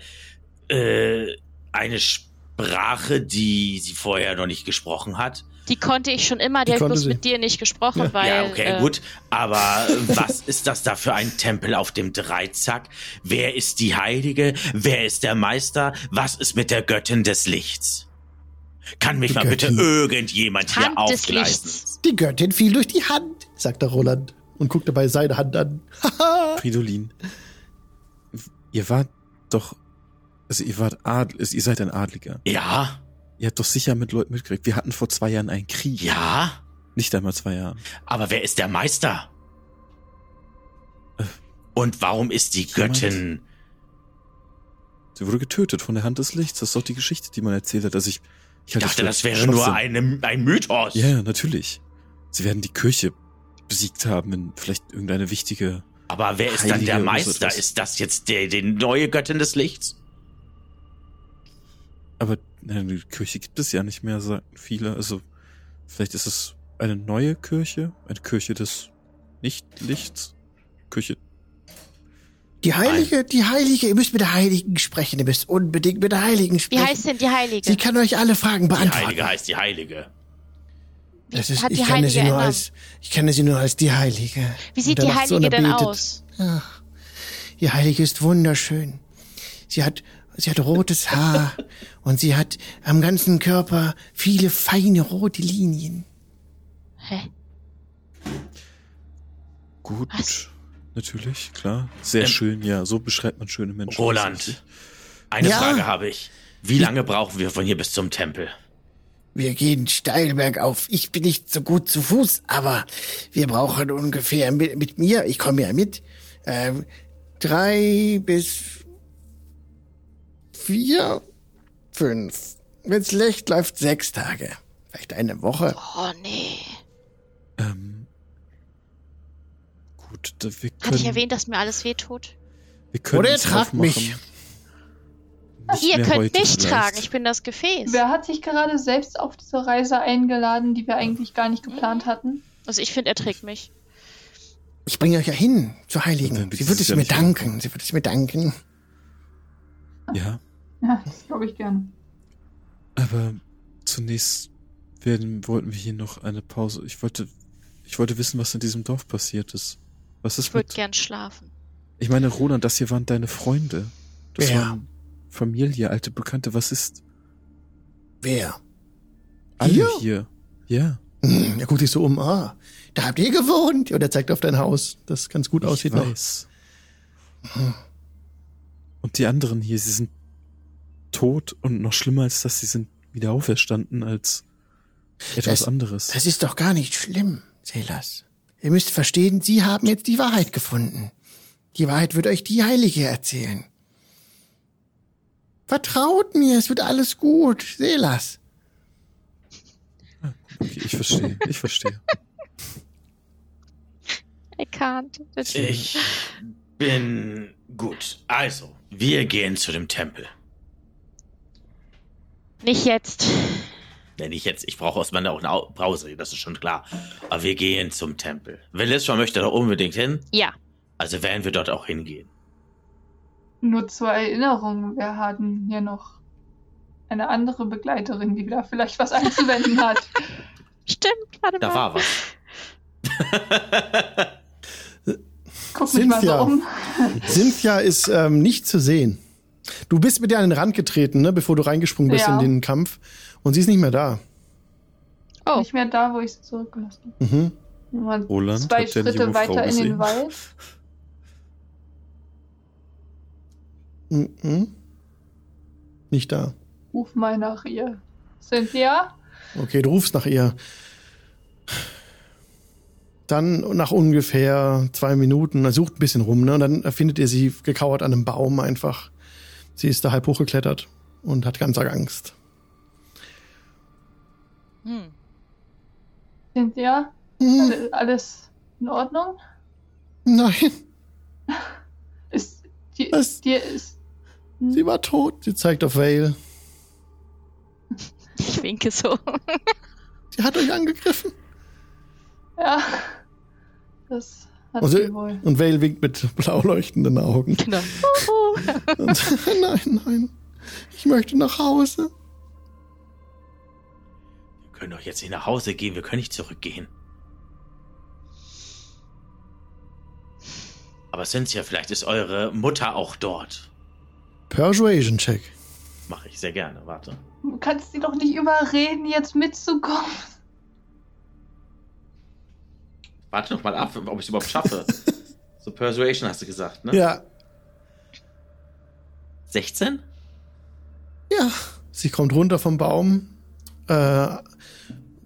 S5: äh, eine Sprache, die sie vorher noch nicht gesprochen hat?
S4: Die konnte ich schon immer, die,
S1: Die
S4: habe ich
S1: konnte
S4: bloß
S1: sie.
S4: mit dir nicht gesprochen,
S1: Ja.
S4: weil.
S5: ja, okay,
S4: äh,
S5: gut. Aber was ist das da für ein Tempel auf dem Dreizack? Wer ist die Heilige? Wer ist der Meister? Was ist mit der Göttin des Lichts? Kann mich
S1: Die
S5: mal bitte
S1: Göttin.
S5: irgendjemand hier
S4: Hand des
S5: aufgleisen?
S1: Die Göttin fiel durch die Hand, sagt der Roland und guckt dabei seine Hand an.
S2: Fridolin, ihr wart doch, also ihr wart Adl, ihr seid ein Adliger.
S5: Ja,
S2: Ihr habt doch sicher mit Leuten mitgekriegt. Wir hatten vor zwei Jahren einen Krieg.
S5: ja.
S2: Nicht einmal zwei Jahren.
S5: Aber wer ist der Meister? Und warum ist die
S2: Jemand-
S5: Göttin?
S2: Sie wurde getötet von der Hand des Lichts. Das ist doch die Geschichte, die man erzählt hat. Also ich, ich halte
S5: dachte,
S2: für
S5: das wäre nur eine, ein Mythos.
S2: Ja, natürlich. Sie werden die Kirche besiegt haben, wenn vielleicht irgendeine wichtige.
S5: Aber wer ist dann der
S2: so
S5: Meister? Ist das jetzt der, die neue Göttin des Lichts?
S2: Aber die Kirche gibt es ja nicht mehr, sagten viele. Also vielleicht ist es eine neue Kirche, eine Kirche des Nicht-Lichts. Kirche.
S1: Die Heilige, die Heilige, ihr müsst mit der Heiligen sprechen, ihr müsst unbedingt mit der Heiligen
S4: Wie
S1: sprechen.
S4: heißt denn die Heilige?
S1: Sie kann euch alle Fragen
S5: Die
S1: beantworten.
S5: Heilige heißt die Heilige.
S4: Wie
S1: Das ist,
S4: hat
S1: ich
S4: die
S1: kenne
S4: Heilige
S1: sie nur als, ich kenne sie nur als die Heilige.
S4: Wie sieht die
S1: so
S4: Heilige denn aus?
S1: Ach, die Heilige ist wunderschön. Sie hat, sie hat rotes Haar und sie hat am ganzen Körper viele feine rote Linien.
S4: Hä?
S2: Gut.
S4: Was?
S2: Natürlich, klar. Sehr
S5: Ähm,
S2: schön, ja. So beschreibt man schöne Menschen.
S5: Roland, eine
S1: Ja?
S5: Frage habe ich. Wie lange brauchen wir von hier bis zum Tempel?
S1: Wir gehen steil bergauf. Ich bin nicht so gut zu Fuß, aber wir brauchen ungefähr mit, mit mir, ich komme ja mit, ähm, drei bis vier, fünf. Wenn's schlecht läuft, sechs Tage. Vielleicht eine Woche.
S4: Oh nee.
S2: Ähm, gut, da, wir können,
S4: Hatte ich erwähnt, dass mir alles wehtut?
S2: wir können
S1: Oder ihr tragt mich.
S2: Nicht
S4: Ihr könnt mich
S2: vielleicht.
S4: tragen, ich bin das Gefäß.
S3: Wer hat sich gerade selbst auf diese Reise eingeladen, die wir eigentlich gar nicht geplant hatten?
S4: Also ich finde, er trägt mich.
S1: Ich bringe euch ja hin zur Heiligen. Sie wird es mir danken. Sie wird es mir danken.
S2: Ja,
S3: Ja, das glaube ich gerne.
S2: aber zunächst werden, wollten wir hier noch eine Pause. Ich wollte, ich wollte wissen, was in diesem Dorf passiert ist. Was ist
S4: Ich würde gern schlafen.
S2: ich meine, Roland, das hier waren deine Freunde. Das
S1: Wer?
S2: waren Familie, alte Bekannte. Was ist
S1: Wer?
S2: alle
S1: Hier?
S2: hier? Ja,
S1: Hm, er guckt sich so um. Ah, da habt ihr gewohnt. Und er zeigt auf dein Haus, das ganz gut
S2: ich
S1: aussieht noch.
S2: weiß. Und die anderen hier, sie sind tot und noch schlimmer als das, sie sind wieder auferstanden als etwas
S1: Das-
S2: anderes.
S1: Das ist doch gar nicht schlimm, Selas. Ihr müsst verstehen, Sie haben jetzt die Wahrheit gefunden. Die Wahrheit wird euch die Heilige erzählen. Vertraut mir, es wird alles gut, Selas.
S2: Okay, ich verstehe, ich verstehe.
S4: I can't.
S5: Ich bin gut. Also, wir gehen zu dem Tempel.
S4: Nicht jetzt.
S5: Wenn ich jetzt, ich brauche aus meiner auch eine Au- Pause, das ist schon klar. Aber wir gehen zum Tempel. Velisra möchte da unbedingt hin.
S4: Ja.
S5: Also werden wir dort auch hingehen.
S3: Nur zur Erinnerung, wir hatten hier noch eine andere Begleiterin, die da vielleicht was einzuwenden hat.
S4: Stimmt, warte
S5: Da
S4: mal.
S5: war was.
S3: Guck mich mal so
S1: Cynthia.
S3: um.
S1: Cynthia ist ähm, nicht zu sehen. Du bist mit ihr an den Rand getreten, ne, bevor du reingesprungen bist
S3: Ja.
S1: in den Kampf. Und sie ist nicht mehr da.
S4: Oh,
S3: Nicht mehr da, wo ich sie zurückgelassen habe.
S1: Mhm.
S3: Mal
S2: Roland,
S3: zwei Schritte
S2: junge Frau
S3: weiter in den
S2: gesehen?
S3: Wald.
S1: Mhm. Nicht da.
S3: Ruf mal nach ihr. Cynthia?
S1: Okay, du rufst nach ihr. Dann nach ungefähr zwei Minuten, er sucht ein bisschen rum, ne? Und dann findet ihr sie gekauert an einem Baum einfach. Sie ist da halb hochgeklettert und hat ganz arg Angst.
S4: hm.
S3: Cynthia?
S1: Hm,
S3: Alle- Alles in Ordnung?
S1: nein,
S3: Ist dir,
S1: Was?
S3: dir ist. Hm?
S1: sie war tot. Sie zeigt auf Vale.
S4: Ich winke so.
S1: Sie hat euch angegriffen.
S3: Ja. Das
S1: Also-. Und Vale winkt mit blau leuchtenden Augen.
S4: Genau.
S1: Und, nein, nein, ich möchte nach Hause.
S5: Wir können doch jetzt nicht nach Hause gehen, wir können nicht zurückgehen. Aber Cynthia, vielleicht ist eure Mutter auch dort.
S1: Persuasion Check.
S5: Mache ich sehr gerne, warte.
S3: Du kannst sie doch nicht überreden, jetzt mitzukommen.
S5: Warte noch mal ab, ob ich es überhaupt schaffe. so Persuasion hast du gesagt, ne?
S1: Ja,
S5: 16?
S1: ja. Sie kommt runter vom Baum äh,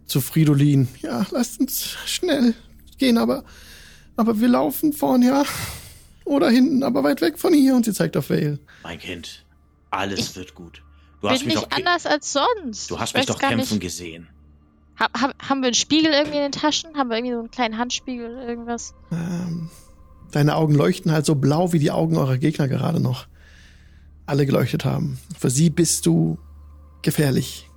S1: zu Fridolin. Ja, lasst uns schnell gehen, aber, aber wir laufen vorn, ja. Oder hinten, aber weit weg von hier. Und sie zeigt auf Vale.
S5: Mein Kind, alles
S4: Ich
S5: wird gut. Du hast mich
S4: nicht
S5: doch,
S4: anders als sonst.
S5: du hast
S4: Ich
S5: mich doch kämpfen
S4: Nicht.
S5: gesehen.
S4: Hab, hab, haben wir einen Spiegel irgendwie in den Taschen? Haben wir irgendwie so einen kleinen Handspiegel oder irgendwas?
S1: Ähm, deine Augen leuchten halt so blau, wie die Augen eurer Gegner gerade noch alle geleuchtet haben. Für sie bist du gefährlich.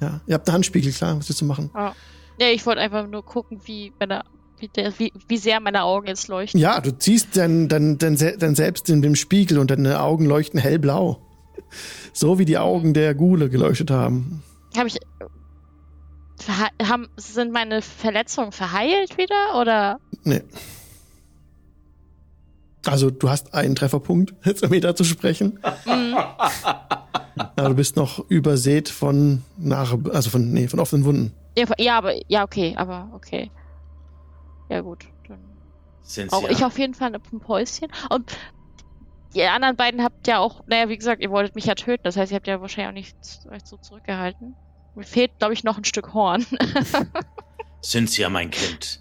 S1: Ja, ihr habt einen Handspiegel, klar, was willst du machen?
S4: Ja, ja ich wollte einfach nur gucken, wie, meine, wie, der, wie, wie sehr meine Augen jetzt leuchten.
S1: Ja, du ziehst dein, dein, dein, dein Selbst in dem Spiegel und deine Augen leuchten hellblau. So wie die Augen der Gule geleuchtet haben.
S4: Hab ich. Haben, sind meine Verletzungen verheilt wieder? Oder?
S1: Nee. Also du hast einen Trefferpunkt, jetzt um wieder zu sprechen.
S4: Mhm.
S1: Aber du bist noch übersät von nach, also von, nee, von offenen Wunden.
S4: Ja, ja, aber. Ja, okay, aber okay. Ja, gut. Dann
S5: Cynthia,
S4: auch ich auf jeden Fall ein Päuschen. Und die anderen beiden habt ja auch, naja, wie gesagt, ihr wolltet mich ja töten. Das heißt, ihr habt ja wahrscheinlich auch nicht euch so zurückgehalten. Mir fehlt, glaube ich, noch ein Stück Horn.
S5: Cynthia, mein Kind.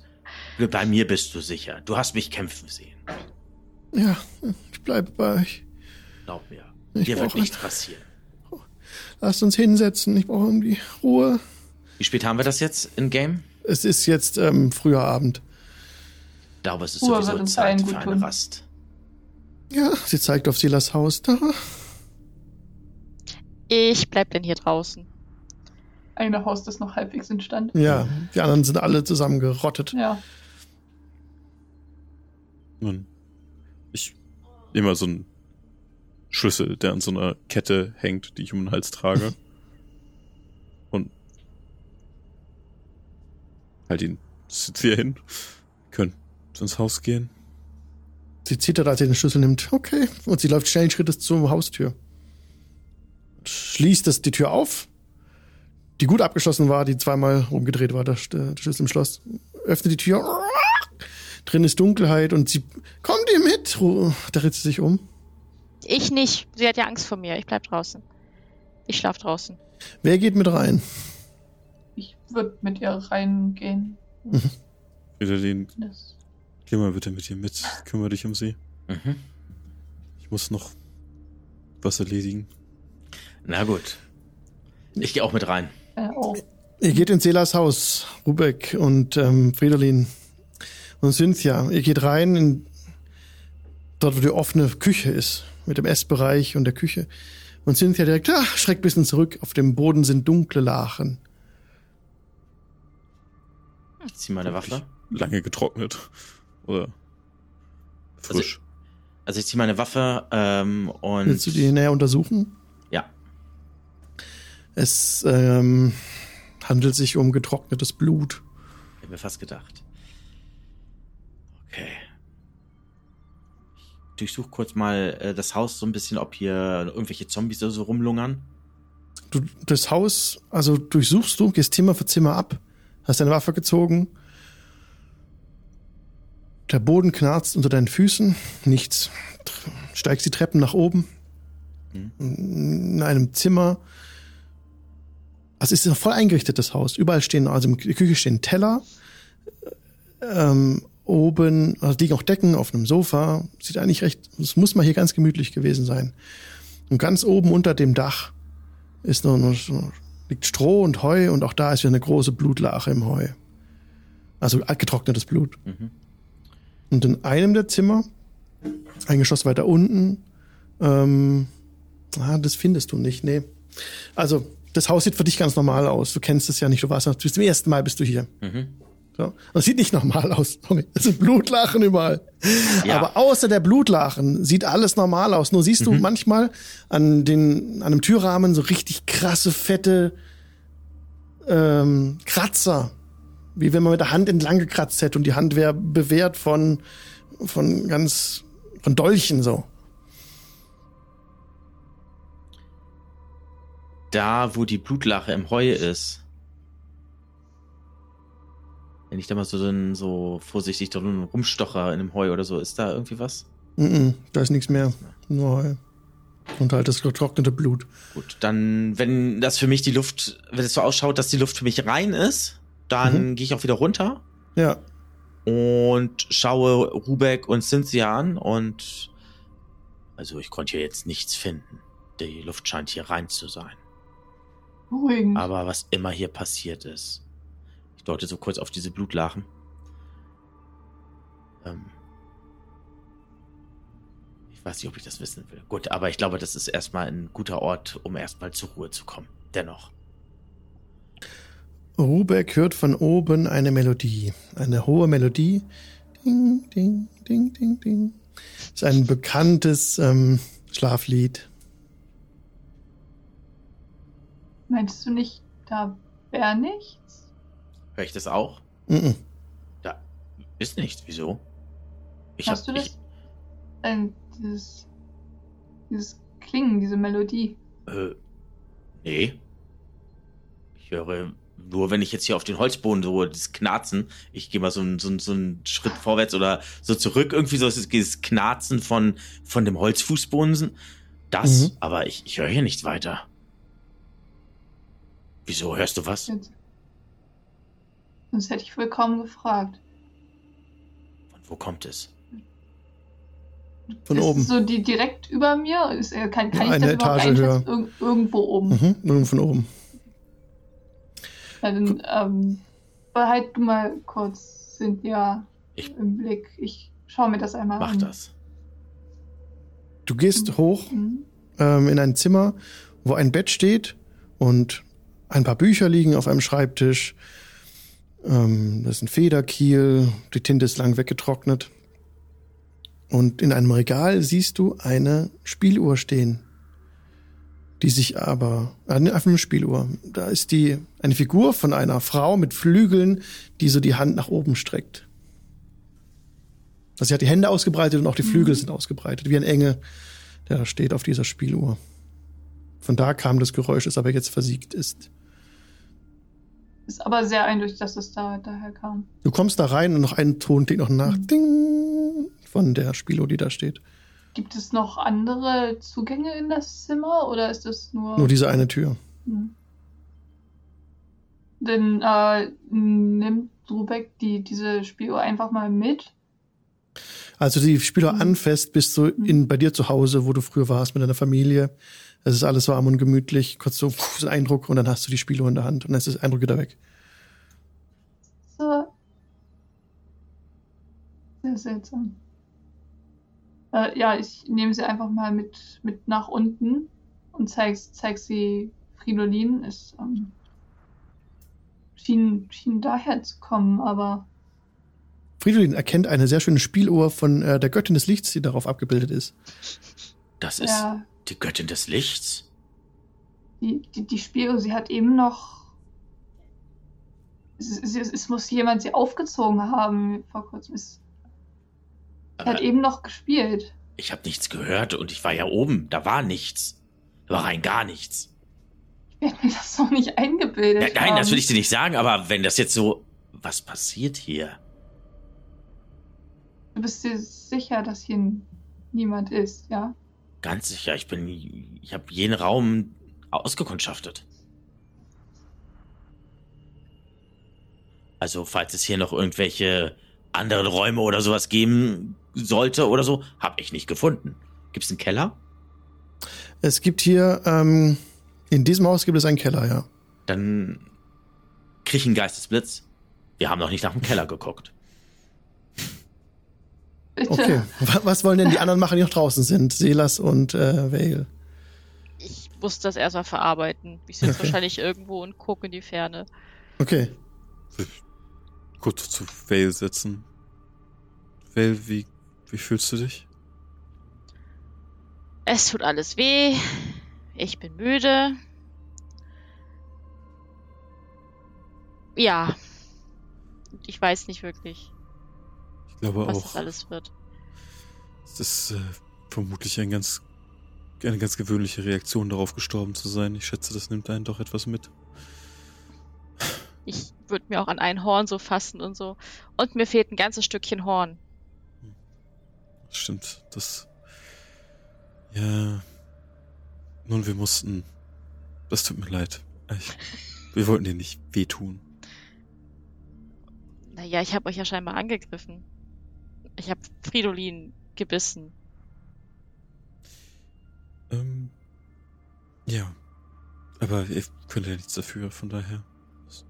S5: Bei mir bist du sicher. Du hast mich kämpfen sehen.
S1: Ja, ich bleibe bei euch.
S5: Glaub mir.
S1: Ich
S5: Dir wird nichts passieren.
S1: Lasst uns hinsetzen, ich brauche irgendwie Ruhe.
S5: Wie spät haben wir das jetzt in Game?
S1: Es ist jetzt ähm, früher Abend.
S5: Ich glaube, es ist
S3: Ruhe
S5: sowieso Zeit
S3: allen
S5: für
S3: gut
S5: eine. Rast.
S1: Ja, sie zeigt auf Silas Haus. Da.
S4: Ich bleib denn hier draußen.
S3: Eine Haus ist noch halbwegs instand.
S1: Ja, die anderen sind alle zusammengerottet.
S3: Ja.
S2: Nun, ich immer so einen Schlüssel, der an so einer Kette hängt, die ich um den Hals trage. Und halt ihn sitzt hier hin. Können ins Haus gehen.
S1: Sie zittert, als sie den Schlüssel nimmt. Okay. Und sie läuft schnellen Schrittes zur Haustür. Schließt das, die Tür auf, die gut abgeschlossen war, die zweimal rumgedreht war, der, der Schlüssel im Schloss. Öffnet die Tür. Drin ist Dunkelheit und sie, kommt ihr mit? Da dreht sie sich um.
S4: Ich nicht. Sie hat ja Angst vor mir. Ich bleib draußen. Ich schlaf draußen.
S1: Wer geht mit rein?
S3: Ich würde mit ihr reingehen.
S2: Wieder den,
S3: Das
S2: geh mal bitte mit ihr mit. Kümmere dich um sie.
S5: Mhm.
S2: Ich muss noch was erledigen.
S5: Na gut. Ich gehe auch mit rein.
S3: Äh, oh.
S1: Ihr geht in Selas Haus, Rubek und ähm, Fridolin und Cynthia. Ihr geht rein in dort, wo die offene Küche ist, mit dem Essbereich und der Küche. Und Cynthia direkt, ah, schreckt ein bisschen zurück. Auf dem Boden sind dunkle Lachen.
S5: Ich zieh meine Waffe.
S2: Lange getrocknet. Oder Frisch.
S5: Also ich ziehe meine Waffe ähm, und.
S1: Willst du die näher untersuchen? Es ähm, handelt sich um getrocknetes Blut.
S5: Ich hab mir fast gedacht. Okay. Ich durchsuche kurz mal äh, das Haus so ein bisschen, ob hier irgendwelche Zombies oder so rumlungern.
S1: Du, das Haus, also durchsuchst du, gehst Zimmer für Zimmer ab, hast deine Waffe gezogen. Der Boden knarzt unter deinen Füßen, nichts. Steigst die Treppen nach oben. In einem Zimmer. Also es ist ein voll eingerichtetes Haus. Überall stehen, also in der Küche stehen Teller. Ähm, oben also liegen auch Decken auf einem Sofa. Sieht eigentlich recht, es muss mal hier ganz gemütlich gewesen sein. Und ganz oben unter dem Dach ist noch, noch liegt Stroh und Heu und auch da ist wieder eine große Blutlache im Heu. Also getrocknetes Blut.
S5: Mhm.
S1: Und in einem der Zimmer, ein Geschoss weiter unten, ähm, ah, das findest du nicht, nee. Also, das Haus sieht für dich ganz normal aus. Du kennst es ja nicht, du warst, du bist zum ersten Mal bist du hier.
S5: Mhm.
S1: So. Das sieht nicht normal aus. Es sind Blutlachen überall.
S5: Ja.
S1: Aber außer der Blutlachen sieht alles normal aus. Nur siehst du manchmal an, den, an einem Türrahmen so richtig krasse, fette ähm, Kratzer. Wie wenn man mit der Hand entlang gekratzt hätte und die Hand wäre bewehrt von, von ganz, von Dolchen so.
S5: Da, wo die Blutlache im Heu ist. Wenn ich da mal so, dann so vorsichtig drin rumstocher in dem Heu oder so, ist da irgendwie was?
S1: Mm -mm, da ist nichts mehr. Nur Heu. Und halt das getrocknete Blut.
S5: Gut, dann, wenn das für mich die Luft, wenn es so ausschaut, dass die Luft für mich rein ist, dann gehe ich auch wieder runter
S1: Ja.
S5: und schaue Rubek und Cynthia an und also ich konnte hier jetzt nichts finden. Die Luft scheint hier rein zu sein.
S3: Beruhigend.
S5: Aber was immer hier passiert ist. Ich deute so kurz auf diese Blutlachen. Ähm ich weiß nicht, ob ich das wissen will. Gut, aber ich glaube, das ist erstmal ein guter Ort, um erstmal zur Ruhe zu kommen. Dennoch.
S1: Rubeck hört von oben eine Melodie. Eine hohe Melodie. Ding, ding, ding, ding, ding. ist ein bekanntes ähm, Schlaflied.
S3: Meinst du nicht, da wäre nichts?
S5: Höre ich das auch?
S1: Mm -mm.
S5: Da ist nichts. Wieso? Ich
S3: Hast
S5: hab,
S3: du das? Ähm, dieses, dieses Klingen, diese Melodie.
S5: Ich, äh, nee. Ich höre nur, wenn ich jetzt hier auf den Holzboden so das Knarzen, ich gehe mal so, einen- so, so einen Schritt vorwärts oder so zurück, irgendwie so ist dieses Knarzen von, von dem Holzfußboden. Das,
S1: Mhm.
S5: aber ich, ich höre hier nichts weiter. Wieso hörst du was?
S3: Jetzt. Sonst hätte ich willkommen gefragt.
S5: Von wo kommt es?
S1: Von
S3: ist
S1: oben.
S3: So die direkt über mir? Ist, äh, kann, kann
S1: Ja,
S3: ich
S1: eine
S3: das überhaupt
S1: Etage höher.
S3: einschätzen? Irg irgendwo oben.
S1: Mhm, nur von oben.
S3: Ja, dann ähm, behalt du mal kurz Cynthia
S5: Ich-
S3: im Blick. Ich schaue mir das einmal
S5: Mach
S3: an.
S5: das.
S1: Du gehst hoch
S3: Mhm.
S1: ähm, in ein Zimmer, wo ein Bett steht und ein paar Bücher liegen auf einem Schreibtisch. Ähm, das ist ein Federkiel, die Tinte ist lang weggetrocknet. Und in einem Regal siehst du eine Spieluhr stehen, die sich aber, äh, einfach eine Spieluhr. Da ist die, eine Figur von einer Frau mit Flügeln, die so die Hand nach oben streckt. Also sie hat die Hände ausgebreitet und auch die Flügel sind ausgebreitet, wie ein Engel, der da steht auf dieser Spieluhr. Von da kam das Geräusch, das aber jetzt versiegt ist.
S3: Ist aber sehr eindeutig, dass es da daher kam.
S1: Du kommst da rein und noch ein Ton klingt noch nach. Ding von der Spieluhr, die da steht.
S3: Gibt es noch andere Zugänge in das Zimmer oder ist das nur.
S1: Nur diese eine Tür.
S3: Hm. Dann äh, nimmt Rubeck die, diese Spieluhr einfach mal mit.
S1: Als du die Spieluhr
S3: Mhm.
S1: anfasst, bist du in, bei dir zu Hause, wo du früher warst mit deiner Familie. Es ist alles warm und gemütlich. Kurz so pff, so ein Eindruck und dann hast du die Spieluhr in der Hand und dann ist das Eindruck wieder weg.
S3: So. Sehr seltsam. Äh, ja, ich nehme sie einfach mal mit, mit nach unten und zeig, zeig sie Fridolin. Es ähm, schien, schien daher zu kommen, aber
S1: Fridolin erkennt eine sehr schöne Spieluhr von äh, der Göttin des Lichts, die darauf abgebildet ist.
S5: Das ist
S3: Ja,
S5: die Göttin des Lichts.
S3: die, die, die Spieluhr, sie hat eben noch. Es, es, es muss jemand sie aufgezogen haben vor kurzem. Es, sie hat eben noch gespielt.
S5: ich habe nichts gehört und ich war ja oben. Da war nichts. Da war rein gar nichts.
S3: Ich werde mir das doch nicht eingebildet.
S5: Ja, nein, das
S3: haben.
S5: will ich dir nicht sagen, aber wenn das jetzt so. Was passiert hier?
S3: Du bist dir sicher, dass hier niemand ist, ja?
S5: Ganz sicher, ich bin. Ich habe jeden Raum ausgekundschaftet. Also, falls es hier noch irgendwelche anderen Räume oder sowas geben sollte oder so, habe ich nicht gefunden. Gibt es einen Keller?
S1: Es gibt hier, ähm, in diesem Haus gibt es einen Keller, ja.
S5: Dann krieg ich einen Geistesblitz. Wir haben noch nicht nach dem Keller geguckt.
S3: Bitte.
S1: Okay. Wa- Was wollen denn die anderen machen, die noch draußen sind? Selas und äh, Vale.
S4: Ich muss das erstmal verarbeiten. Ich sitze wahrscheinlich irgendwo und gucke in die Ferne.
S1: Okay.
S2: Kurz zu Vale setzen. Vale, wie, wie fühlst du dich?
S4: Es tut alles weh. Ich bin müde. Ja. Ich weiß nicht wirklich,
S2: Ich glaube
S4: was
S2: auch.
S4: das alles wird.
S2: Es ist äh, vermutlich ein ganz, eine ganz gewöhnliche Reaktion darauf, gestorben zu sein. Ich schätze, das nimmt einen doch etwas mit.
S4: Ich würde mir auch an ein Horn so fassen und so. Und mir fehlt ein ganzes Stückchen Horn.
S2: Das stimmt. Das. Ja. Nun, wir mussten. Das tut mir leid. Ich, wir wollten dir nicht wehtun.
S4: Naja, ich habe euch ja scheinbar angegriffen. Ich habe Fridolin gebissen.
S2: Ähm. Ja. Aber ihr könnt ja nichts dafür, von daher. Es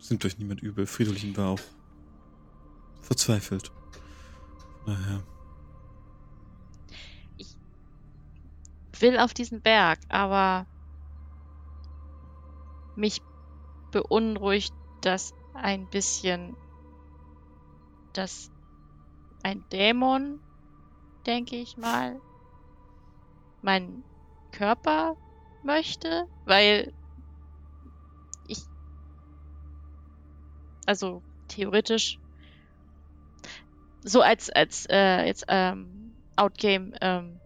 S2: Sind euch niemand übel. Fridolin war auch verzweifelt. Von daher.
S4: will auf diesen Berg, aber mich beunruhigt das ein bisschen, dass ein Dämon, denke ich mal, meinen Körper möchte, weil ich, also theoretisch, so als als äh, jetzt ähm, Outgame ähm,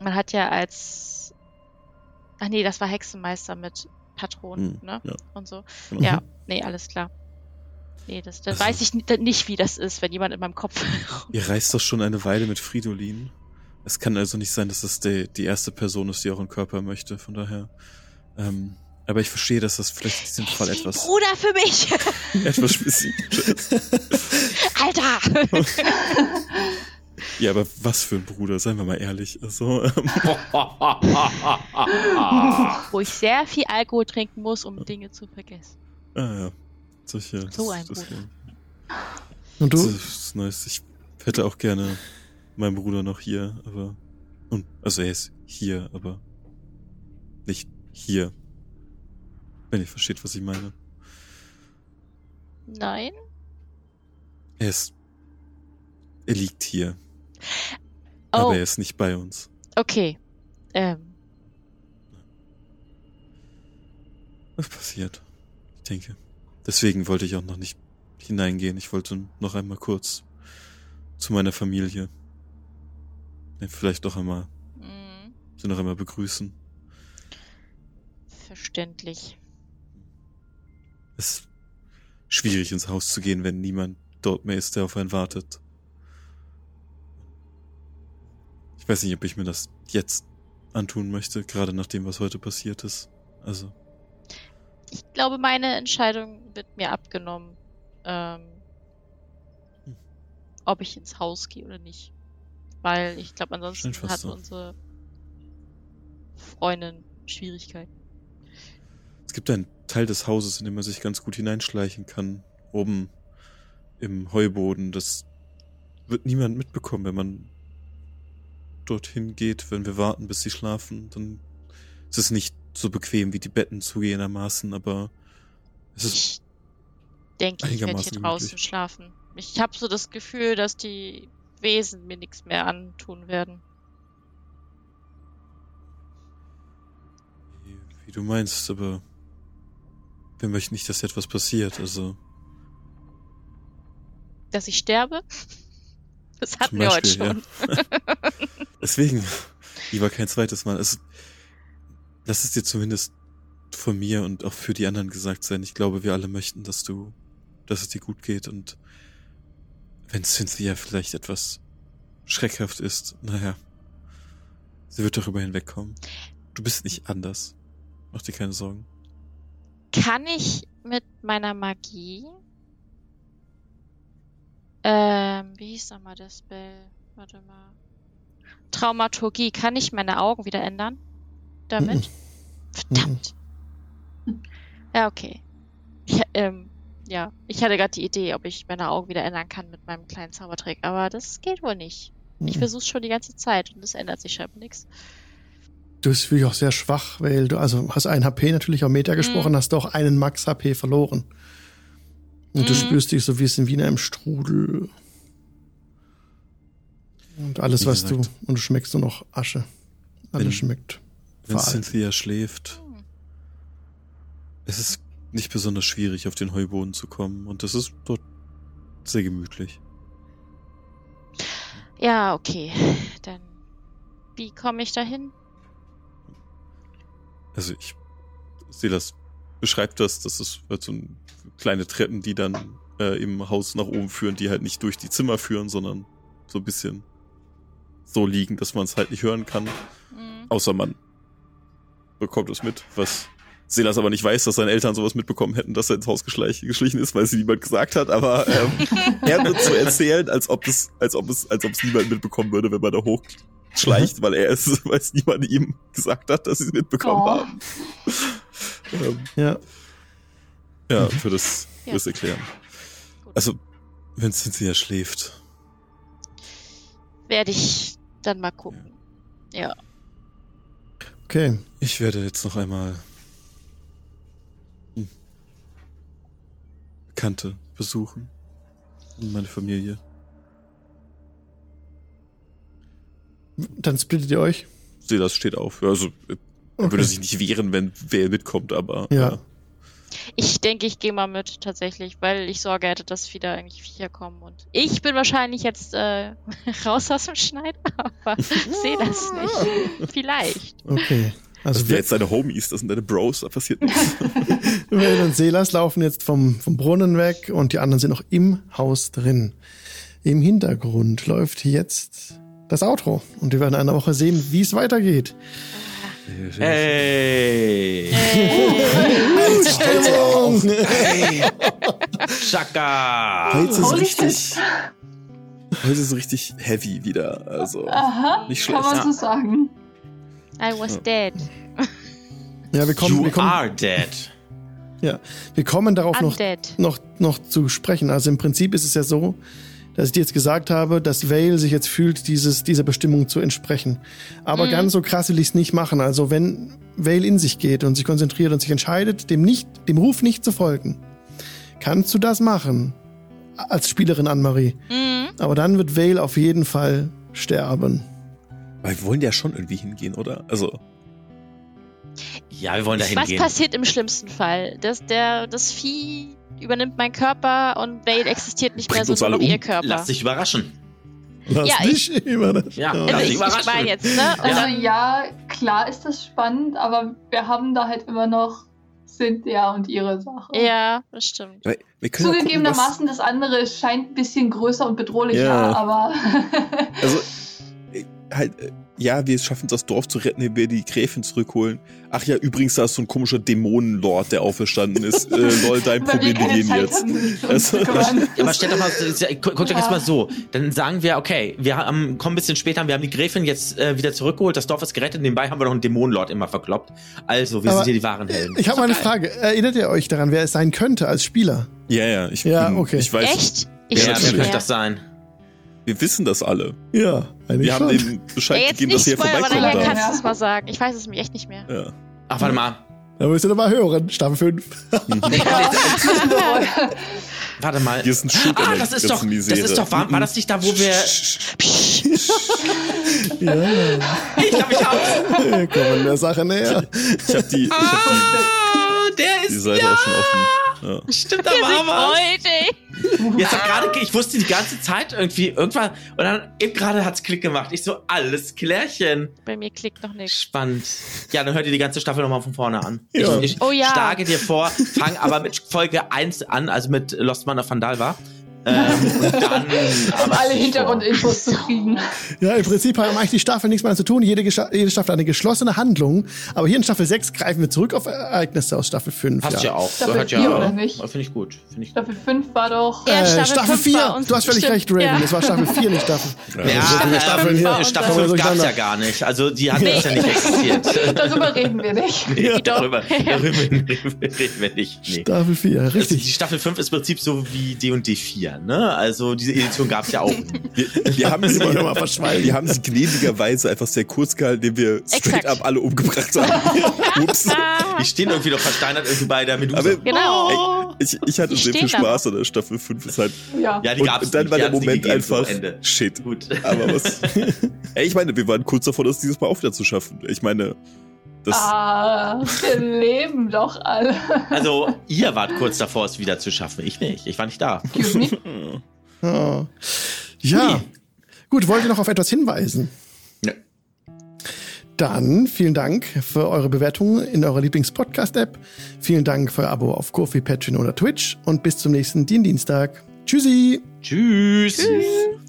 S4: man hat ja als. Ach nee, das war Hexenmeister mit Patronen,
S2: Hm,
S4: ne?
S2: ja.
S4: Und so.
S2: Genau.
S4: Ja, nee, alles klar. Nee, das, dann
S2: Also-
S4: weiß ich ni- nicht, wie das ist, wenn jemand in meinem Kopf.
S2: Ihr reist doch schon eine Weile mit Fridolin. Es kann also nicht sein, dass das die, die erste Person ist, die euren Körper möchte, von daher. Ähm, aber ich verstehe, dass das vielleicht in diesem Fall etwas,
S4: Bruder für mich!
S2: etwas spezifisch ist.
S4: Alter!
S2: Ja, aber was für ein Bruder, seien wir mal ehrlich. Also, ähm,
S4: Wo ich sehr viel Alkohol trinken muss, um Dinge zu vergessen.
S2: ah, ja. Solche,
S4: So ein
S2: das,
S4: Bruder.
S1: Und
S2: Das
S1: du?
S2: ist nice. Ich hätte auch gerne meinen Bruder noch hier, aber. Und, also er ist hier, aber nicht hier. Wenn ihr versteht, was ich meine.
S4: Nein?
S2: Er ist. Er liegt hier,
S4: Oh,
S2: aber er ist nicht bei uns.
S4: okay. Ähm,
S2: Was passiert? Ich denke. Deswegen wollte ich auch noch nicht hineingehen. Ich wollte noch einmal kurz zu meiner Familie. Vielleicht doch einmal,
S4: mh,
S2: sie noch einmal begrüßen.
S4: verständlich.
S2: Es ist schwierig ins Haus zu gehen, wenn niemand dort mehr ist, der auf einen wartet. Ich weiß nicht, ob ich mir das jetzt antun möchte, gerade nach dem, was heute passiert ist. Also,
S4: Ich glaube, meine Entscheidung wird mir abgenommen, ähm,
S2: Hm.
S4: ob ich ins Haus gehe oder nicht. Weil ich glaube, ansonsten hat
S2: so.
S4: unsere Freundin Schwierigkeiten.
S2: es gibt einen Teil des Hauses, in dem man sich ganz gut hineinschleichen kann. Oben im Heuboden. Das wird niemand mitbekommen, wenn man dorthin geht, wenn wir warten, bis sie schlafen. Dann ist es nicht so bequem wie die Betten zugehendermaßen, aber es ist
S4: Ich denke, ich werde hier draußen
S2: gemütlich.
S4: schlafen. ich habe so das Gefühl, dass die Wesen mir nichts mehr antun werden.
S2: Wie, wie du meinst, aber wir möchten nicht, dass etwas passiert. Also
S4: Dass ich sterbe? Das hatten
S2: Zum
S4: wir heute
S2: Beispiel,
S4: schon.
S2: deswegen lieber kein zweites Mal. Also, lass es dir zumindest von mir und auch für die anderen gesagt sein. Ich glaube, wir alle möchten, dass du, dass es dir gut geht und wenn Cynthia vielleicht etwas schreckhaft ist, naja, sie wird darüber hinwegkommen. Du bist nicht anders. Mach dir keine Sorgen.
S4: Kann ich mit meiner Magie. Ähm, wie hieß nochmal das Spell? Warte mal. Traumaturgie. Kann ich meine Augen wieder ändern? Damit? Verdammt. Ja, okay. Ich, ähm, ja, ich hatte gerade die Idee, ob ich meine Augen wieder ändern kann mit meinem kleinen Zaubertrick, aber das geht wohl nicht. Ich
S1: Mhm.
S4: versuche schon die ganze Zeit und es ändert sich scheinbar nichts.
S1: Du bist wirklich auch sehr schwach, weil du also hast ein HP natürlich auf Meter gesprochen,
S4: Mhm.
S1: hast doch einen Max HP verloren. Und du
S4: Mhm.
S1: spürst dich so wie es in Wiener im Strudel. Und alles, was du, und du schmeckst nur noch Asche. Alles
S2: Wenn-
S1: schmeckt.
S2: Wenn
S1: fahl.
S2: Cynthia schläft, es ist nicht besonders schwierig, auf den Heuboden zu kommen und es ist dort sehr gemütlich.
S4: Ja, okay. Dann, wie komme ich dahin?
S2: Also ich sehe das, beschreibt das, das ist halt so ein, kleine Treppen, die dann äh, im Haus nach oben führen, die halt nicht durch die Zimmer führen, sondern so ein bisschen so liegen, dass man es halt nicht hören kann,
S4: Hm.
S2: außer man bekommt es mit, was Silas aber nicht weiß, dass seine Eltern sowas mitbekommen hätten, dass er ins Haus geschlichen ist, weil es niemand gesagt hat, aber ähm, er wird so erzählen, als ob es, als ob es, als ob es niemand mitbekommen würde, wenn man da hochschleicht, weil er es, weil es niemand ihm gesagt hat, dass sie es mitbekommen
S3: Oh.
S2: haben. ähm,
S1: Ja.
S2: ja, für das, für
S4: Ja.
S2: das erklären. Also, wenn Cynthia schläft,
S4: Werde ich dann mal gucken. Ja.
S1: Okay.
S2: ich werde jetzt noch einmal hm, Bekannte besuchen und meine Familie.
S1: Dann splittet ihr euch.
S2: Silas steht auf. Also, er
S1: Okay.
S2: würde sich nicht wehren, wenn wer mitkommt, aber
S1: Ja.
S2: äh,
S4: Ich denke, ich gehe mal mit tatsächlich, weil ich Sorge hätte, dass wieder eigentlich Viecher kommen und ich bin wahrscheinlich jetzt äh, raus aus dem Schneid, aber sehe das nicht. Vielleicht.
S1: Okay. Also
S2: Also wer jetzt deine Homies, das sind deine Bros, da passiert nichts.
S1: Will und Selas laufen jetzt vom, vom Brunnen weg und die anderen sind noch im Haus drin. Im Hintergrund läuft jetzt das Outro und wir werden in einer Woche sehen, wie es weitergeht.
S5: Hey!
S1: Stimmung!
S5: Chaka!
S2: Heute ist
S3: Holy
S2: richtig, heute ist es richtig heavy wieder. Also
S3: Aha,
S2: nicht
S3: kann
S2: schlecht.
S3: man so sagen.
S4: I was dead.
S1: Ja, wir kommen,
S5: you
S1: wir kommen,
S5: are dead.
S1: ja, wir kommen darauf noch, noch, noch zu sprechen. Also im Prinzip ist es ja so, dass ich dir jetzt gesagt habe, dass Vale sich jetzt fühlt, dieses, dieser Bestimmung zu entsprechen. Aber
S4: Mhm.
S1: ganz so krass will ich es nicht machen. Also wenn Vale in sich geht und sich konzentriert und sich entscheidet, dem nicht, dem Ruf nicht zu folgen, kannst du das machen. Als Spielerin Anne-Marie.
S4: Mhm.
S1: Aber dann wird Vale auf jeden Fall sterben.
S2: Weil wir wollen ja schon irgendwie hingehen, oder? Also,
S5: Ja, wir wollen dahin
S4: Was
S5: gehen.
S4: passiert im schlimmsten Fall? Das, der, das Vieh übernimmt meinen Körper und Vale existiert nicht mehr
S2: Bringt
S4: so nur noch
S2: um.
S4: ihr Körper.
S5: Lass dich überraschen.
S1: Lass
S4: Ja,
S1: dich überraschen.
S5: Ja, lass
S4: also ich, ich
S5: überraschen.
S4: meine jetzt, ne?
S3: Also ja, klar ist das spannend, aber wir haben da halt immer noch Cynthia und ihre Sache.
S4: Ja, das stimmt.
S3: Zugegebenermaßen, das andere scheint ein bisschen größer und bedrohlicher,
S2: Ja.
S3: aber
S2: also halt, äh, ja, wir schaffen es, das Dorf zu retten, indem wir die Gräfin zurückholen. Ach ja, übrigens, da ist so ein komischer Dämonenlord, der auferstanden ist. Äh, lol, dein Problem, wir gehen jetzt. Also-
S5: aber stellt doch mal, guckt euch
S3: Ja.
S5: jetzt mal so. Dann sagen wir, okay, wir haben, kommen ein bisschen später, wir haben die Gräfin jetzt äh, wieder zurückgeholt, das Dorf ist gerettet, nebenbei haben wir noch einen Dämonenlord immer verkloppt. Also, wir
S1: Aber
S5: sind hier die wahren Helden.
S1: Ich habe mal eine Frage. Erinnert ihr euch daran, wer es sein könnte als Spieler?
S2: Ja, ja, ich,
S1: Ja,
S2: bin,
S1: okay.
S2: ich weiß.
S4: Echt? Ich
S2: Ja,
S5: wer könnte das sein?
S2: Wir wissen das alle.
S1: Ja, eigentlich
S2: Wir haben
S1: schon.
S2: dem Bescheid
S4: Ja, jetzt
S2: gegeben, dass
S4: nicht
S2: ihr
S4: spoilern, aber nachher kannst du es mal sagen. Ich weiß es mir echt nicht mehr.
S2: Ja.
S5: Ach, warte mal.
S1: Da müsst ihr doch mal hören. Staffel 5.
S5: Warte mal.
S2: Hier ist ein an
S5: Ah, das ist doch, das ist doch, war, war das nicht da, wo wir,
S1: Ja,
S5: ich glaube, ich hab's.
S1: wir kommen der Sache näher.
S2: Ich hab die, ich hab
S5: Ah, der
S2: die, die
S5: ist,
S2: Seite
S5: ja,
S2: auch schon offen. Ja.
S5: stimmt, da war was.
S4: Freund, ey.
S5: Jetzt hat gerade, ich wusste die ganze Zeit irgendwie, irgendwann, und dann eben gerade hat's Klick gemacht. Ich so, alles klärchen.
S4: Bei mir klickt noch nichts.
S5: Spannend. Ja, dann hört ihr die ganze Staffel nochmal von vorne an.
S1: Ja.
S5: Ich, ich
S4: Oh ja.
S5: schlage dir vor, fang aber mit Folge 1 an, also mit Lost Man of Vandalva. Ähm, dann,
S3: um alle Hintergrundinfos zu kriegen.
S1: Ja, im Prinzip haben eigentlich die Staffel nichts mehr zu tun. Jede, jede Staffel eine geschlossene Handlung. Aber hier in Staffel 6 greifen wir zurück auf Ereignisse aus Staffel 5.
S5: Passt ja, ja auch.
S3: Staffel
S5: Hört 4
S3: ja, oder nicht?
S5: Finde ich gut. Find ich
S3: Staffel 5 war doch.
S4: Staffel,
S1: äh,
S4: Staffel
S1: 4. Du hast völlig recht, Raven.
S4: Ja.
S1: Es war Staffel 4, nicht Staffel.
S5: Ja,
S4: ja
S5: Staffel, 5 gab
S1: es
S5: ja gar nicht. Also die hat nee. ja nicht existiert.
S3: darüber reden wir nicht.
S5: Nee, ja. darüber, darüber reden wir nicht. Nee.
S1: Staffel 4,
S5: richtig. Das,
S1: die
S5: Staffel 5 ist im Prinzip so wie D&D 4 erklären. Ne? Also diese Edition gab es ja auch.
S2: wir, wir haben es
S1: immer noch mal verschweigen.
S2: Wir haben sie gnädigerweise einfach sehr kurz gehalten, indem wir straight
S4: Exakt.
S2: up alle umgebracht haben. Ups.
S5: Die stehen irgendwie noch versteinert irgendwie bei der Medusa.
S2: Aber,
S4: genau.
S2: Oh, ey, ich, ich hatte sehr viel Spaß an der Staffel 5. Ist halt,
S3: ja.
S5: ja, die
S2: gab
S5: es.
S2: Und dann
S5: nicht,
S2: war der Moment einfach
S5: Ende.
S2: shit.
S5: Gut.
S2: Aber was. ey, ich meine, wir waren kurz davor, das dieses Mal auch wieder zu schaffen. Ich meine, das.
S3: Ah, wir leben doch alle.
S5: Also, ihr wart kurz davor, es wieder zu schaffen. Ich nicht. Ich war nicht da.
S1: Oh. Ja.
S5: Ui.
S1: Gut, wollt ihr noch auf etwas hinweisen?
S5: Nö.
S1: Dann vielen Dank für eure Bewertungen in eurer Lieblings-Podcast-App. Vielen Dank für euer Abo auf Kofi, Patreon oder Twitch. Und bis zum nächsten Dienstag. Tschüssi!
S5: Tschüss.
S4: Tschüss.